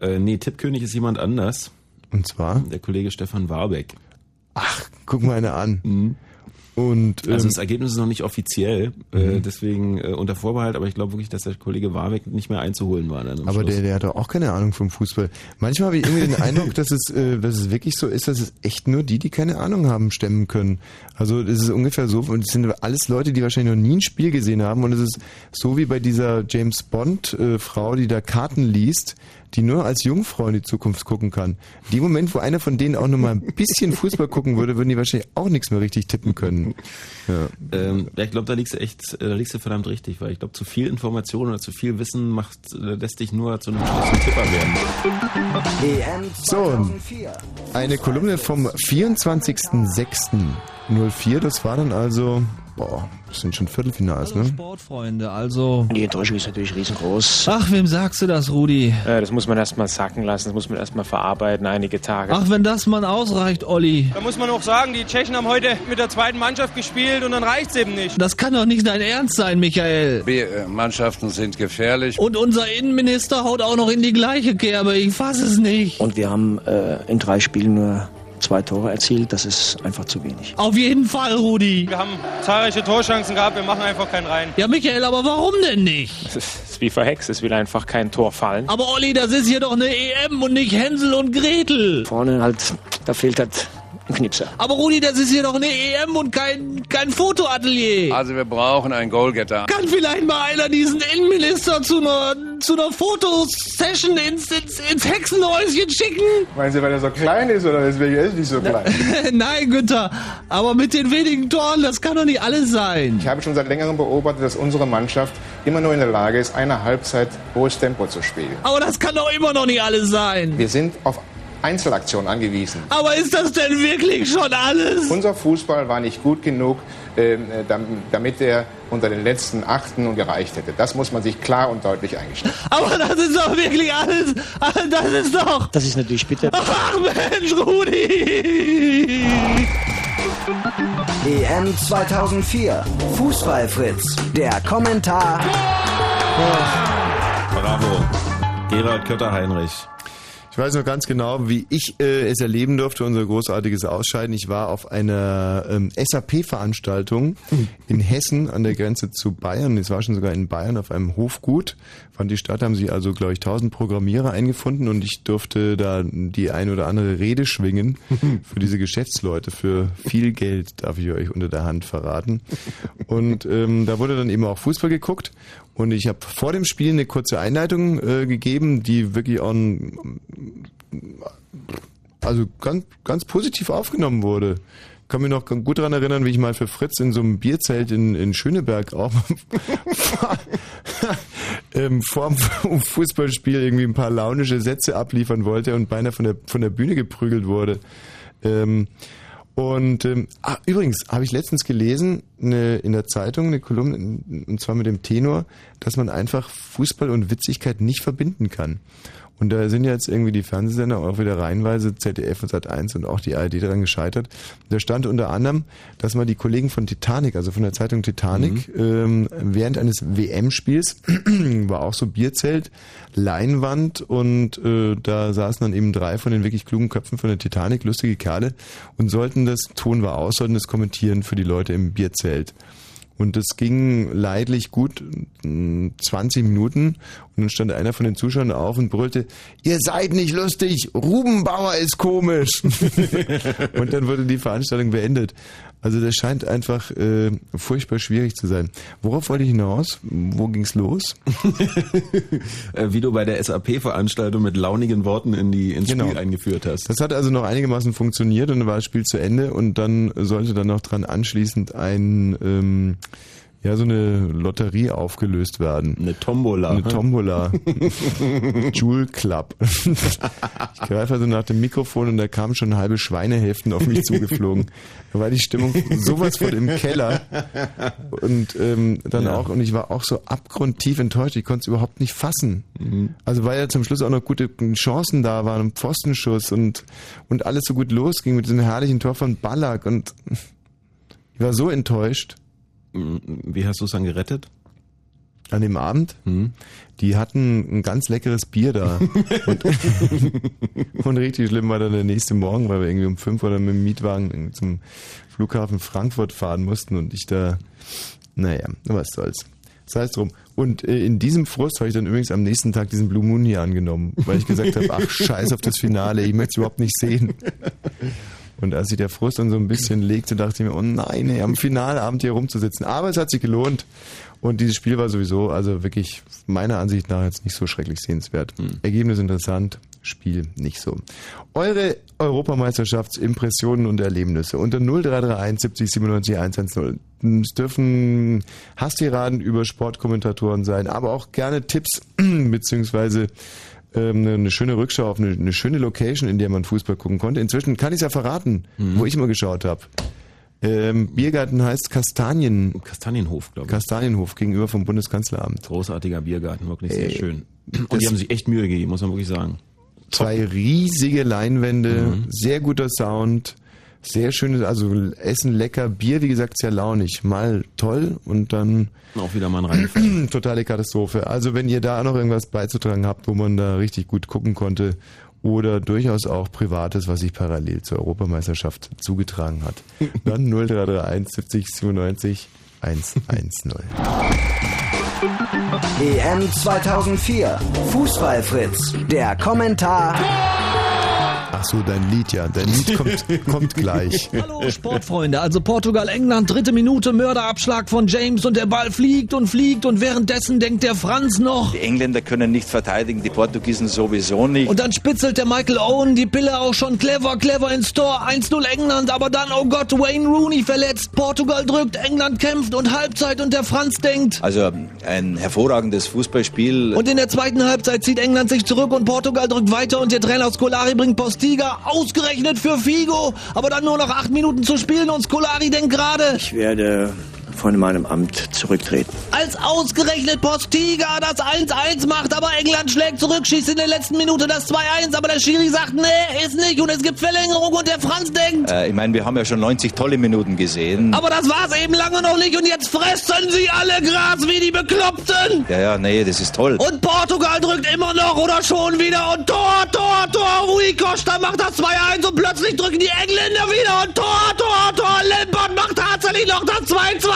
Äh, nee, Tippkönig ist jemand anders.
Und zwar?
Der Kollege Stefan Warbeck.
Guck mal eine an. Und
Also
ähm,
das Ergebnis ist noch nicht offiziell, äh,
Mhm.
deswegen äh, unter Vorbehalt, aber ich glaube wirklich, dass der Kollege Warbeck nicht mehr einzuholen war. Dann
Aber
Schluss.
der, der hat doch auch keine Ahnung vom Fußball. Manchmal habe ich irgendwie den Eindruck, dass es, äh, dass es wirklich so ist, dass es echt nur die, die keine Ahnung haben, stemmen können. Also es ist ungefähr so, und es sind alles Leute, die wahrscheinlich noch nie ein Spiel gesehen haben. Und es ist so wie bei dieser James Bond äh, die da Karten liest, die nur als Jungfrau in die Zukunft gucken kann. In dem Moment, wo einer von denen auch nur mal ein bisschen Fußball gucken würde, würden die wahrscheinlich auch nichts mehr richtig tippen können. Ja.
Ähm, ja, ich glaube, da liegst du echt, äh, da liegst du verdammt richtig, weil ich glaube, zu viel Information oder zu viel Wissen macht, äh, lässt dich nur zu einem schlechten Tipper werden.
So, eine Kolumne vom 24.06.04, das war dann also, boah, das sind schon Viertelfinals, ne?
Sportfreunde, also.
Die Enttäuschung ist natürlich riesengroß.
Ach, wem sagst du das, Rudi?
Äh, das muss man erstmal sacken lassen, das muss man erstmal verarbeiten, einige Tage.
Ach, wenn das mal ausreicht, Olli.
Da muss man auch sagen, die Tschechen haben heute mit der zweiten Mannschaft gespielt und dann reicht's eben nicht.
Das kann doch nicht dein Ernst sein, Michael.
B-Mannschaften sind gefährlich.
Und unser Innenminister haut auch noch in die gleiche Kerbe. Ich fass es nicht.
Und wir haben äh, in drei Spielen nur zwei Tore erzielt. Das ist einfach zu wenig.
Auf jeden Fall, Rudi.
Wir haben zahlreiche Torchancen gehabt, wir machen einfach keinen rein.
Ja, Michael, aber warum denn nicht?
Es ist, es ist wie verhext, es will einfach kein Tor fallen.
Aber Olli, das ist hier doch eine EM und nicht Hänsel und Gretel.
Vorne halt, da fehlt halt ein Knipser.
Aber Rudi, das ist hier doch eine EM und kein, kein Fotoatelier.
Also wir brauchen einen Goalgetter.
Kann vielleicht mal einer diesen Innenminister zu einer, zu einer Fotosession ins, ins, ins Hexenhäuschen schicken?
Meinen Sie, weil er so klein ist oder deswegen ist er nicht so klein?
Nein, Günther, aber mit den wenigen Toren, das kann doch nicht alles sein.
Ich habe schon seit längerem beobachtet, dass unsere Mannschaft immer nur in der Lage ist, eine Halbzeit hohes Tempo zu spielen.
Aber das kann doch immer noch nicht alles sein.
Wir sind auf Einzelaktionen angewiesen.
Aber ist das denn wirklich schon alles?
Unser Fußball war nicht gut genug, ähm, dam- damit er unter den letzten Achten und gereicht hätte. Das muss man sich klar und deutlich eingestehen.
Aber das ist doch wirklich alles. Das ist doch.
Das ist natürlich bitter.
Ach Mensch, Rudi!
EM 2004. Fußballfritz. Der Kommentar.
Bravo. Gerald Kötter-Heinrich.
Ich weiß noch ganz genau, wie ich äh, es erleben durfte, unser großartiges Ausscheiden. Ich war auf einer ähm, SAP-Veranstaltung in Hessen an der Grenze zu Bayern. Es war schon sogar in Bayern auf einem Hofgut. Fand die Stadt, haben sie also, glaube ich, 1000 Programmierer eingefunden und ich durfte da die ein oder andere Rede schwingen für diese Geschäftsleute. Für viel Geld darf ich euch unter der Hand verraten. Und ähm, da wurde dann eben auch Fußball geguckt. Und ich habe vor dem Spiel eine kurze Einleitung äh, gegeben, die wirklich ein, also ganz, ganz positiv aufgenommen wurde. Ich kann mich noch gut daran erinnern, wie ich mal für Fritz in so einem Bierzelt in, in Schöneberg auch ähm, vor dem Fußballspiel irgendwie ein paar launische Sätze abliefern wollte und beinahe von der, von der Bühne geprügelt wurde. Ähm, und ähm, ah, übrigens habe ich letztens gelesen eine, in der Zeitung eine Kolumne und zwar mit dem Tenor, dass man einfach Fußball und Witzigkeit nicht verbinden kann. Und da sind jetzt irgendwie die Fernsehsender auch wieder reihenweise, ZDF und Sat1 und auch die ARD daran gescheitert. Da stand unter anderem, dass mal die Kollegen von Titanic, also von der Zeitung Titanic, mhm. ähm, während eines WM-Spiels, war auch so Bierzelt, Leinwand und äh, da saßen dann eben drei von den wirklich klugen Köpfen von der Titanic, lustige Kerle, und sollten das, Ton war aus, sollten das kommentieren für die Leute im Bierzelt. Und das ging leidlich gut 20 Minuten und dann stand einer von den Zuschauern auf und brüllte, ihr seid nicht lustig, Rubenbauer ist komisch. und dann wurde die Veranstaltung beendet. Also das scheint einfach äh, furchtbar schwierig zu sein. Worauf wollte ich hinaus? Wo ging's los?
Äh, wie du bei der SAP-Veranstaltung mit launigen Worten in die, ins
Genau.
Spiel eingeführt hast.
Das hat also noch einigermaßen funktioniert und dann war das Spiel zu Ende und dann sollte dann noch dran anschließend ein ähm, ja so eine Lotterie aufgelöst werden.
Eine Tombola.
Eine Tombola. Joule Club. ich greife also nach dem Mikrofon und da kamen schon halbe Schweinehälften auf mich zugeflogen. Da war die Stimmung sowas von im Keller. Und ähm, dann
Ja.
auch, und ich war auch so abgrundtief enttäuscht, ich konnte es überhaupt nicht fassen. Also weil ja zum Schluss auch noch gute Chancen da waren, und Pfostenschuss und, und alles so gut losging mit diesem herrlichen Tor von Ballack und ich war so enttäuscht.
Wie hast du es dann gerettet?
An dem Abend? Die hatten ein ganz leckeres Bier da. und, und richtig schlimm war dann der nächste Morgen, weil wir irgendwie um fünf oder mit dem Mietwagen zum Flughafen Frankfurt fahren mussten und ich da, naja, was soll's. Sei es drum. Und äh, in diesem Frust habe ich dann übrigens am nächsten Tag diesen Blue Moon hier angenommen, weil ich gesagt habe, ach scheiß auf das Finale, ich möchte es überhaupt nicht sehen. Und als sich der Frust dann so ein bisschen legte, dachte ich mir, oh nein, ey, am Finalabend hier rumzusitzen. Aber es hat sich gelohnt. Und dieses Spiel war sowieso, also wirklich meiner Ansicht nach jetzt nicht so schrecklich sehenswert. Ergebnis interessant, Spiel nicht so. Eure Europameisterschaftsimpressionen und Erlebnisse unter 0331 70 97 110. Es dürfen Hasstiraden über Sportkommentatoren sein, aber auch gerne Tipps beziehungsweise ähm, eine schöne Rückschau auf eine, eine schöne Location, in der man Fußball gucken konnte. Inzwischen kann ich es ja verraten, wo ich mal geschaut habe. Ähm, Biergarten heißt Kastanien.
Kastanienhof, glaube ich.
Kastanienhof gegenüber vom Bundeskanzleramt.
Großartiger Biergarten, wirklich sehr
Ey,
schön. Und die haben sich echt Mühe gegeben, muss man wirklich sagen.
Zwei riesige Leinwände,
Mhm.
sehr guter Sound, sehr schönes, also Essen lecker, Bier, wie gesagt, sehr launig. Mal toll und dann
Auch wieder mal rein.
totale Katastrophe. Also wenn ihr da noch irgendwas beizutragen habt, wo man da richtig gut gucken konnte oder durchaus auch Privates, was sich parallel zur Europameisterschaft zugetragen hat, dann 0331 70 97 110.
EM 2004. Fußballfritz. Der Kommentar.
Ach so, dein Lied, ja. Dein Lied kommt, kommt gleich.
Hallo Sportfreunde, also Portugal, England, dritte Minute, Mörderabschlag von James und der Ball fliegt und fliegt und währenddessen denkt der Franz noch.
Die Engländer können nicht verteidigen, die Portugiesen sowieso nicht.
Und dann spitzelt der Michael Owen die Pille auch schon clever, clever ins Tor. 1-0 England, aber dann, oh Gott, Wayne Rooney verletzt. Portugal drückt, England kämpft und Halbzeit und der Franz denkt.
Also ein hervorragendes Fußballspiel.
Und in der zweiten Halbzeit zieht England sich zurück und Portugal drückt weiter und der Trainer Scolari bringt Postiga ausgerechnet für Figo. Aber dann nur noch acht Minuten zu spielen und Scolari denkt gerade.
Ich werde
von meinem Amt zurücktreten.
Als ausgerechnet Postiga das 1-1 macht, aber England schlägt zurück, schießt in der letzten Minute das 2-1, aber der Schiri sagt, nee, ist nicht und es gibt Verlängerung und der Franz denkt,
Äh, ich meine, wir haben ja schon 90 tolle Minuten gesehen.
aber das war's eben lange noch nicht und jetzt fressen sie alle Gras wie die Bekloppten.
Ja, ja, nee, das ist toll.
Und Portugal drückt immer noch oder schon wieder und Tor, Tor, Tor. Rui Costa macht das 2-1 und plötzlich drücken die Engländer wieder und Tor, Tor, Tor. Lampard macht tatsächlich noch das 2-2.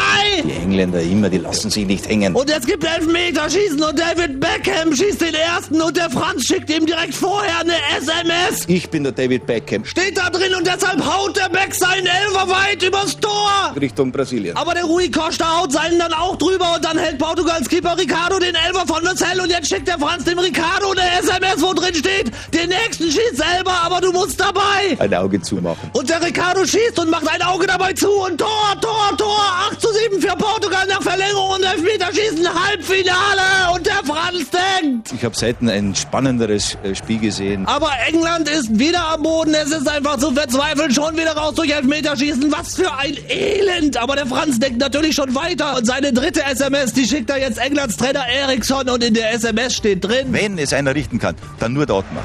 Die Engländer immer, die lassen sich nicht hängen.
Und es gibt Elfmeterschießen und David Beckham schießt den ersten und der Franz schickt ihm direkt vorher eine SMS.
Ich bin der David Beckham.
Steht da drin und deshalb haut der Beck seinen Elfer weit übers Tor.
Richtung Brasilien.
Aber der Rui Costa haut seinen dann auch drüber und dann hält Portugals Keeper Ricardo den Elfer von Marcel und jetzt schickt der Franz dem Ricardo eine SMS, wo drin steht, den nächsten schießt selber, aber du musst dabei.
Ein Auge zumachen.
Und der Ricardo schießt und macht ein Auge dabei zu und Tor, Tor, Tor, 8 zu 7 für Portugal nach Verlängerung und Elfmeterschießen, Halbfinale und der Franz denkt.
Ich habe selten ein spannenderes äh, Spiel gesehen.
Aber England ist wieder am Boden, es ist einfach zu verzweifeln, schon wieder raus durch Elfmeterschießen, was für ein Elend. Aber der Franz denkt natürlich schon weiter und seine dritte SMS, die schickt er jetzt Englands Trainer Eriksson und in der SMS steht drin.
Wenn es einer richten kann, dann nur Dortmund.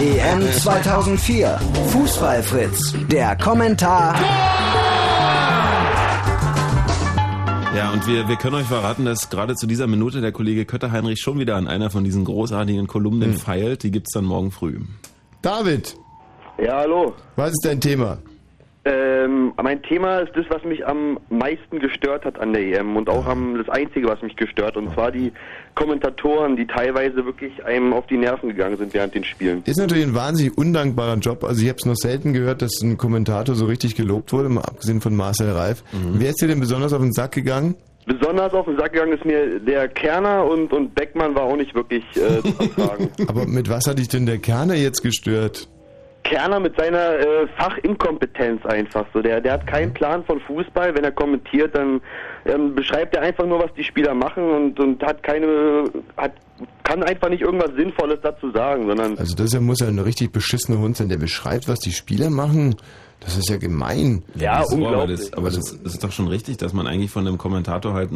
EM 2004. Fußballfritz. Der Kommentar.
Ja, und wir, wir können euch verraten, dass gerade zu dieser Minute der Kollege Kötter-Heinrich schon wieder an einer von diesen großartigen Kolumnen
Hm.
feilt. Die gibt's dann morgen früh.
David,
Ja, hallo.
was ist dein Thema?
Ähm, mein Thema ist das, was mich am meisten gestört hat an der EM und auch am, das Einzige, was mich gestört, und zwar die Kommentatoren, die teilweise wirklich einem auf die Nerven gegangen sind während den Spielen.
Ist natürlich ein wahnsinnig undankbarer Job. Also ich habe es noch selten gehört, dass ein Kommentator so richtig gelobt wurde, mal abgesehen von Marcel Reif. Wer ist dir denn besonders auf den Sack gegangen?
Besonders auf den Sack gegangen ist mir der Kerner und, und Beckmann war auch nicht wirklich äh, zu ertragen.
Aber mit was hat dich denn der Kerner jetzt gestört?
Kerner mit seiner äh, Fachinkompetenz einfach so. Der, der hat keinen Plan von Fußball. Wenn er kommentiert, dann ähm, beschreibt er einfach nur, was die Spieler machen und, und hat keine, hat, kann einfach nicht irgendwas Sinnvolles dazu sagen, sondern
Also das muss ja ein richtig beschissener Hund sein, der beschreibt, was die Spieler machen. Das ist ja gemein.
So, aber das, aber das, das ist doch schon richtig, dass man eigentlich von dem Kommentator halt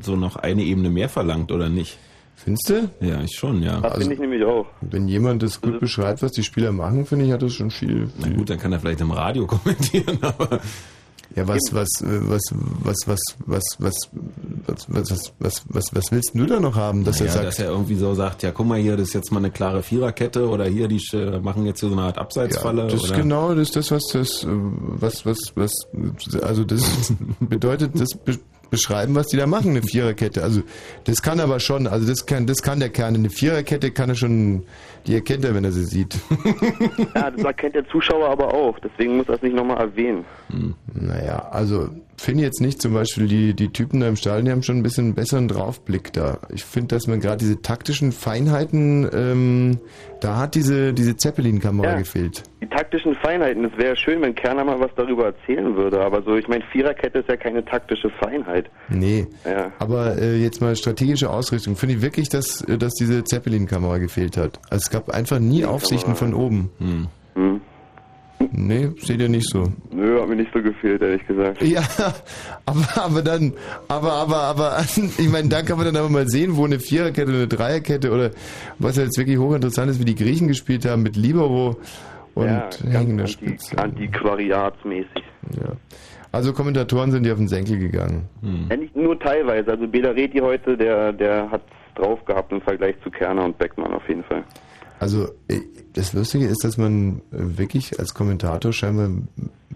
so noch eine Ebene mehr verlangt, oder nicht?
Findest du?
Ja, ich schon, ja.
das finde ich nämlich auch.
Wenn jemand das gut beschreibt, was die Spieler machen, finde ich, hat das schon viel.
Na gut, dann kann er vielleicht im Radio kommentieren, aber.
Ja, was, was, äh, was, was, was, was, was, was, was, was, was, was, was willst du da noch haben, dass
naja,
er sagt,
dass er irgendwie so sagt, ja, guck mal hier, das ist jetzt mal eine klare Viererkette oder hier, die äh, machen jetzt hier so eine Art Abseitsfalle.
Ja, das ist
oder?
genau das, ist das was das, äh, was, was, was, also das bedeutet das beschreiben, was die da machen, eine Viererkette. Also das kann aber schon, also das kann, das kann der Kern. Eine Viererkette kann er schon, die erkennt er, wenn er sie sieht.
ja, das erkennt der Zuschauer aber auch. Deswegen muss er es nicht nochmal erwähnen.
Naja, also finde jetzt nicht zum Beispiel die, die Typen da im Stadion, die haben schon ein bisschen einen besseren Draufblick da. Ich finde, dass man gerade diese taktischen Feinheiten, ähm, da hat diese, diese Zeppelin-Kamera
Ja.
gefehlt.
Die taktischen Feinheiten, es wäre schön, wenn Kerner mal was darüber erzählen würde, aber so, ich meine, Viererkette ist ja keine taktische Feinheit.
Nee.
Ja.
Aber äh, jetzt mal strategische Ausrichtung. Finde ich wirklich, dass, äh, dass diese Zeppelin-Kamera gefehlt hat. Also es gab einfach nie Aufsichten von oben.
Hm.
Nee, seht ihr nicht so.
Nö, hat mir nicht so gefehlt, ehrlich gesagt.
Ja, aber, aber dann, aber, aber, aber, ich meine, da kann man dann aber mal sehen, wo eine Viererkette oder eine Dreierkette oder was jetzt wirklich hochinteressant ist, wie die Griechen gespielt haben mit Libero und
ja,
hängender
ganz
Spitze.
anti antiquariatsmäßig.
Ja. Also Kommentatoren sind die auf den Senkel gegangen.
Ja, nicht nur teilweise. Also Belareti heute, der, der hat drauf gehabt im Vergleich zu Kerner und Beckmann auf jeden Fall.
Also äh, das Lustige ist, dass man wirklich als Kommentator scheinbar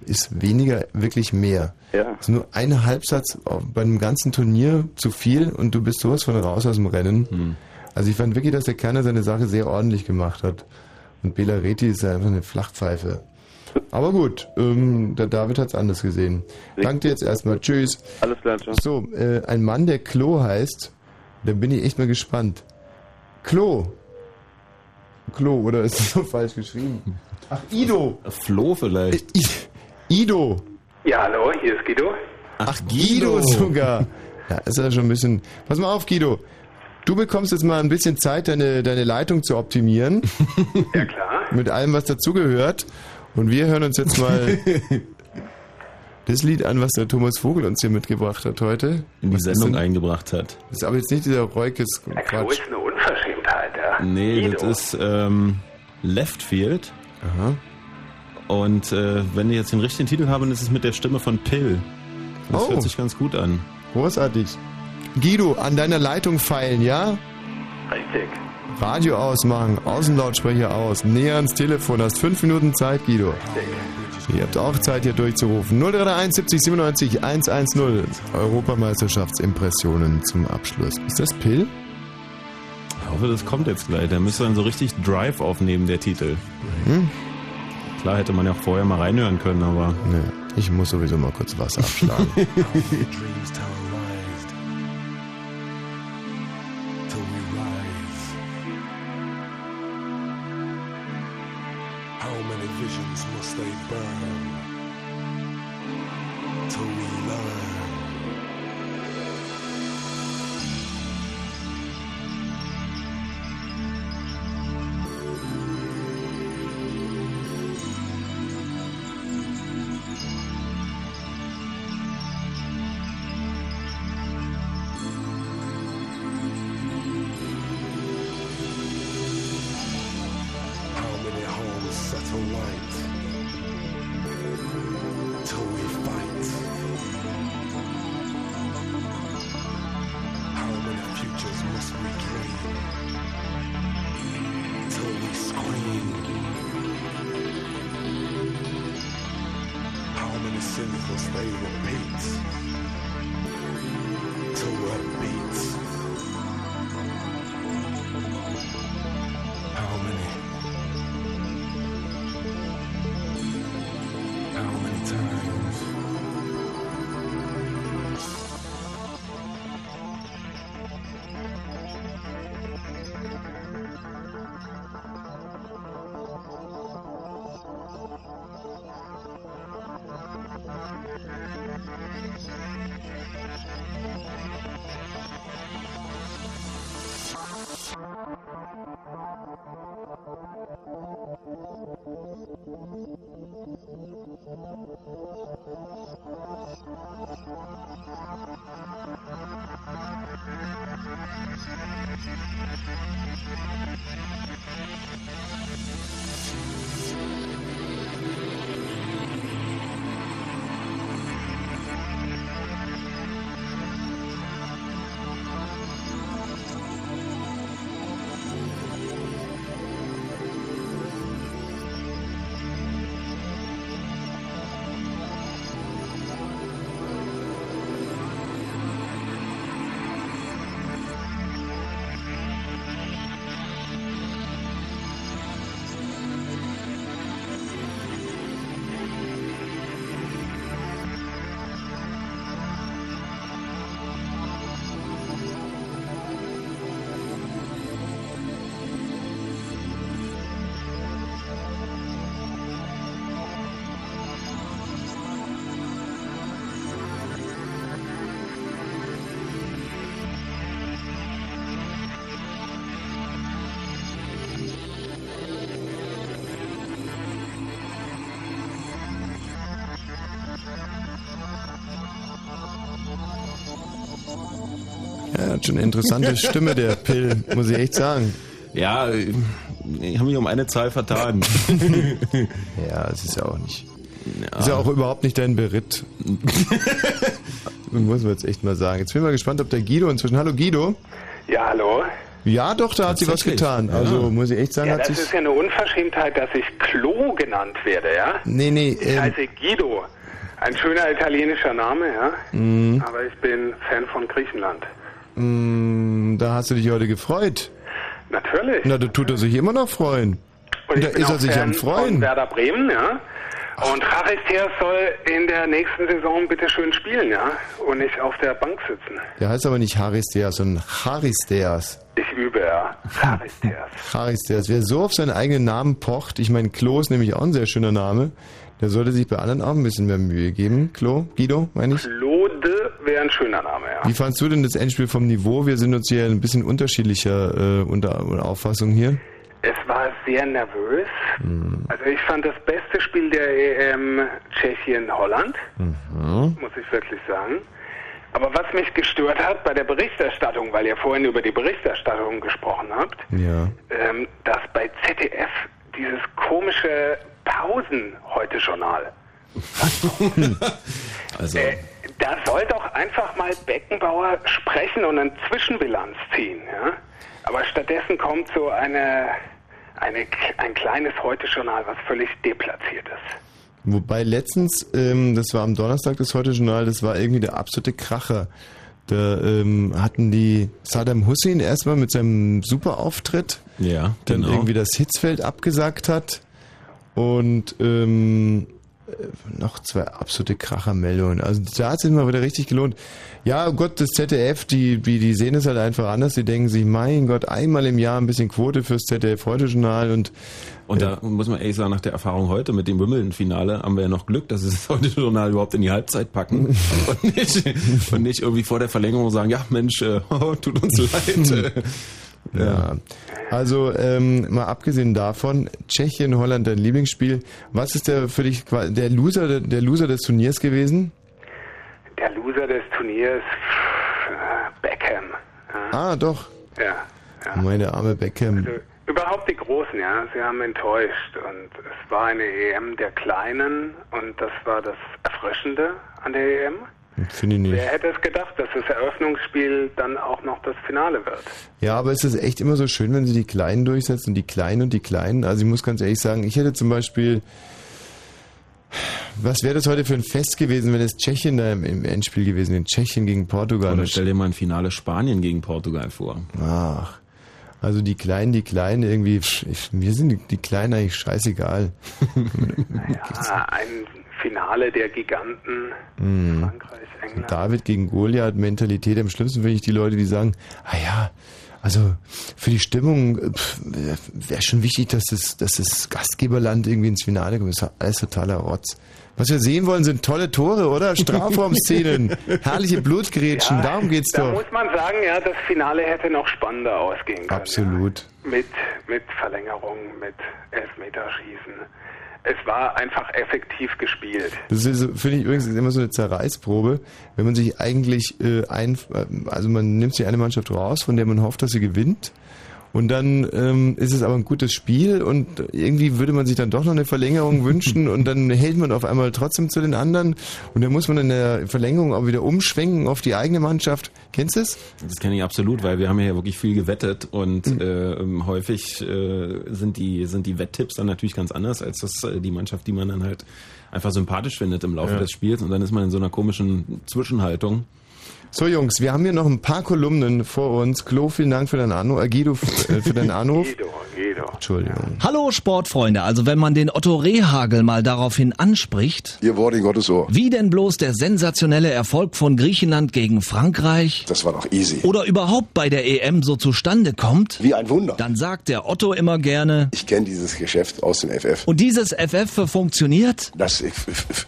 ist weniger wirklich mehr.
Ja.
Es ist nur ein Halbsatz bei einem ganzen Turnier zu viel und du bist sowas von raus aus dem Rennen. Also ich fand wirklich, dass der Kerner seine Sache sehr ordentlich gemacht hat. Und Bela Reti ist ja einfach eine Flachpfeife. Aber gut, ähm, der David hat es anders gesehen. Danke dir jetzt erstmal. Tschüss.
Alles klar, ciao.
So, äh, ein Mann, der Klo heißt, da bin ich echt mal gespannt. Klo. Klo, oder ist das so falsch geschrieben? Ach, Ido.
Flo vielleicht.
Ido.
Ja, hallo, hier ist Guido.
Ach, Guido sogar. Ja, ist ja schon ein bisschen. Pass mal auf, Guido. Du bekommst jetzt mal ein bisschen Zeit, deine, deine Leitung zu optimieren.
Ja, klar.
Mit allem, was dazugehört. Und wir hören uns jetzt mal das Lied an, was der Thomas Vogel uns hier mitgebracht hat heute.
In die
Was
Sendung
denn-
eingebracht hat.
Das ist aber jetzt nicht dieser Reukes Quatsch.
ist eine Unverschämtheit, ja.
Nee,
Guido.
das ist ähm, Left Field.
Aha.
Und äh, wenn ich jetzt den richtigen Titel habe, dann ist es mit der Stimme von Pill. Das
Oh.
hört sich ganz gut an.
Großartig. Guido, an deiner Leitung feilen, ja?
Richtig.
Radio ausmachen, Außenlautsprecher aus, näher ans Telefon, hast fünf Minuten Zeit, Guido. Ihr habt auch Zeit, hier durchzurufen. 0331 70 97 110. Europameisterschaftsimpressionen zum Abschluss. Ist das Pill?
Ich hoffe, das kommt jetzt gleich. Der müsste dann so richtig Drive aufnehmen, der Titel.
Mhm.
Klar hätte man ja auch vorher mal reinhören können, aber.
Nee, ich muss sowieso mal kurz Wasser abschlagen. eine interessante Stimme, der Pill, muss ich echt sagen.
Ja, ich habe mich um eine Zahl vertan.
ja, es ist ja auch nicht. Ist ja auch überhaupt nicht dein Beritt. muss man jetzt echt mal sagen. Jetzt bin ich mal gespannt, ob der Guido inzwischen. Hallo Guido.
Ja, hallo?
Ja, doch, da hat sie was getan.
ja.
Also muss ich echt sagen,
Ja,
hat
das
sich.
ist ja eine Unverschämtheit, dass ich Klo genannt werde, ja?
Nee, nee,
Ich
ähm,
heiße Guido. Ein schöner italienischer Name, ja?
Mhm.
Aber ich bin Fan von Griechenland.
Mh, da hast du dich heute gefreut.
Natürlich.
Na, da tut er sich immer noch freuen.
Und
da ist er sich am Freuen.
Werder Bremen, ja? Und Charisteas soll in der nächsten Saison bitte schön spielen, ja? Und nicht auf der Bank sitzen.
Der heißt aber nicht Charisteas, sondern Charisteas.
Ich übe, ja. Charisteas.
Charisteas. Wer so auf seinen eigenen Namen pocht, ich meine, Klo ist nämlich auch ein sehr schöner Name, der sollte sich bei anderen auch ein bisschen mehr Mühe geben. Klo, Guido, meine ich?
Wäre ein schöner Name, ja.
Wie fandst du denn das Endspiel vom Niveau? Wir sind uns hier ein bisschen unterschiedlicher äh, unter, unter Auffassung hier.
Es war sehr nervös. Also ich fand das beste Spiel der EM Tschechien-Holland,
Mhm.
muss ich wirklich sagen. Aber was mich gestört hat bei der Berichterstattung, weil ihr vorhin über die Berichterstattung gesprochen habt,
Ja.
ähm, dass bei ZDF dieses komische Pausen-Heute-Journal.
Also,
Äh, da soll doch einfach mal Beckenbauer sprechen und eine Zwischenbilanz ziehen. Ja? Aber stattdessen kommt so eine, eine, ein kleines Heute-Journal, was völlig deplatziert ist.
Wobei letztens, ähm, das war am Donnerstag das Heute-Journal, das war irgendwie der absolute Kracher. Da ähm, hatten die Saddam Hussein erstmal mit seinem Superauftritt,
ja,
dann
genau.
irgendwie das Hitzfeld abgesagt hat und ähm, äh, noch zwei absolute Krachermeldungen. Also da hat es sich mal wieder richtig gelohnt. Ja, Gott, das ZDF, die, die, die sehen es halt einfach anders. Die denken sich, mein Gott, einmal im Jahr ein bisschen Quote fürs ZDF Heute-Journal und
Und da muss man ehrlich sagen, nach der Erfahrung heute mit dem Wimbledon-Finale haben wir ja noch Glück, dass sie das heute Journal überhaupt in die Halbzeit packen und nicht, und nicht irgendwie vor der Verlängerung sagen, ja Mensch, äh, tut uns leid.
Ja. Also ähm, mal abgesehen davon, Tschechien, Holland, dein Lieblingsspiel. Was ist der für dich der Loser, der Loser des Turniers gewesen?
Der Loser des Turniers, Beckham. Ja,
Ah, doch.
ja.
Meine arme Beckham.
Also überhaupt die Großen, ja, sie haben enttäuscht und es war eine EM der Kleinen und das war das Erfrischende an der EM.
Finde ich nicht.
Wer hätte es gedacht, dass das Eröffnungsspiel dann auch noch das Finale wird?
Ja, aber es ist echt immer so schön, wenn sie die Kleinen durchsetzen, die Kleinen und die Kleinen. Also ich muss ganz ehrlich sagen, ich hätte zum Beispiel, was wäre das heute für ein Fest gewesen, wenn es Tschechien da im, im Endspiel gewesen wäre? Tschechien gegen Portugal.
Oder stell dir mal ein Finale Spanien gegen Portugal vor.
Ach, also die Kleinen, die Kleinen irgendwie, ich, mir sind die, die Kleinen eigentlich scheißegal.
Ja, ein Finale der Giganten,
Hm.
Frankreich, England.
David gegen Goliath Mentalität. Am schlimmsten finde ich die Leute, die sagen, ah ja, also für die Stimmung wäre schon wichtig, dass das, dass das Gastgeberland irgendwie ins Finale kommt. Das ist alles totaler Rotz. Was wir sehen wollen, sind tolle Tore, oder? Strafraumszenen, herrliche Blutgrätschen, darum geht's
Da
doch.
muss man sagen, ja, das Finale hätte noch spannender ausgehen können.
Absolut.
Mit, mit Verlängerung, mit Elfmeterschießen. Es war einfach effektiv gespielt.
Das ist, finde ich übrigens immer so eine Zerreißprobe, wenn man sich eigentlich äh, ein, also man nimmt sich eine Mannschaft raus, von der man hofft, dass sie gewinnt. Und dann ähm, ist es aber ein gutes Spiel und irgendwie würde man sich dann doch noch eine Verlängerung wünschen und dann hält man auf einmal trotzdem zu den anderen und dann muss man in der Verlängerung auch wieder umschwenken auf die eigene Mannschaft. Kennst du es?
Das kenne ich absolut, weil wir haben ja wirklich viel gewettet und äh, ähm, häufig äh, sind die sind die Wetttipps dann natürlich ganz anders als das äh, die Mannschaft, die man dann halt einfach sympathisch findet im Laufe
Ja.
des Spiels und dann ist man in so einer komischen Zwischenhaltung.
So Jungs, wir haben hier noch ein paar Kolumnen vor uns. Klo, vielen Dank für deinen Anruf. Äh, Guido, äh, für deinen Anruf.
Guido, Guido.
Entschuldigung.
Hallo Sportfreunde, also wenn man den Otto Rehagel mal daraufhin anspricht,
Ihr Wort in Gottes Ohr.
wie denn bloß der sensationelle Erfolg von Griechenland gegen Frankreich
Das war doch easy.
oder überhaupt bei der EM so zustande kommt,
Wie ein Wunder.
dann sagt der Otto immer gerne,
Ich kenne dieses Geschäft aus dem FF.
und dieses FF funktioniert?
Das äh,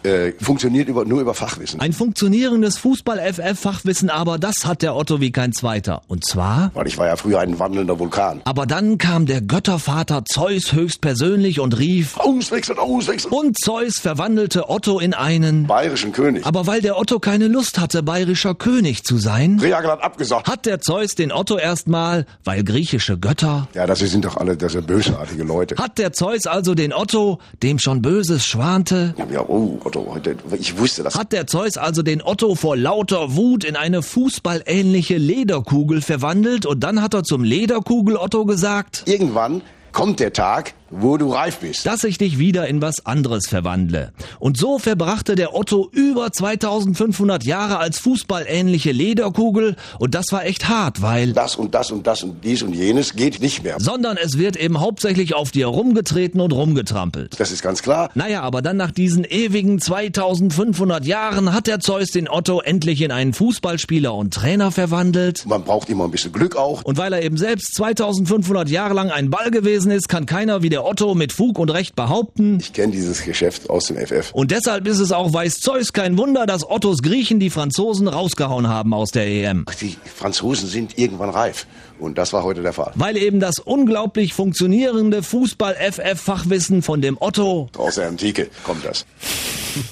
äh, funktioniert über, nur über Fachwissen.
Ein funktionierendes Fußball-FF-Fachwissen aber, das hat der Otto wie kein zweiter. Und zwar...
Weil ich war ja früher ein wandelnder Vulkan.
Aber dann kam der Göttervater Zeus höchstpersönlich und rief
Auswechseln, auswechseln.
Und Zeus verwandelte Otto in einen
Bayerischen König.
Aber weil der Otto keine Lust hatte, bayerischer König zu sein,
Reagel hat abgesagt.
hat der Zeus den Otto erstmal, weil griechische Götter,
Ja, das sind doch alle das sind bösartige Leute.
hat der Zeus also den Otto, dem schon Böses schwante,
Ja, oh, Otto, ich wusste das.
hat der Zeus also den Otto vor lauter Wut in eine fußballähnliche Lederkugel verwandelt und dann hat er zum Lederkugel Otto gesagt,
Irgendwann kommt der Tag, wo du reif bist.
dass ich dich wieder in was anderes verwandle. Und so verbrachte der Otto über 2500 Jahre als fußballähnliche Lederkugel und das war echt hart, weil
Das und das und das und dies und jenes geht nicht mehr.
sondern es wird eben hauptsächlich auf dir rumgetreten und rumgetrampelt.
Das ist ganz klar.
Naja, aber dann nach diesen ewigen 2500 Jahren hat der Zeus den Otto endlich in einen Fußballspieler und Trainer verwandelt.
Man braucht immer ein bisschen Glück auch.
Und weil er eben selbst 2500 Jahre lang ein Ball gewesen ist, kann keiner wie der Otto mit Fug und Recht behaupten.
Ich kenne dieses Geschäft aus dem FF.
Und deshalb ist es auch weiß Zeus kein Wunder, dass Ottos Griechen die Franzosen rausgehauen haben aus der EM.
Die Franzosen sind irgendwann reif. Und das war heute der Fall.
Weil eben das unglaublich funktionierende Fußball-FF-Fachwissen von dem Otto
Aus der Antike kommt das.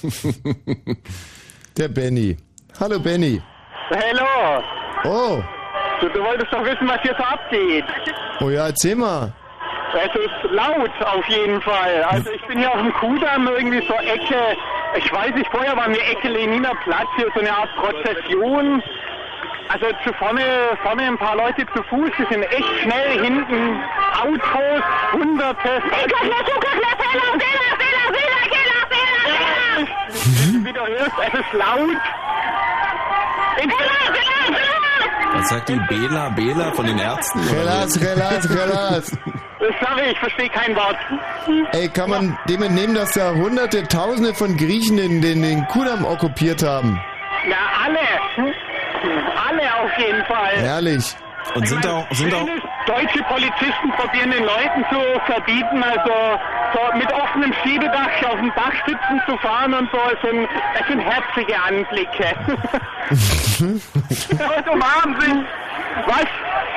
Der Benny. Hallo Benny.
Hallo.
Oh.
Du, du wolltest doch wissen, was hier so abgeht.
Oh ja, erzähl mal.
Es ist laut auf jeden Fall. Also ich bin hier auf dem Kudamm irgendwie so Ecke, ich weiß nicht, vorher war mir Ecke Leniner Platz, hier so eine Art Prozession. Also zu vorne, vorne ein paar Leute zu Fuß, die sind echt schnell, hinten Autos, hunderte. Wie du hörst, es ist laut.
Was sagt die Bela Bela von den Ärzten?
Relax, relax, relax.
Sorry, ich verstehe kein Wort.
Ey, kann man dem entnehmen, dass da hunderte, tausende von Griechen den, den, den Kudamm okkupiert haben?
Ja, alle. Alle auf jeden Fall.
Herrlich.
Und sind da auch, sind auch,
deutsche Polizisten probieren den Leuten zu verbieten, also so mit offenem Schiebedach auf dem Dach sitzen zu fahren und so. Es sind, es sind herzige Anblicke. Was umarmen sich? Was?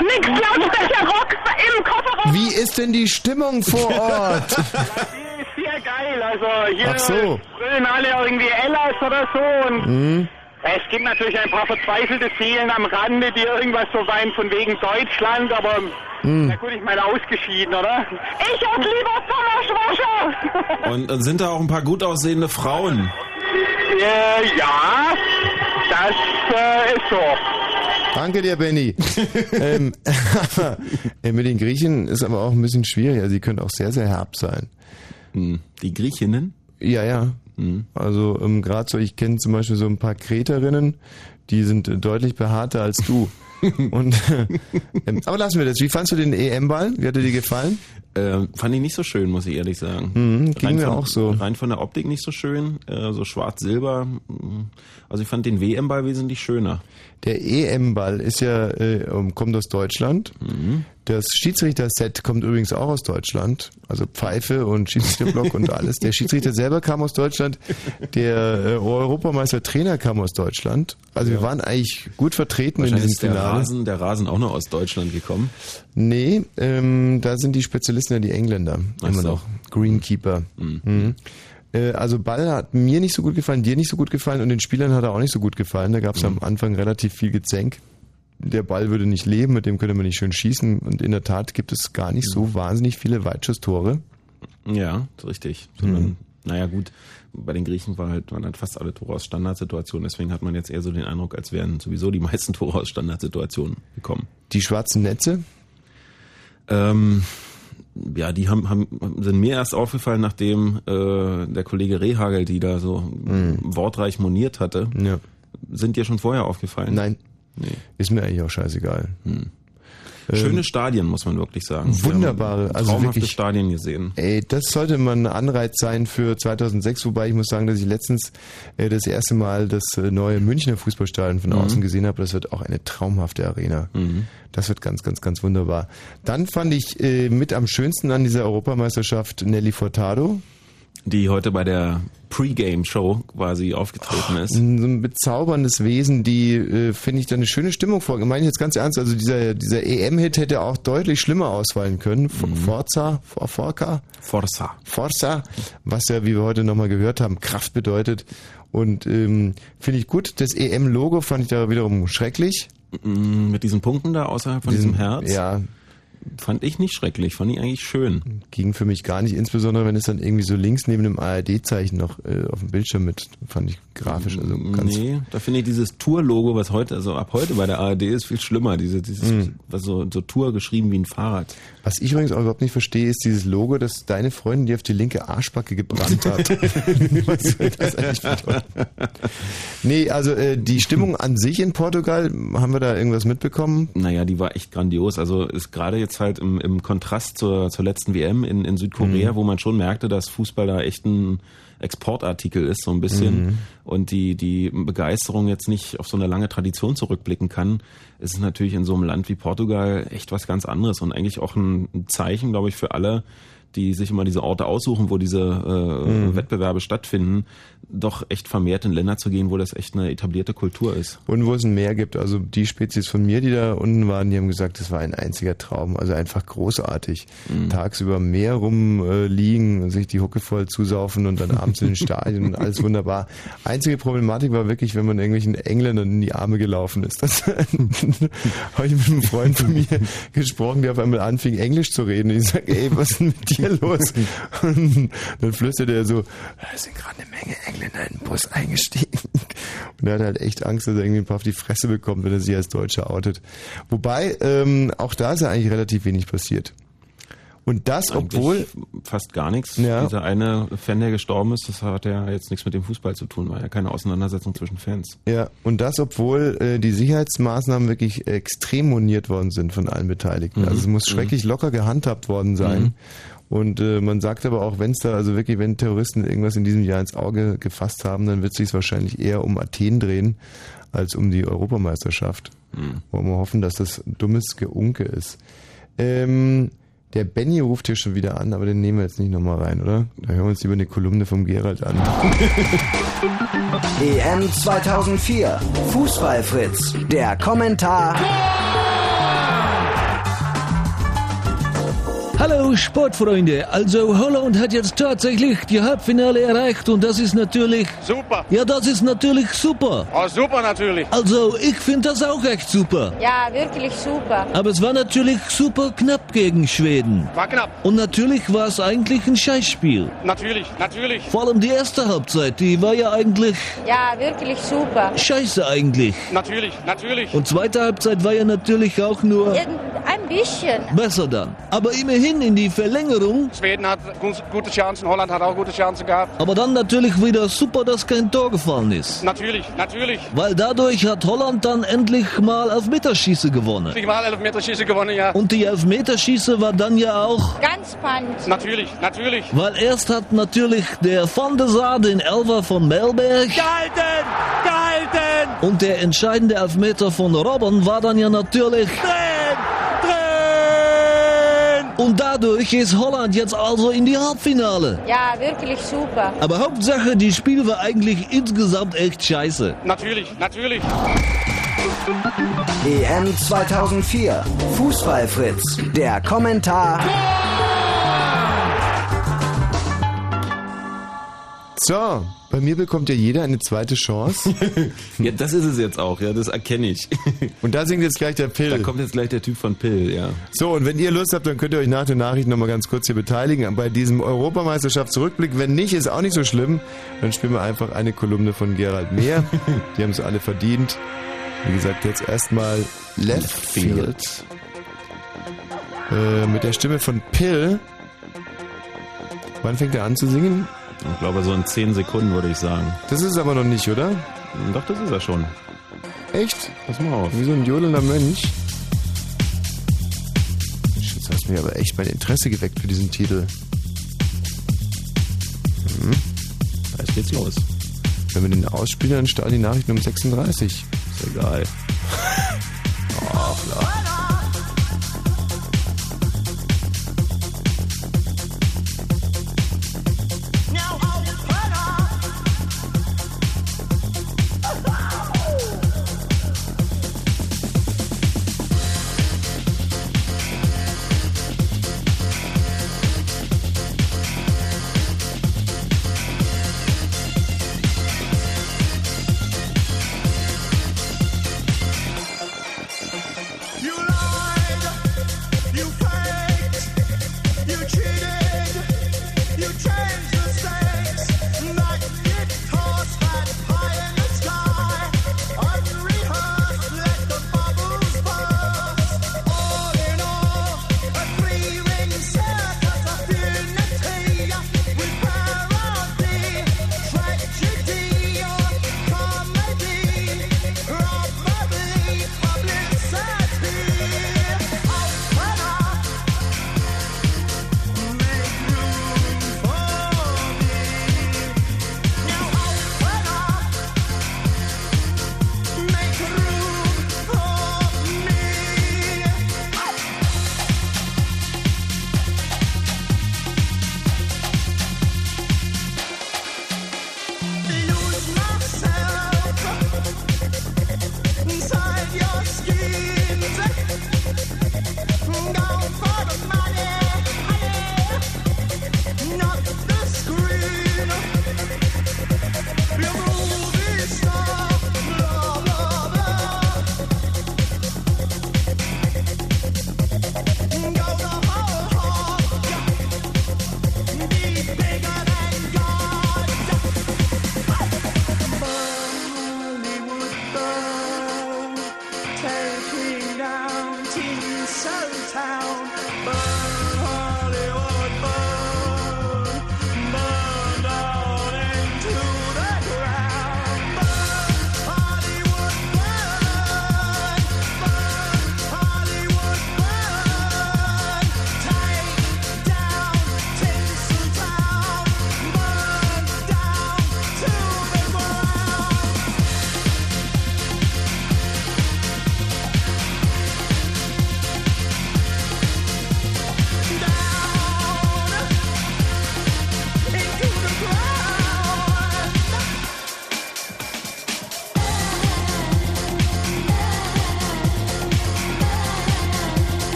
Nix lautsprecher Rock im Kofferraum.
Wie ist denn die Stimmung vor Ort?
Die ist sehr geil. Also hier
Ach so.
brüllen alle irgendwie Ellas oder so und
Hm?
Es gibt natürlich ein paar verzweifelte Seelen am Rande, die irgendwas so weinen von wegen Deutschland, aber
Hm.
na gut, ich meine ausgeschieden, oder? Ich hab lieber Sommerschwascher!
und, sind da auch ein paar gut aussehende Frauen?
äh, ja, das äh, ist so.
Danke dir, Benny. ähm, äh, mit den Griechen ist aber auch ein bisschen schwierig. Also, die können auch sehr, sehr herb sein.
Hm. Die Griechinnen?
Ja, ja.
Hm.
Also, ähm, gerade so, ich kenne zum Beispiel so ein paar Kreterinnen, die sind äh, deutlich behaarter als du. Und, ähm, aber lassen wir das. Wie fandst du den EM-Ball? Wie hat er dir gefallen?
Äh, fand ich nicht so schön, muss ich ehrlich sagen.
Mhm, ging
rein
mir
von,
auch so.
Rein von der Optik nicht so schön, äh, so schwarz-silber. mm. Also ich fand den WM-Ball wesentlich schöner.
Der EM-Ball ist ja, äh, kommt aus Deutschland.
Mhm.
Das Schiedsrichter-Set kommt übrigens auch aus Deutschland. Also Pfeife und Schiedsrichterblock und alles. Der Schiedsrichter selber kam aus Deutschland. Der äh, Europameister-Trainer kam aus Deutschland. Also wir waren eigentlich gut vertreten in diesem
ist der
Finale.
Rasen, der Rasen auch noch aus Deutschland gekommen.
Nee, ähm, da sind die Spezialisten ja die Engländer.
Ach
Immer
so.
noch. Greenkeeper. Mhm. Äh, Also Ball hat mir nicht so gut gefallen, dir nicht so gut gefallen und den Spielern hat er auch nicht so gut gefallen. Da gab es am Anfang relativ viel Gezänk. Der Ball würde nicht leben, mit dem könnte man nicht schön schießen und in der Tat gibt es gar nicht so wahnsinnig viele Weitschusstore.
Ja, richtig. Sondern, naja gut, bei den Griechen war halt, waren halt fast alle Tore aus Standardsituationen, deswegen hat man jetzt eher so den Eindruck, als wären sowieso die meisten Tore aus Standardsituationen gekommen.
Die schwarzen Netze?
Ähm, ja, die haben, haben, sind mir erst aufgefallen, nachdem äh, der Kollege Rehagel die da so wortreich moniert hatte.
Ja.
Sind dir schon vorher aufgefallen?
Nein.
Nee.
Ist mir eigentlich auch scheißegal.
Schöne
Ähm,
Stadien, muss man wirklich sagen.
Wunderbare, also
traumhafte
wirklich-
Stadien gesehen.
Ey, das sollte mal ein Anreiz sein für 2006, wobei ich muss sagen, dass ich letztens äh, das erste Mal das äh, neue Münchner Fußballstadion von
Mhm.
außen gesehen habe. Das wird auch eine traumhafte Arena. Das wird ganz, ganz, ganz wunderbar. Dann fand ich äh, mit am schönsten an dieser Europameisterschaft Nelly Furtado.
Die heute bei der Pre-Game-Show quasi aufgetreten ist.
So ein bezauberndes Wesen, die, äh, finde ich, da eine schöne Stimmung vor. Meine ich jetzt ganz ernst, also dieser, dieser EM-Hit hätte auch deutlich schlimmer ausfallen können. F- Forza, For- Forca,
Forza.
Forza, was ja, wie wir heute nochmal gehört haben, Kraft bedeutet. Und ähm, finde ich gut. Das EM-Logo fand ich da wiederum schrecklich.
Mm, Mit diesen Punkten da außerhalb von diesem Herz?
Ja.
Fand ich nicht schrecklich, fand ich eigentlich schön.
Ging für mich gar nicht, insbesondere wenn es dann irgendwie so links neben dem ARD-Zeichen noch äh, auf dem Bildschirm mit, fand ich grafisch, also ganz
Nee, da finde ich dieses Tour-Logo, was heute, also ab heute bei der ARD ist, viel schlimmer. Diese, dieses,
Mhm.
was so, so Tour geschrieben wie ein Fahrrad.
Was ich übrigens auch überhaupt nicht verstehe, ist dieses Logo, das deine Freundin dir auf die linke Arschbacke gebrannt hat. Was soll das eigentlich bedeuten? Nee, also äh, die Stimmung an sich in Portugal, haben wir da irgendwas mitbekommen?
Naja, die war echt grandios. Also ist gerade jetzt halt im, im Kontrast zur, zur letzten WM in, in Südkorea,
Mhm.
wo man schon merkte, dass Fußball da echt ein Exportartikel ist, so ein bisschen.
Mhm.
Und die, die Begeisterung jetzt nicht auf so eine lange Tradition zurückblicken kann, ist es natürlich in so einem Land wie Portugal echt was ganz anderes und eigentlich auch ein ein Zeichen, glaube ich, für alle, die sich immer diese Orte aussuchen, wo diese äh,
Mhm.
Wettbewerbe stattfinden, doch echt vermehrt in Länder zu gehen, wo das echt eine etablierte Kultur ist.
Und wo es ein Meer gibt. Also die Spezies von mir, die da unten waren, die haben gesagt, das war ein einziger Traum. Also einfach großartig.
Mhm.
Tagsüber am Meer rumliegen, äh, sich die Hucke voll zusaufen und dann abends in den Stadien und alles wunderbar. Einzige Problematik war wirklich, wenn man irgendwelchen Engländern in die Arme gelaufen ist. Das habe ich mit einem Freund von mir gesprochen, der auf einmal anfing, Englisch zu reden. Und ich sage, ey, was ist denn mit dir los? Und dann flüsterte er so, es sind gerade eine Menge Engländer in den Bus eingestiegen. Und er hat halt echt Angst, dass er irgendwie ein paar auf die Fresse bekommt, wenn er sich als Deutscher outet. Wobei, ähm, auch da ist ja eigentlich relativ wenig passiert. Und das,
Eigentlich
obwohl
fast gar nichts.
Ja.
Dieser eine Fan, der gestorben ist, das hat ja jetzt nichts mit dem Fußball zu tun, war ja keine Auseinandersetzung zwischen Fans.
Ja, und das, obwohl äh, die Sicherheitsmaßnahmen wirklich extrem moniert worden sind von allen Beteiligten.
Mhm.
Also es muss
Mhm.
schrecklich locker gehandhabt worden sein.
Mhm.
Und äh, man sagt aber auch, wenn es da, also wirklich, wenn Terroristen irgendwas in diesem Jahr ins Auge gefasst haben, dann wird es sich wahrscheinlich eher um Athen drehen als um die Europameisterschaft.
Mhm.
Wollen wir hoffen, dass das dummes Geunke ist. Ähm, der Benny ruft hier schon wieder an, aber den nehmen wir jetzt nicht nochmal rein, oder? Da hören wir uns lieber eine Kolumne vom Gerald an.
EM 2004. Fußballfritz. Der Kommentar.
Hallo Sportfreunde, also Holland hat jetzt tatsächlich die Halbfinale erreicht und das ist natürlich...
Super.
Ja, das ist natürlich super.
Oh, super natürlich.
Also ich finde das auch echt super.
Ja, wirklich super.
Aber es war natürlich super knapp gegen Schweden.
War knapp.
Und natürlich war es eigentlich ein Scheißspiel.
Natürlich, natürlich.
Vor allem die erste Halbzeit, die war ja eigentlich
Ja, wirklich super.
scheiße eigentlich.
Natürlich, natürlich.
Und zweite Halbzeit war ja natürlich auch nur
Ein bisschen.
besser dann. Aber immerhin in die Verlängerung.
Schweden hat gu- gute Chancen, Holland hat auch gute Chancen gehabt.
Aber dann natürlich wieder super, dass kein Tor gefallen ist.
Natürlich, natürlich.
Weil dadurch hat Holland dann endlich mal Elfmeterschieße gewonnen.
Ich mal Elfmeterschießen gewonnen, ja.
Und die Elfmeterschieße war dann ja auch
Ganz spannend.
Natürlich, natürlich.
Weil erst hat natürlich der Van der Sar den Elfer von Melberg
Gehalten! Gehalten!
und der entscheidende Elfmeter von Robben war dann ja natürlich
Drin!
Und dadurch ist Holland jetzt also in die Halbfinale.
Ja, wirklich super.
Aber Hauptsache, die Spiel war eigentlich insgesamt echt scheiße.
Natürlich, natürlich.
EM 2004. Fußballfritz. Der Kommentar.
So, bei mir bekommt ja jeder eine zweite Chance.
Ja, das ist es jetzt auch, ja, das erkenne ich.
Und da singt jetzt gleich der Pill.
Da kommt jetzt gleich der Typ von Pill, ja.
So, und wenn ihr Lust habt, dann könnt ihr euch nach den Nachrichten nochmal ganz kurz hier beteiligen bei diesem Europameisterschaftsrückblick. Wenn nicht, ist auch nicht so schlimm. Dann spielen wir einfach eine Kolumne von Gerald Mehr. Die haben es alle verdient. Wie gesagt, jetzt erstmal Left Field. Äh, mit der Stimme von Pill. Wann fängt er an zu singen?
Ich glaube, so in 10 Sekunden würde ich sagen.
Das ist aber noch nicht, oder?
Doch, das ist er schon.
Echt?
Pass mal auf.
Wie so ein jodelnder Mönch. Jetzt hast du mir aber echt mein Interesse geweckt für diesen Titel. Hm.
Jetzt geht's los.
Wenn wir den ausspielen, dann starten die Nachrichten um 36.
Ist egal.
Oh, klar.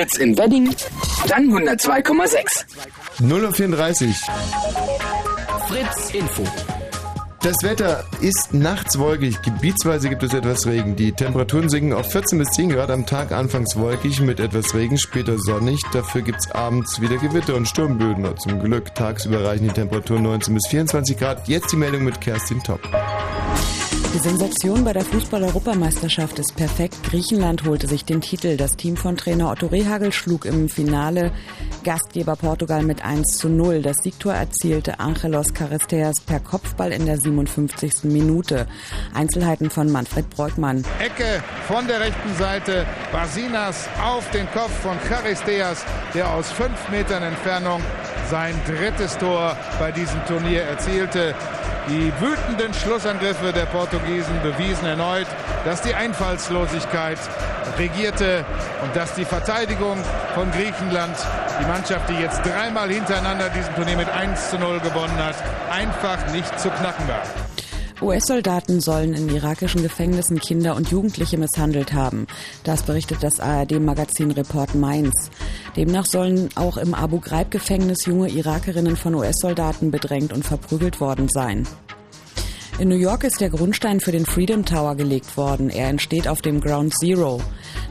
Fritz in Wedding, dann 102,6.
0.34 Uhr.
Fritz Info.
Das Wetter ist nachts wolkig, gebietsweise gibt es etwas Regen. Die Temperaturen sinken auf 14 bis 10 Grad am Tag, anfangs wolkig mit etwas Regen, später sonnig. Dafür gibt es abends wieder Gewitter und Sturmböden. Und zum Glück tagsüber reichen die Temperaturen 19 bis 24 Grad. Jetzt die Meldung mit Kerstin Topp.
Die Sensation bei der Fußball-Europameisterschaft ist perfekt. Griechenland holte sich den Titel. Das Team von Trainer Otto Rehagel schlug im Finale Gastgeber Portugal mit 1 zu 0. Das Siegtor erzielte Angelos Charisteas per Kopfball in der 57. Minute. Einzelheiten von Manfred Breukmann.
Ecke von der rechten Seite. Basinas auf den Kopf von Charisteas, der aus fünf Metern Entfernung sein drittes Tor bei diesem Turnier erzielte. Die wütenden Schlussangriffe der Portugiesen bewiesen erneut, dass die Einfallslosigkeit regierte und dass die Verteidigung von Griechenland, die Mannschaft, die jetzt dreimal hintereinander diesen Turnier mit 1 zu 0 gewonnen hat, einfach nicht zu knacken war.
US-Soldaten sollen in irakischen Gefängnissen Kinder und Jugendliche misshandelt haben. Das berichtet das ARD-Magazin Report Mainz. Demnach sollen auch im Abu Ghraib-Gefängnis junge Irakerinnen von US-Soldaten bedrängt und verprügelt worden sein. In New York ist der Grundstein für den Freedom Tower gelegt worden. Er entsteht auf dem Ground Zero.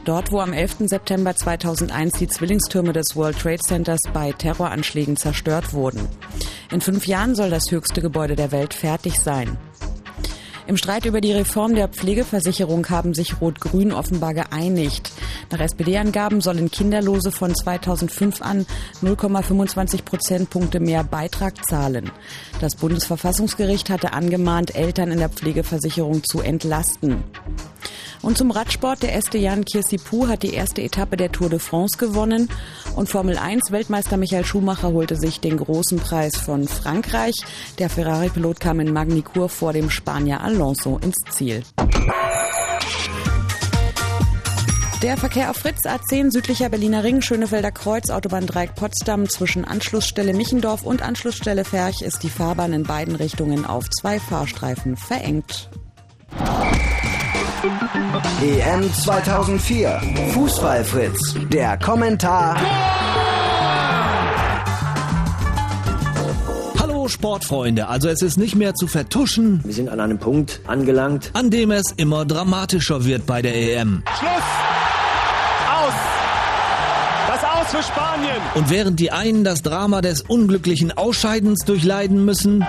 Dort, wo am 11. September 2001 die Zwillingstürme des World Trade Centers bei Terroranschlägen zerstört wurden. In fünf Jahren soll das höchste Gebäude der Welt fertig sein. Im Streit über die Reform der Pflegeversicherung haben sich Rot-Grün offenbar geeinigt. Nach SPD-Angaben sollen Kinderlose von 2005 an 0,25 Prozentpunkte mehr Beitrag zahlen. Das Bundesverfassungsgericht hatte angemahnt, Eltern in der Pflegeversicherung zu entlasten. Und zum Radsport, der Este Jan Kirsipou hat die erste Etappe der Tour de France gewonnen und Formel 1 Weltmeister Michael Schumacher holte sich den großen Preis von Frankreich. Der Ferrari-Pilot kam in Magny-Cours vor dem Spanier Alonso ins Ziel. Der Verkehr auf Fritz A10 südlicher Berliner Ring, Schönefelder Kreuz, Autobahn Dreieck Potsdam zwischen Anschlussstelle Michendorf und Anschlussstelle Ferch ist die Fahrbahn in beiden Richtungen auf zwei Fahrstreifen verengt.
EM 2004. Fußball Fritz. Der Kommentar.
Hallo Sportfreunde, also es ist nicht mehr zu vertuschen.
Wir sind an einem Punkt angelangt,
an dem es immer dramatischer wird bei der EM.
Schluss! Aus! Das Aus für Spanien!
Und während die einen das Drama des unglücklichen Ausscheidens durchleiden müssen,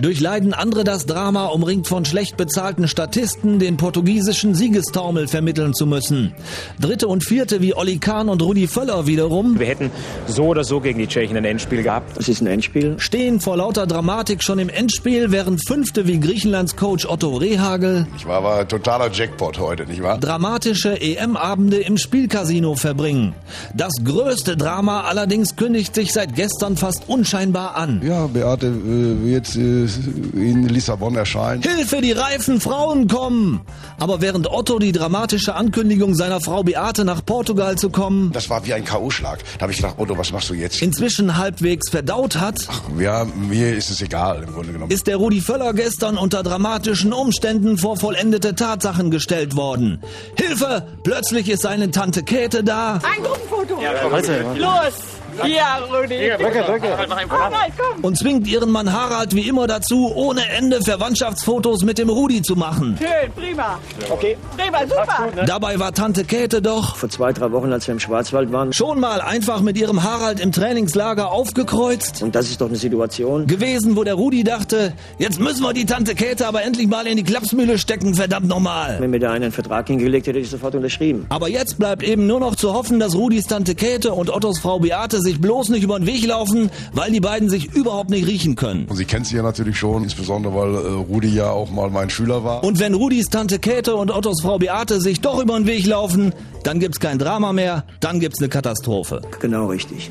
durchleiden andere das Drama, umringt von schlecht bezahlten Statisten, den portugiesischen Siegestaumel vermitteln zu müssen. Dritte und Vierte wie Olli Kahn und Rudi Völler wiederum.
Wir hätten so oder so gegen die Tschechen ein Endspiel gehabt.
Es ist ein Endspiel.
Stehen vor lauter Dramatik schon im Endspiel, während Fünfte wie Griechenlands Coach Otto Rehagel.
Ich war aber totaler Jackpot heute, nicht wahr?
Dramatische EM-Abende im Spielcasino verbringen. Das größte Drama allerdings kündigt sich seit gestern fast unscheinbar an.
Ja, Beate, äh, jetzt äh,
in Lissabon erscheint.
Hilfe, die reifen Frauen kommen! Aber während Otto die dramatische Ankündigung seiner Frau Beate nach Portugal zu kommen,
Das war wie ein K.O.-Schlag. Da habe ich gedacht, Otto, was machst du jetzt?
inzwischen halbwegs verdaut hat,
Ja, mir ist es egal im Grunde genommen.
ist der Rudi Völler gestern unter dramatischen Umständen vor vollendete Tatsachen gestellt worden. Hilfe! Plötzlich ist seine Tante Käthe da
Ein Gruppenfoto.
Ja, komm.
Los. Ja, Rudi.
Hier, drücke, drücke.
Komm.
und zwingt ihren Mann Harald wie immer dazu, ohne Ende Verwandtschaftsfotos mit dem Rudi zu machen.
Schön, prima. Okay. Prima, super.
Dabei war Tante Käthe doch
Vor zwei, drei Wochen, als wir im Schwarzwald waren.
schon mal einfach mit ihrem Harald im Trainingslager aufgekreuzt.
Und das ist doch eine Situation.
Gewesen, wo der Rudi dachte, jetzt müssen wir die Tante Käthe aber endlich mal in die Klapsmühle stecken, verdammt nochmal.
Wenn mir da einer einen Vertrag hingelegt hätte, hätte ich sofort unterschrieben.
Aber jetzt bleibt eben nur noch zu hoffen, dass Rudis Tante Käthe und Ottos Frau Beate sich bloß nicht über den Weg laufen, weil die beiden sich überhaupt nicht riechen können.
Und sie kennt sie ja natürlich schon, insbesondere weil äh, Rudi ja auch mal mein Schüler war.
Und wenn Rudis Tante Käthe und Ottos Frau Beate sich doch über den Weg laufen, dann gibt's kein Drama mehr, dann gibt's eine Katastrophe.
Genau richtig.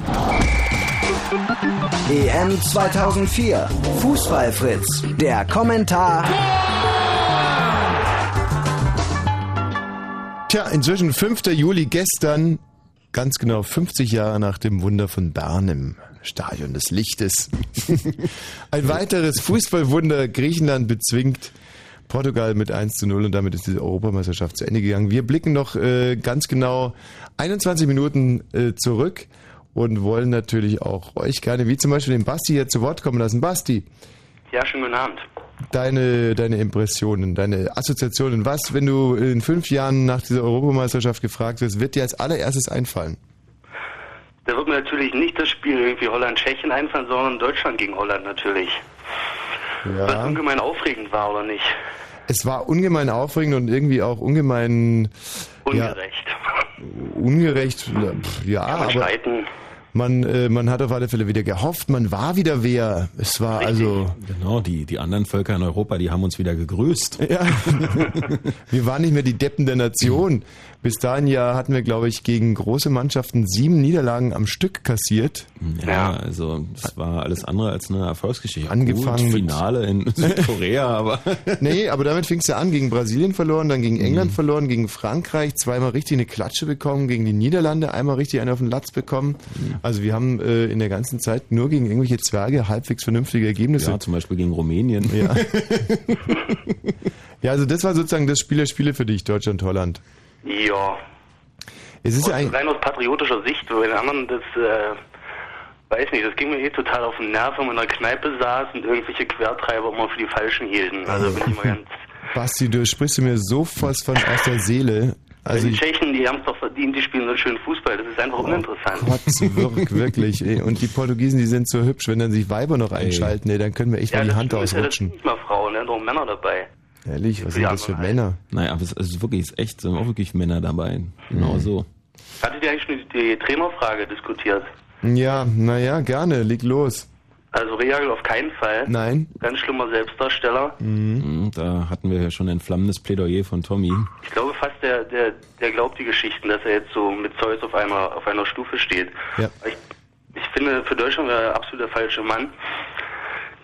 EM 2004. Fußballfritz. Der Kommentar.
Tja, inzwischen 5. Juli gestern, ganz genau 50 Jahre nach dem Wunder von Bern im Stadion des Lichtes. Ein weiteres Fußballwunder. Griechenland bezwingt Portugal mit 1 zu 0 und damit ist diese Europameisterschaft zu Ende gegangen. Wir blicken noch äh, ganz genau 21 Minuten äh, zurück und wollen natürlich auch euch gerne, wie zum Beispiel den Basti hier zu Wort kommen lassen. Basti,
Ja, schönen guten Abend.
Deine, deine Impressionen, deine Assoziationen. Was, wenn du in fünf Jahren nach dieser Europameisterschaft gefragt wirst, wird dir als allererstes einfallen?
Da wird mir natürlich nicht das Spiel irgendwie Holland-Tschechien einfallen, sondern Deutschland gegen Holland natürlich. Was
Ja.
ungemein aufregend war, oder nicht?
Es war ungemein aufregend und irgendwie auch ungemein
Ungerecht.
Ja, ungerecht. Ja, aber
streiten.
Man, äh, man hat auf alle Fälle wieder gehofft, man war wieder wer. Es war also.
Genau, die, die anderen Völker in Europa, die haben uns wieder gegrüßt.
Ja. wir waren nicht mehr die Deppen der Nation. Bis dahin ja hatten wir, glaube ich, gegen große Mannschaften sieben Niederlagen am Stück kassiert.
Ja, also das war alles andere als eine Erfolgsgeschichte.
Angefangen
Gut, Finale in Südkorea, aber
Nee, aber damit fing es ja an. Gegen Brasilien verloren, dann
Mhm.
gegen England verloren, gegen Frankreich zweimal richtig eine Klatsche bekommen, gegen die Niederlande einmal richtig einen auf den Latz bekommen.
Mhm.
Also wir haben äh, in der ganzen Zeit nur gegen irgendwelche Zwerge halbwegs vernünftige Ergebnisse.
ja, zum Beispiel gegen Rumänien.
Ja. ja, also das war sozusagen das Spiel der Spiele für dich, Deutschland, Holland.
Ja.
Es ist ja
rein aus patriotischer Sicht, weil den anderen das, äh, weiß nicht, das ging mir eh total auf den Nerv, wenn man in der Kneipe saß und irgendwelche Quertreiber immer für die Falschen hielten. Also bin ich mal ganz...
Basti, du sprichst mir so fast von aus der Seele. Also
die Tschechen, die haben es doch verdient, die spielen so schön Fußball. Das ist einfach uninteressant.
Kotzwirk, wirklich. Ey. Und die Portugiesen, die sind so hübsch, wenn dann sich Weiber noch einschalten, ey, dann können wir echt mal die Hand
ist ja das
ausrutschen.
nicht mal Frauen, da sind auch Männer dabei.
Ehrlich, was sind das für Männer?
Naja, aber es ist wirklich, es ist echt, sind auch wirklich Männer dabei. Genau
Mhm.
so.
Hattet ihr eigentlich schon die, die Trainerfrage diskutiert?
Ja, naja, gerne, leg los.
Also Reagel auf keinen Fall.
Nein.
Ganz schlimmer Selbstdarsteller.
Mhm, Da hatten wir ja schon ein flammendes Plädoyer von Tommy.
Ich glaube fast, der, der, der glaubt die Geschichten, dass er jetzt so mit Zeus auf einer, auf einer Stufe steht.
Ja.
Ich, ich finde, für Deutschland wäre er absolut der falsche Mann.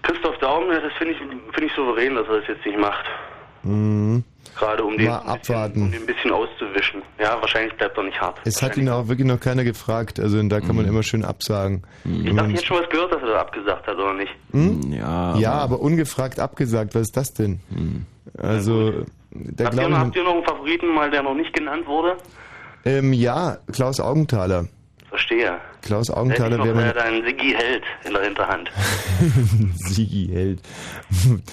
Christoph Daum, das finde ich, finde ich souverän, dass er das jetzt nicht macht.
Mhm.
Gerade um den,
Mal
um den
abwarten.
ein bisschen auszuwischen. Ja, wahrscheinlich bleibt er nicht hart.
Es hat ihn auch wirklich noch keiner gefragt, also da kann man immer schön absagen.
Ich
Wenn
dachte
man-
jetzt schon was gehört, dass er da abgesagt hat, oder nicht?
Hm?
Ja,
ja, aber ungefragt abgesagt, was ist das denn? Also, da
Habt ihr,
ich,
habt ihr noch einen Favoriten mal, der noch nicht genannt wurde?
ähm, ja, Klaus Augenthaler.
Verstehe.
Klaus Augenthaler wäre mein
deinen Siggi Held in der Hinterhand.
Sigi Held.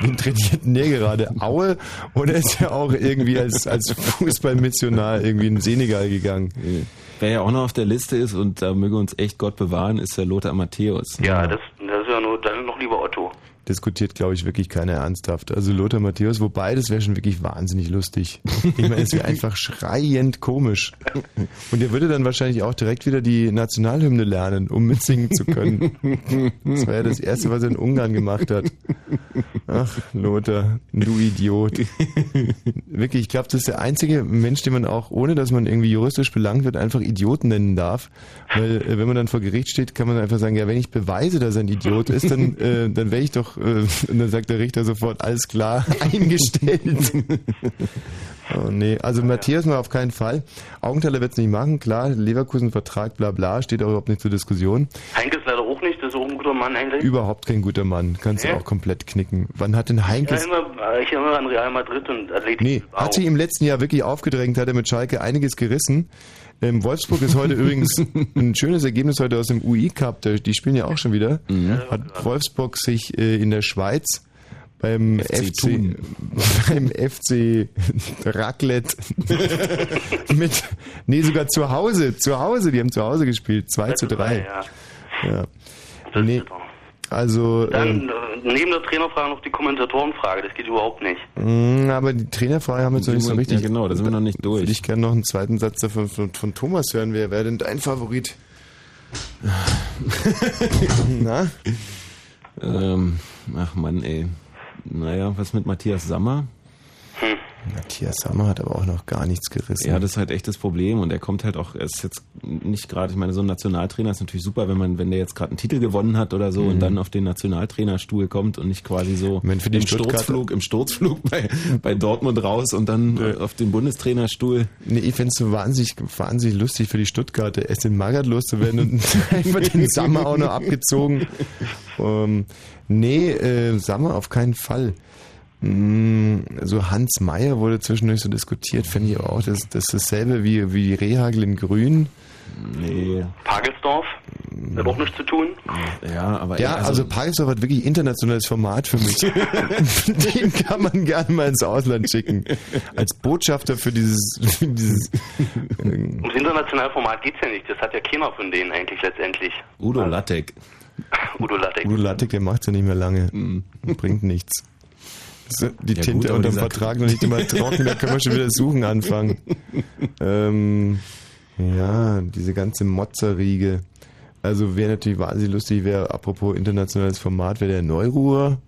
Wen trainiert denn der gerade? Aue? Oder ist er auch irgendwie als, als Fußballmissionar irgendwie in Senegal gegangen?
Wer ja auch noch auf der Liste ist und da möge uns echt Gott bewahren, ist der Lothar Matthäus.
Ja, das, das ist ja nur dann noch lieber Otto.
Diskutiert, glaube ich, wirklich keiner ernsthaft. Also Lothar Matthäus, wobei, das wäre schon wirklich wahnsinnig lustig. Ich meine, es wäre einfach schreiend komisch. Und er würde dann wahrscheinlich auch direkt wieder die Nationalhymne lernen, um mitsingen zu können. Das war ja das Erste, was er in Ungarn gemacht hat. Ach, Lothar, du Idiot. Wirklich, ich glaube, das ist der einzige Mensch, den man auch, ohne dass man irgendwie juristisch belangt wird, einfach Idioten nennen darf. Weil äh, wenn man dann vor Gericht steht, kann man einfach sagen, ja, wenn ich beweise, dass er ein Idiot ist, dann, äh, dann wäre ich doch, äh, und dann sagt der Richter sofort, alles klar, eingestellt. Oh nee, also Matthias mal auf keinen Fall. Augenthaler wird es nicht machen, klar, Leverkusen-Vertrag, bla bla, steht auch überhaupt nicht zur Diskussion.
Heinke ist leider auch nicht, das ist auch ein guter Mann eigentlich.
Überhaupt kein guter Mann, kannst
Nee?
du auch komplett knicken. Wann hat denn
Ich
Heinkes...
erinnere, ich erinnere an Real Madrid und Atletico.
Nee, hat sich im letzten Jahr wirklich aufgedrängt, hat er mit Schalke einiges gerissen. Ähm, Wolfsburg ist heute übrigens ein schönes Ergebnis heute aus dem UI Cup, die spielen ja auch schon wieder. Hat Wolfsburg sich äh, in der Schweiz beim
FC
FC,
Thun.
beim FC Raclette mit, nee, sogar zu Hause, zu Hause, die haben zu Hause gespielt, 2 zu 3.
Ja.
Ja. Nee, also, ähm,
Dann äh, neben der Trainerfrage noch die Kommentatorenfrage, das geht überhaupt nicht.
mh, aber die Trainerfrage haben wir jetzt noch nicht so
Ja,
richtig.
genau, da sind wir noch nicht durch.
Würde ich gerne noch einen zweiten Satz davon von, von Thomas hören. Wer wäre denn dein Favorit? Na?
Ähm, ach Mann, ey. Naja, was mit Matthias Sammer?
Matthias Sammer hat aber auch noch gar nichts gerissen.
Ja, das ist halt echt das Problem und er kommt halt auch, er ist jetzt nicht gerade, ich meine, so ein Nationaltrainer ist natürlich super, wenn man, wenn der jetzt gerade einen Titel gewonnen hat oder so
Mhm.
und dann auf den Nationaltrainerstuhl kommt und nicht quasi so
die
im Sturzflug, im Sturzflug bei, bei Dortmund raus und dann auf den Bundestrainerstuhl.
Nee, ich fände es so wahnsinnig, wahnsinnig lustig für die Stuttgarter, erst den Magath loszuwerden und einfach den Sammer auch noch abgezogen. Ähm, nee, äh, Sammer auf keinen Fall. Mm, So Hans Meyer wurde zwischendurch so diskutiert, fände ich auch. Das, das ist dasselbe wie, wie Rehagel in Grün.
Nee.
Pagelsdorf, hat auch nichts zu tun.
Ja, aber
Ja, also, Pagelsdorf hat wirklich internationales Format für mich. Den kann man gerne mal ins Ausland schicken. Als Botschafter für dieses, für dieses
Ums internationale Format geht's ja nicht, das hat ja keiner von denen eigentlich letztendlich.
Udo Lattek.
Udo Lattek.
Udo Lattek, der macht's ja nicht mehr lange. Bringt nichts. So, Die
Ja,
Tinte
gut, aber
unter dem
dieser-
Vertrag noch nicht immer trocken, da können wir schon wieder suchen anfangen. Ähm, ja, diese ganze Motzerriege. Also wäre natürlich wahnsinnig lustig, wäre, apropos internationales Format, wäre der Neuruhr.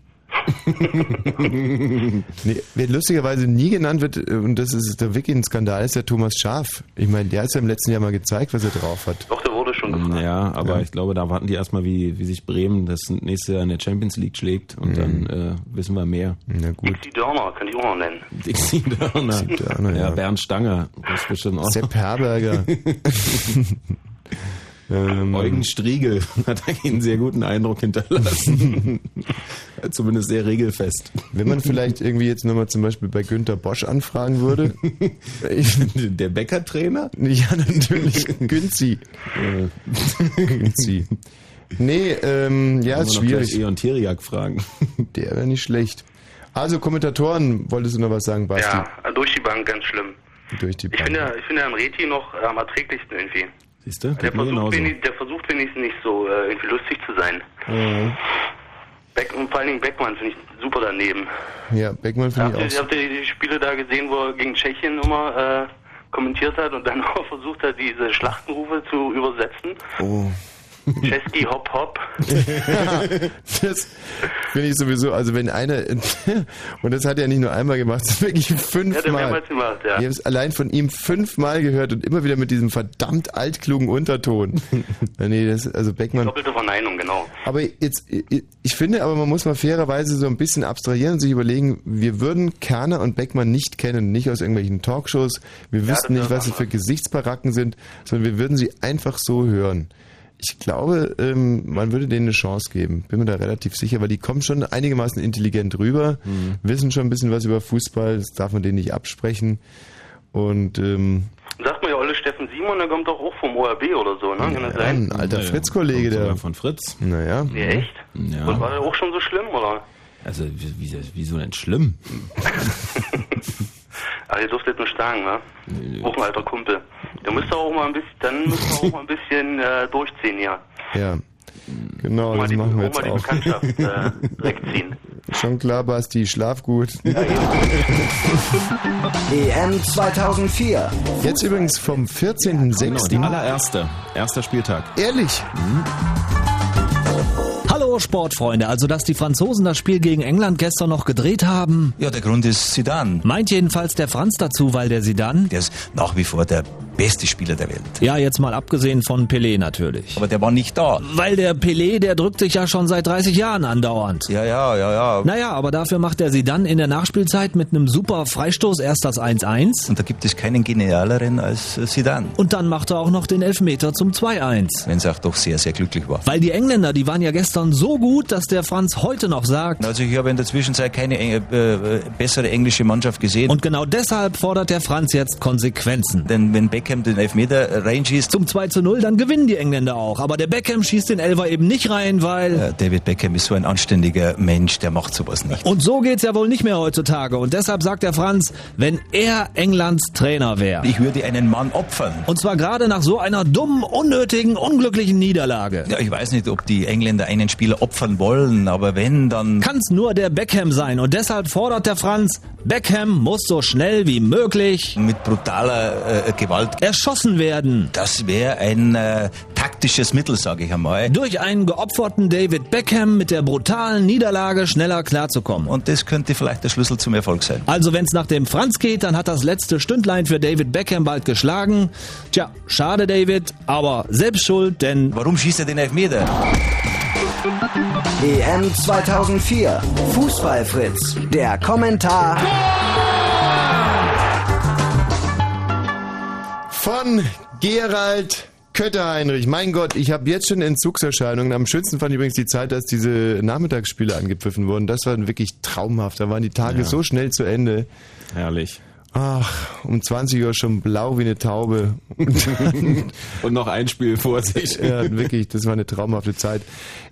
nee, wer lustigerweise nie genannt wird, äh, und das ist da wirklich ein Skandal, ist der Thomas Schaf. Ich meine, der hat ja im letzten Jahr mal gezeigt, was er drauf hat.
Doch, der wurde schon gefragt.
Ja, aber
Ja.
ich glaube, da warten die erstmal, wie, wie sich Bremen das nächste Jahr in der Champions League schlägt und dann äh, wissen wir mehr.
Na gut.
Die Dörner, kann ich auch noch nennen.
Dixie Dörner.
Dixie Dörner,
ja,
ja.
Bernd Stanger. Das ist bestimmt auch.
Sepp Herberger. ähm,
Eugen Striegel hat eigentlich einen sehr guten Eindruck hinterlassen. Zumindest sehr regelfest.
Wenn man vielleicht irgendwie jetzt nochmal zum Beispiel bei Günter Bosch anfragen würde.
Der Bäckertrainer?
Ja, natürlich. Günzi. Günzi. Nee, ähm, ja, ist schwierig.
Eon Theriak fragen.
Der wäre nicht schlecht. Also Kommentatoren, wolltest du noch was sagen, Basti?
Ja, durch die Bank ganz schlimm.
Durch die
Ich
Bank.
finde, ich finde Herrn Reti noch äh, am erträglichsten irgendwie.
Siehst du?
Der versucht, wenig, der versucht wenigstens nicht so äh, irgendwie lustig zu sein.
Mhm.
Beck, und vor allen Dingen Beckmann finde ich super daneben.
Ja, Beckmann finde ich auch.
habt ihr die Spiele da gesehen, wo er gegen Tschechien immer äh, kommentiert hat und dann auch versucht hat, diese Schlachtenrufe zu übersetzen?
Oh.
Chesky Hop Hop.
das finde ich sowieso, also wenn einer, und das hat er nicht nur einmal gemacht, das wirklich
Ja,
fünfmal.
gemacht, ja.
Ich habe es allein von ihm fünfmal gehört und immer wieder mit diesem verdammt altklugen Unterton. Ja, nee, das, also Beckmann.
Doppelte Verneinung, genau.
Aber jetzt, ich- finde aber, man muss mal fairerweise so ein bisschen abstrahieren und sich überlegen, wir würden Kerner und Beckmann nicht kennen, nicht aus irgendwelchen Talkshows, wir wüssten
das
nicht, was sie für Gesichtsbaracken sind, sondern wir würden sie einfach so hören. Ich glaube, ähm, man würde denen eine Chance geben. Bin mir da relativ sicher, weil die kommen schon einigermaßen intelligent rüber,
Mhm.
wissen schon ein bisschen was über Fußball, das darf man denen nicht absprechen. Und ähm,
Sagt man ja Olle Steffen Simon, der kommt doch auch vom ORB oder so, ne? Kann das
ja,
sein?
ein alter
Ja, ja.
Fritz-Kollege, der.
von Fritz.
Naja.
Nee, echt?
Ja.
Und war der auch schon so schlimm, oder?
Also, wie, wie, wieso denn schlimm?
Ach, ihr durftet nicht sagen, ne? Auch ein alter Kumpel. Der müsste auch mal ein bisschen, dann müsste er auch mal ein bisschen äh, durchziehen hier.
Ja. Genau, das machen wir jetzt
die
auch.
Bekanntschaft äh.
Schon klar, Basti, schlaf gut.
EM 2004.
Jetzt übrigens vom 14.06.
Genau, die allererste. Erster Spieltag.
Ehrlich?
Hallo Hallo Sportfreunde, also dass die Franzosen das Spiel gegen England gestern noch gedreht haben?
Ja, der Grund ist Zidane.
Meint jedenfalls der Franz dazu, weil der Zidane?
Der ist nach wie vor der beste Spieler der Welt.
Ja, jetzt mal abgesehen von Pelé natürlich.
Aber der war nicht da.
Weil der Pelé, der drückt sich ja schon seit 30 Jahren andauernd.
Ja, ja, ja, ja.
Naja, aber dafür macht der Zidane in der Nachspielzeit mit einem super Freistoß erst das 1-1.
Und da gibt es keinen genialeren als Zidane.
Und dann macht er auch noch den Elfmeter zum 2-1.
Wenn es auch doch sehr, sehr glücklich war.
Weil die Engländer, die waren ja gestern so gut, dass der Franz heute noch sagt.
Also ich habe in der Zwischenzeit keine äh, äh, bessere englische Mannschaft gesehen.
Und genau deshalb fordert der Franz jetzt Konsequenzen.
Denn wenn Beckham den Elfmeter reinschießt.
Zum 2 zu 0, dann gewinnen die Engländer auch. Aber der Beckham schießt den Elfer eben nicht rein, weil.
Äh, David Beckham ist so ein anständiger Mensch, der macht sowas nicht.
Und so geht's ja wohl nicht mehr heutzutage. Und deshalb sagt der Franz, wenn er Englands Trainer wäre.
Ich würde einen Mann opfern.
Und zwar gerade nach so einer dummen, unnötigen, unglücklichen Niederlage.
Ja, ich weiß nicht, ob die Engländer einen Spieler opfern wollen, aber wenn, dann.
Kann's nur der Beckham sein. Und deshalb fordert der Franz, Beckham muss so schnell wie möglich
mit brutaler äh, Gewalt
erschossen werden.
Das wäre ein äh, taktisches Mittel, sage ich einmal.
Durch einen geopferten David Beckham mit der brutalen Niederlage schneller klarzukommen.
Und das könnte vielleicht der Schlüssel zum Erfolg sein.
Also wenn's nach dem Franz geht, dann hat das letzte Stündlein für David Beckham bald geschlagen. Tja, schade David, aber selbst schuld, denn...
Warum schießt er den Elfmeter?
EM 2004. Fußballfritz. Der Kommentar.
Von Gerald Kötterheinrich. Mein Gott, ich habe jetzt schon Entzugserscheinungen. Am schönsten fand ich übrigens die Zeit, dass diese Nachmittagsspiele angepfiffen wurden. Das war wirklich traumhaft. Da waren die Tage
Ja.
so schnell zu Ende.
Herrlich.
Ach, um 20 Uhr schon blau wie eine Taube.
Und noch ein Spiel vor sich.
ja, wirklich, das war eine traumhafte Zeit.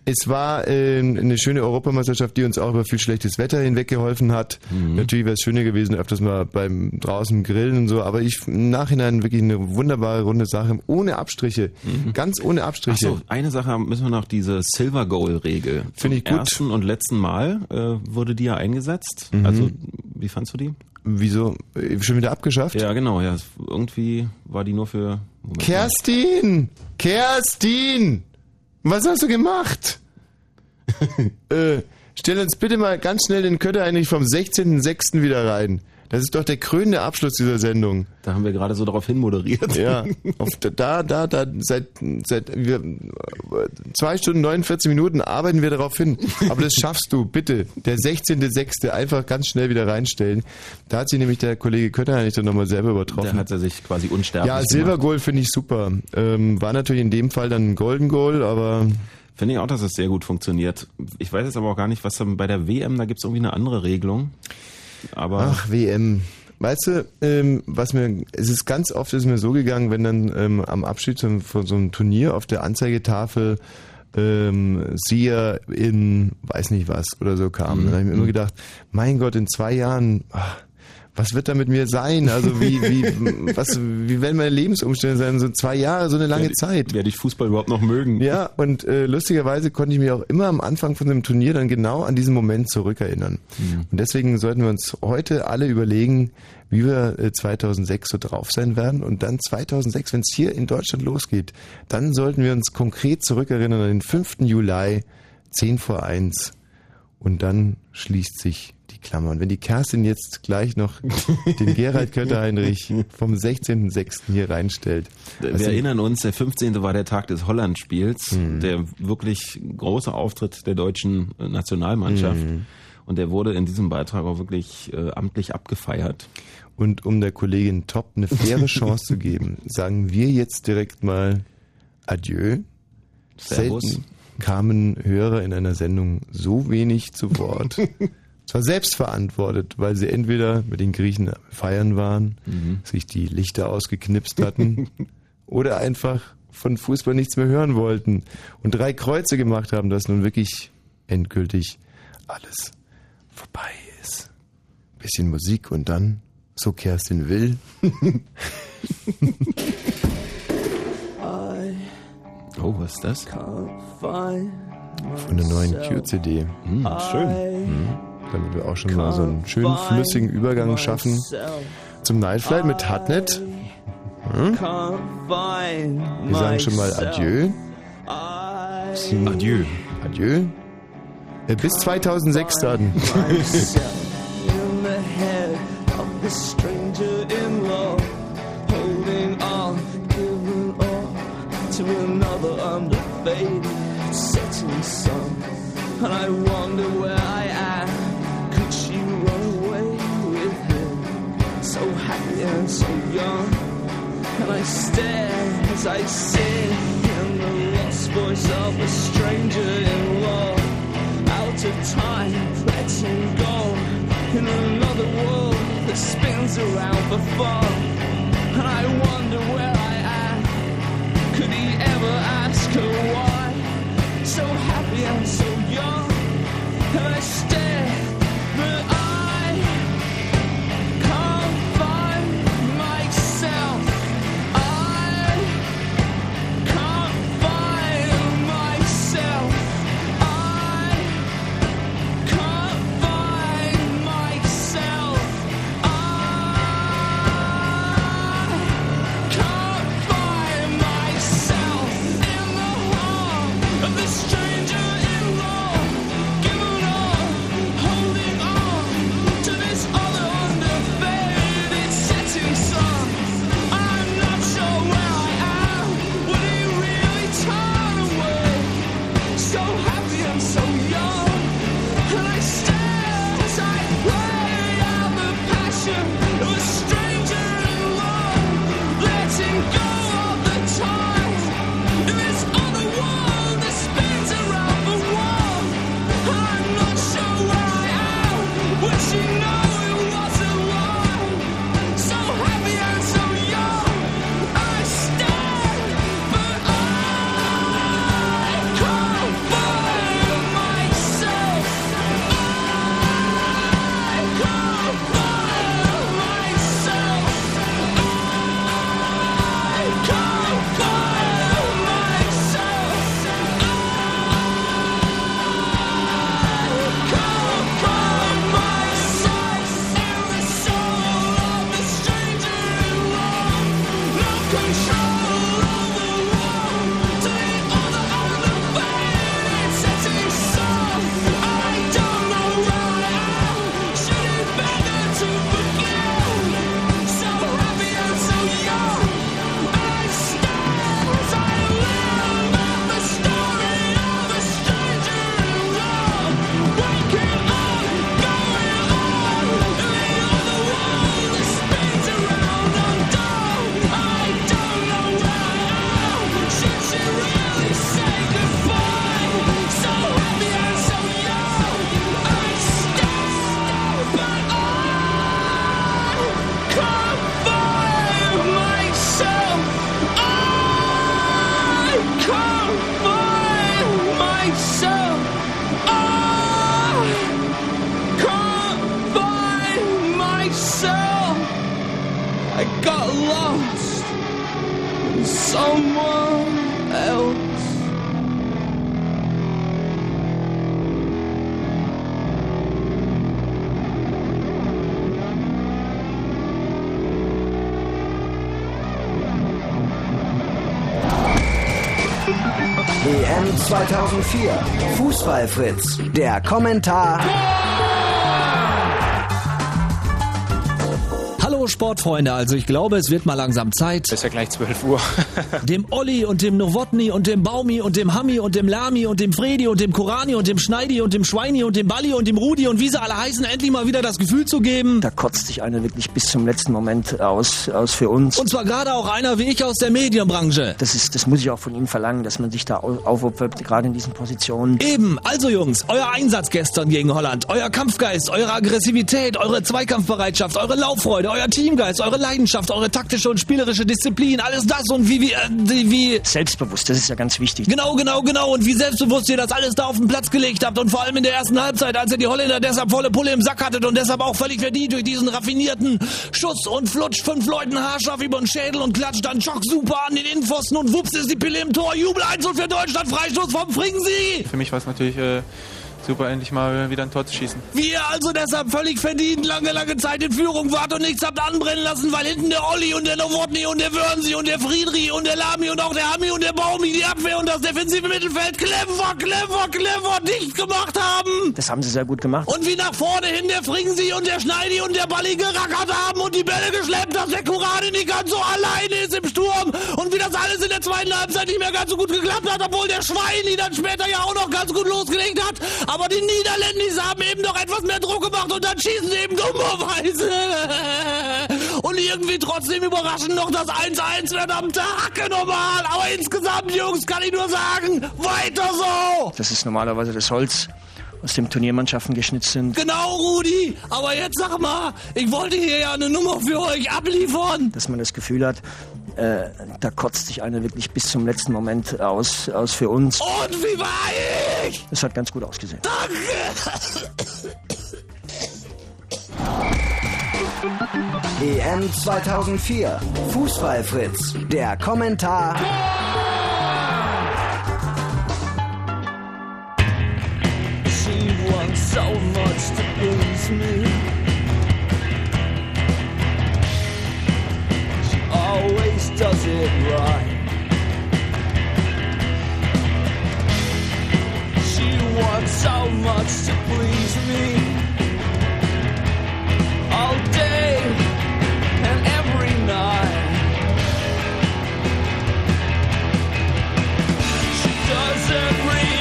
Es war ähm, eine schöne Europameisterschaft, die uns auch über viel schlechtes Wetter hinweg geholfen hat. Natürlich wäre es schöner gewesen, öfters mal beim draußen grillen und so, aber ich im Nachhinein wirklich eine wunderbare runde Sache, ohne Abstriche, ganz ohne Abstriche.
Achso, eine Sache müssen wir noch, diese Silver Goal Regel.
Finde ich gut.
ersten und letzten Mal äh, wurde die ja eingesetzt.
Mhm.
Also, wie fandst du die?
Wieso? Schon wieder abgeschafft?
Ja, genau, ja. Irgendwie war die nur für. Moment.
Kerstin! Kerstin! Was hast du gemacht? äh, stell uns bitte mal ganz schnell den Kötter eigentlich vom 16.06. wieder rein. Das ist doch der krönende Abschluss dieser Sendung.
Da haben wir gerade so darauf hin moderiert.
Ja, auf, da, da, da, seit, seit wir, zwei Stunden 49 Minuten arbeiten wir darauf hin. Aber das schaffst du, bitte. Der 16.06. einfach ganz schnell wieder reinstellen. Da hat sich nämlich der Kollege Kötter eigentlich dann nochmal selber übertroffen.
Da hat er sich quasi unsterblich
Ja,
gemacht.
Silver Goal finde ich super. Ähm, war natürlich in dem Fall dann ein Golden Goal, aber
Finde ich auch, dass es sehr gut funktioniert. Ich weiß jetzt aber auch gar nicht, was bei der WM, da gibt es irgendwie eine andere Regelung. Aber
ach WM. Weißt du, ähm, was mir, es ist ganz oft ist mir so gegangen, wenn dann ähm, am Abschied von, von so einem Turnier auf der Anzeigetafel ähm, Sia in weiß nicht was oder so kam. Dann habe ich mir immer gedacht, mein Gott, in zwei Jahren, ach, was wird da mit mir sein? Also wie, wie, was, wie werden meine Lebensumstände sein? So zwei Jahre, so eine lange
Werde-
Zeit.
werde ich Fußball überhaupt noch mögen?
Ja, und äh, lustigerweise konnte ich mich auch immer am Anfang von dem Turnier dann genau an diesen Moment zurückerinnern. Und deswegen sollten wir uns heute alle überlegen, wie wir äh, 2006 so drauf sein werden. Und dann 2006, wenn es hier in Deutschland losgeht, dann sollten wir uns konkret zurückerinnern an den 5. Juli, 10 vor 1. Und dann schließt sich Klammer. Und wenn die Kerstin jetzt gleich noch den Gerald Kötter-Heinrich vom 16.06. hier reinstellt.
wir
also-
erinnern uns, der 15. war der Tag des Holland-Spiels,
Mhm.
der wirklich große Auftritt der deutschen äh, Nationalmannschaft.
Mhm.
Und der wurde in diesem Beitrag auch wirklich äh, amtlich abgefeiert.
Und um der Kollegin Top eine faire Chance zu geben, sagen wir jetzt direkt mal Adieu.
Servus.
Selten kamen Hörer in einer Sendung so wenig zu Wort. Zwar selbst verantwortet, weil sie entweder mit den Griechen feiern waren, sich die Lichter ausgeknipst hatten oder einfach von Fußball nichts mehr hören wollten und drei Kreuze gemacht haben, dass nun wirklich endgültig alles vorbei ist. Bisschen Musik und dann, so Kerstin will.
Oh, was ist das?
Von der neuen Q-CD.
Hm, schön.
Mhm. Damit wir auch schon mal so einen schönen flüssigen Übergang schaffen zum Nightflight mit Hardnet. Hm? Wir sagen schon mal Adieu.
Adieu.
Adieu. Äh, Bis 2006 dann.
another under fading setting sun. And I wonder where so young. And I stare as I sit in the lost voice of a stranger in love out of time, letting go in another world that spins around for fun. And I wonder where I am. Could he ever ask her why? So happy and so young, and I stare,
Fußballfritz. Der Kommentar.
Sportfreunde, also ich glaube, es wird mal langsam Zeit.
Ist ja gleich 12 Uhr.
dem Olli und dem Nowotny und dem Baumi und dem Hammi und dem Lami und dem Fredi und dem Korani und dem Schneidi und dem Schweini und dem Balli und dem Rudi und wie sie alle heißen, endlich mal wieder das Gefühl zu geben.
Da kotzt sich einer wirklich bis zum letzten Moment aus, aus für uns.
Und zwar gerade auch einer wie ich aus der Medienbranche.
Das ist, das muss ich auch von ihm verlangen, dass man sich da au- aufopfert, gerade in diesen Positionen.
Eben, also Jungs, euer Einsatz gestern gegen Holland, euer Kampfgeist, eure Aggressivität, eure Zweikampfbereitschaft, eure Lauffreude, euer Teamgeist, eure Leidenschaft, eure taktische und spielerische Disziplin, alles das und wie, wie, äh, wie, wie...
Selbstbewusst, das ist ja ganz wichtig.
Genau, genau, genau. Und wie selbstbewusst ihr das alles da auf den Platz gelegt habt. Und vor allem in der ersten Halbzeit, als ihr die Holländer deshalb volle Pulle im Sack hattet und deshalb auch völlig verdient durch diesen raffinierten Schuss und Flutsch fünf Leuten haarscharf über den Schädel und klatscht dann Schock super an den Innenpfosten und wups ist die Pille im Tor. Jubel 1 und für Deutschland, Freistoß vom Fringsi.
Für mich war es natürlich äh, Super, endlich mal wieder ein Tor zu schießen.
Wir also deshalb völlig verdient lange, lange Zeit in Führung wart und nichts habt anbrennen lassen, weil hinten der Olli und der Nowotny und der Wörnsi und der Friedri und der Lami und auch der Hami und der Baumi die Abwehr und das defensive Mittelfeld clever, clever, clever dicht gemacht haben.
Das haben sie sehr gut gemacht.
Und wie nach vorne hin der Fringsi und der Schneidi und der Balli gerackert haben und die Bälle geschleppt, dass der Kurani nicht ganz so alleine ist im Sturm und wie das alles in der zweiten Halbzeit nicht mehr ganz so gut geklappt hat, obwohl der Schweini dann später ja auch noch ganz gut losgelegt hat. Aber die Niederländis haben eben noch etwas mehr Druck gemacht und dann schießen sie eben dummerweise. Und irgendwie trotzdem überraschend noch das 1-1 verdammte Hacke normal. Aber insgesamt, Jungs, kann ich nur sagen, weiter so.
Das ist normalerweise das Holz, aus dem Turniermannschaften geschnitzt sind.
Genau, Rudi. Aber jetzt sag mal, ich wollte hier ja eine Nummer für euch abliefern.
Dass man das Gefühl hat, äh, da kotzt sich einer wirklich bis zum letzten Moment aus, aus für uns.
Und wie war ich?
Das hat ganz gut ausgesehen.
EM 2004. Fußballfritz. Der Kommentar.
She wants so much to please me. always does it right. She wants so much to please me. All day and every night. She doesn't read.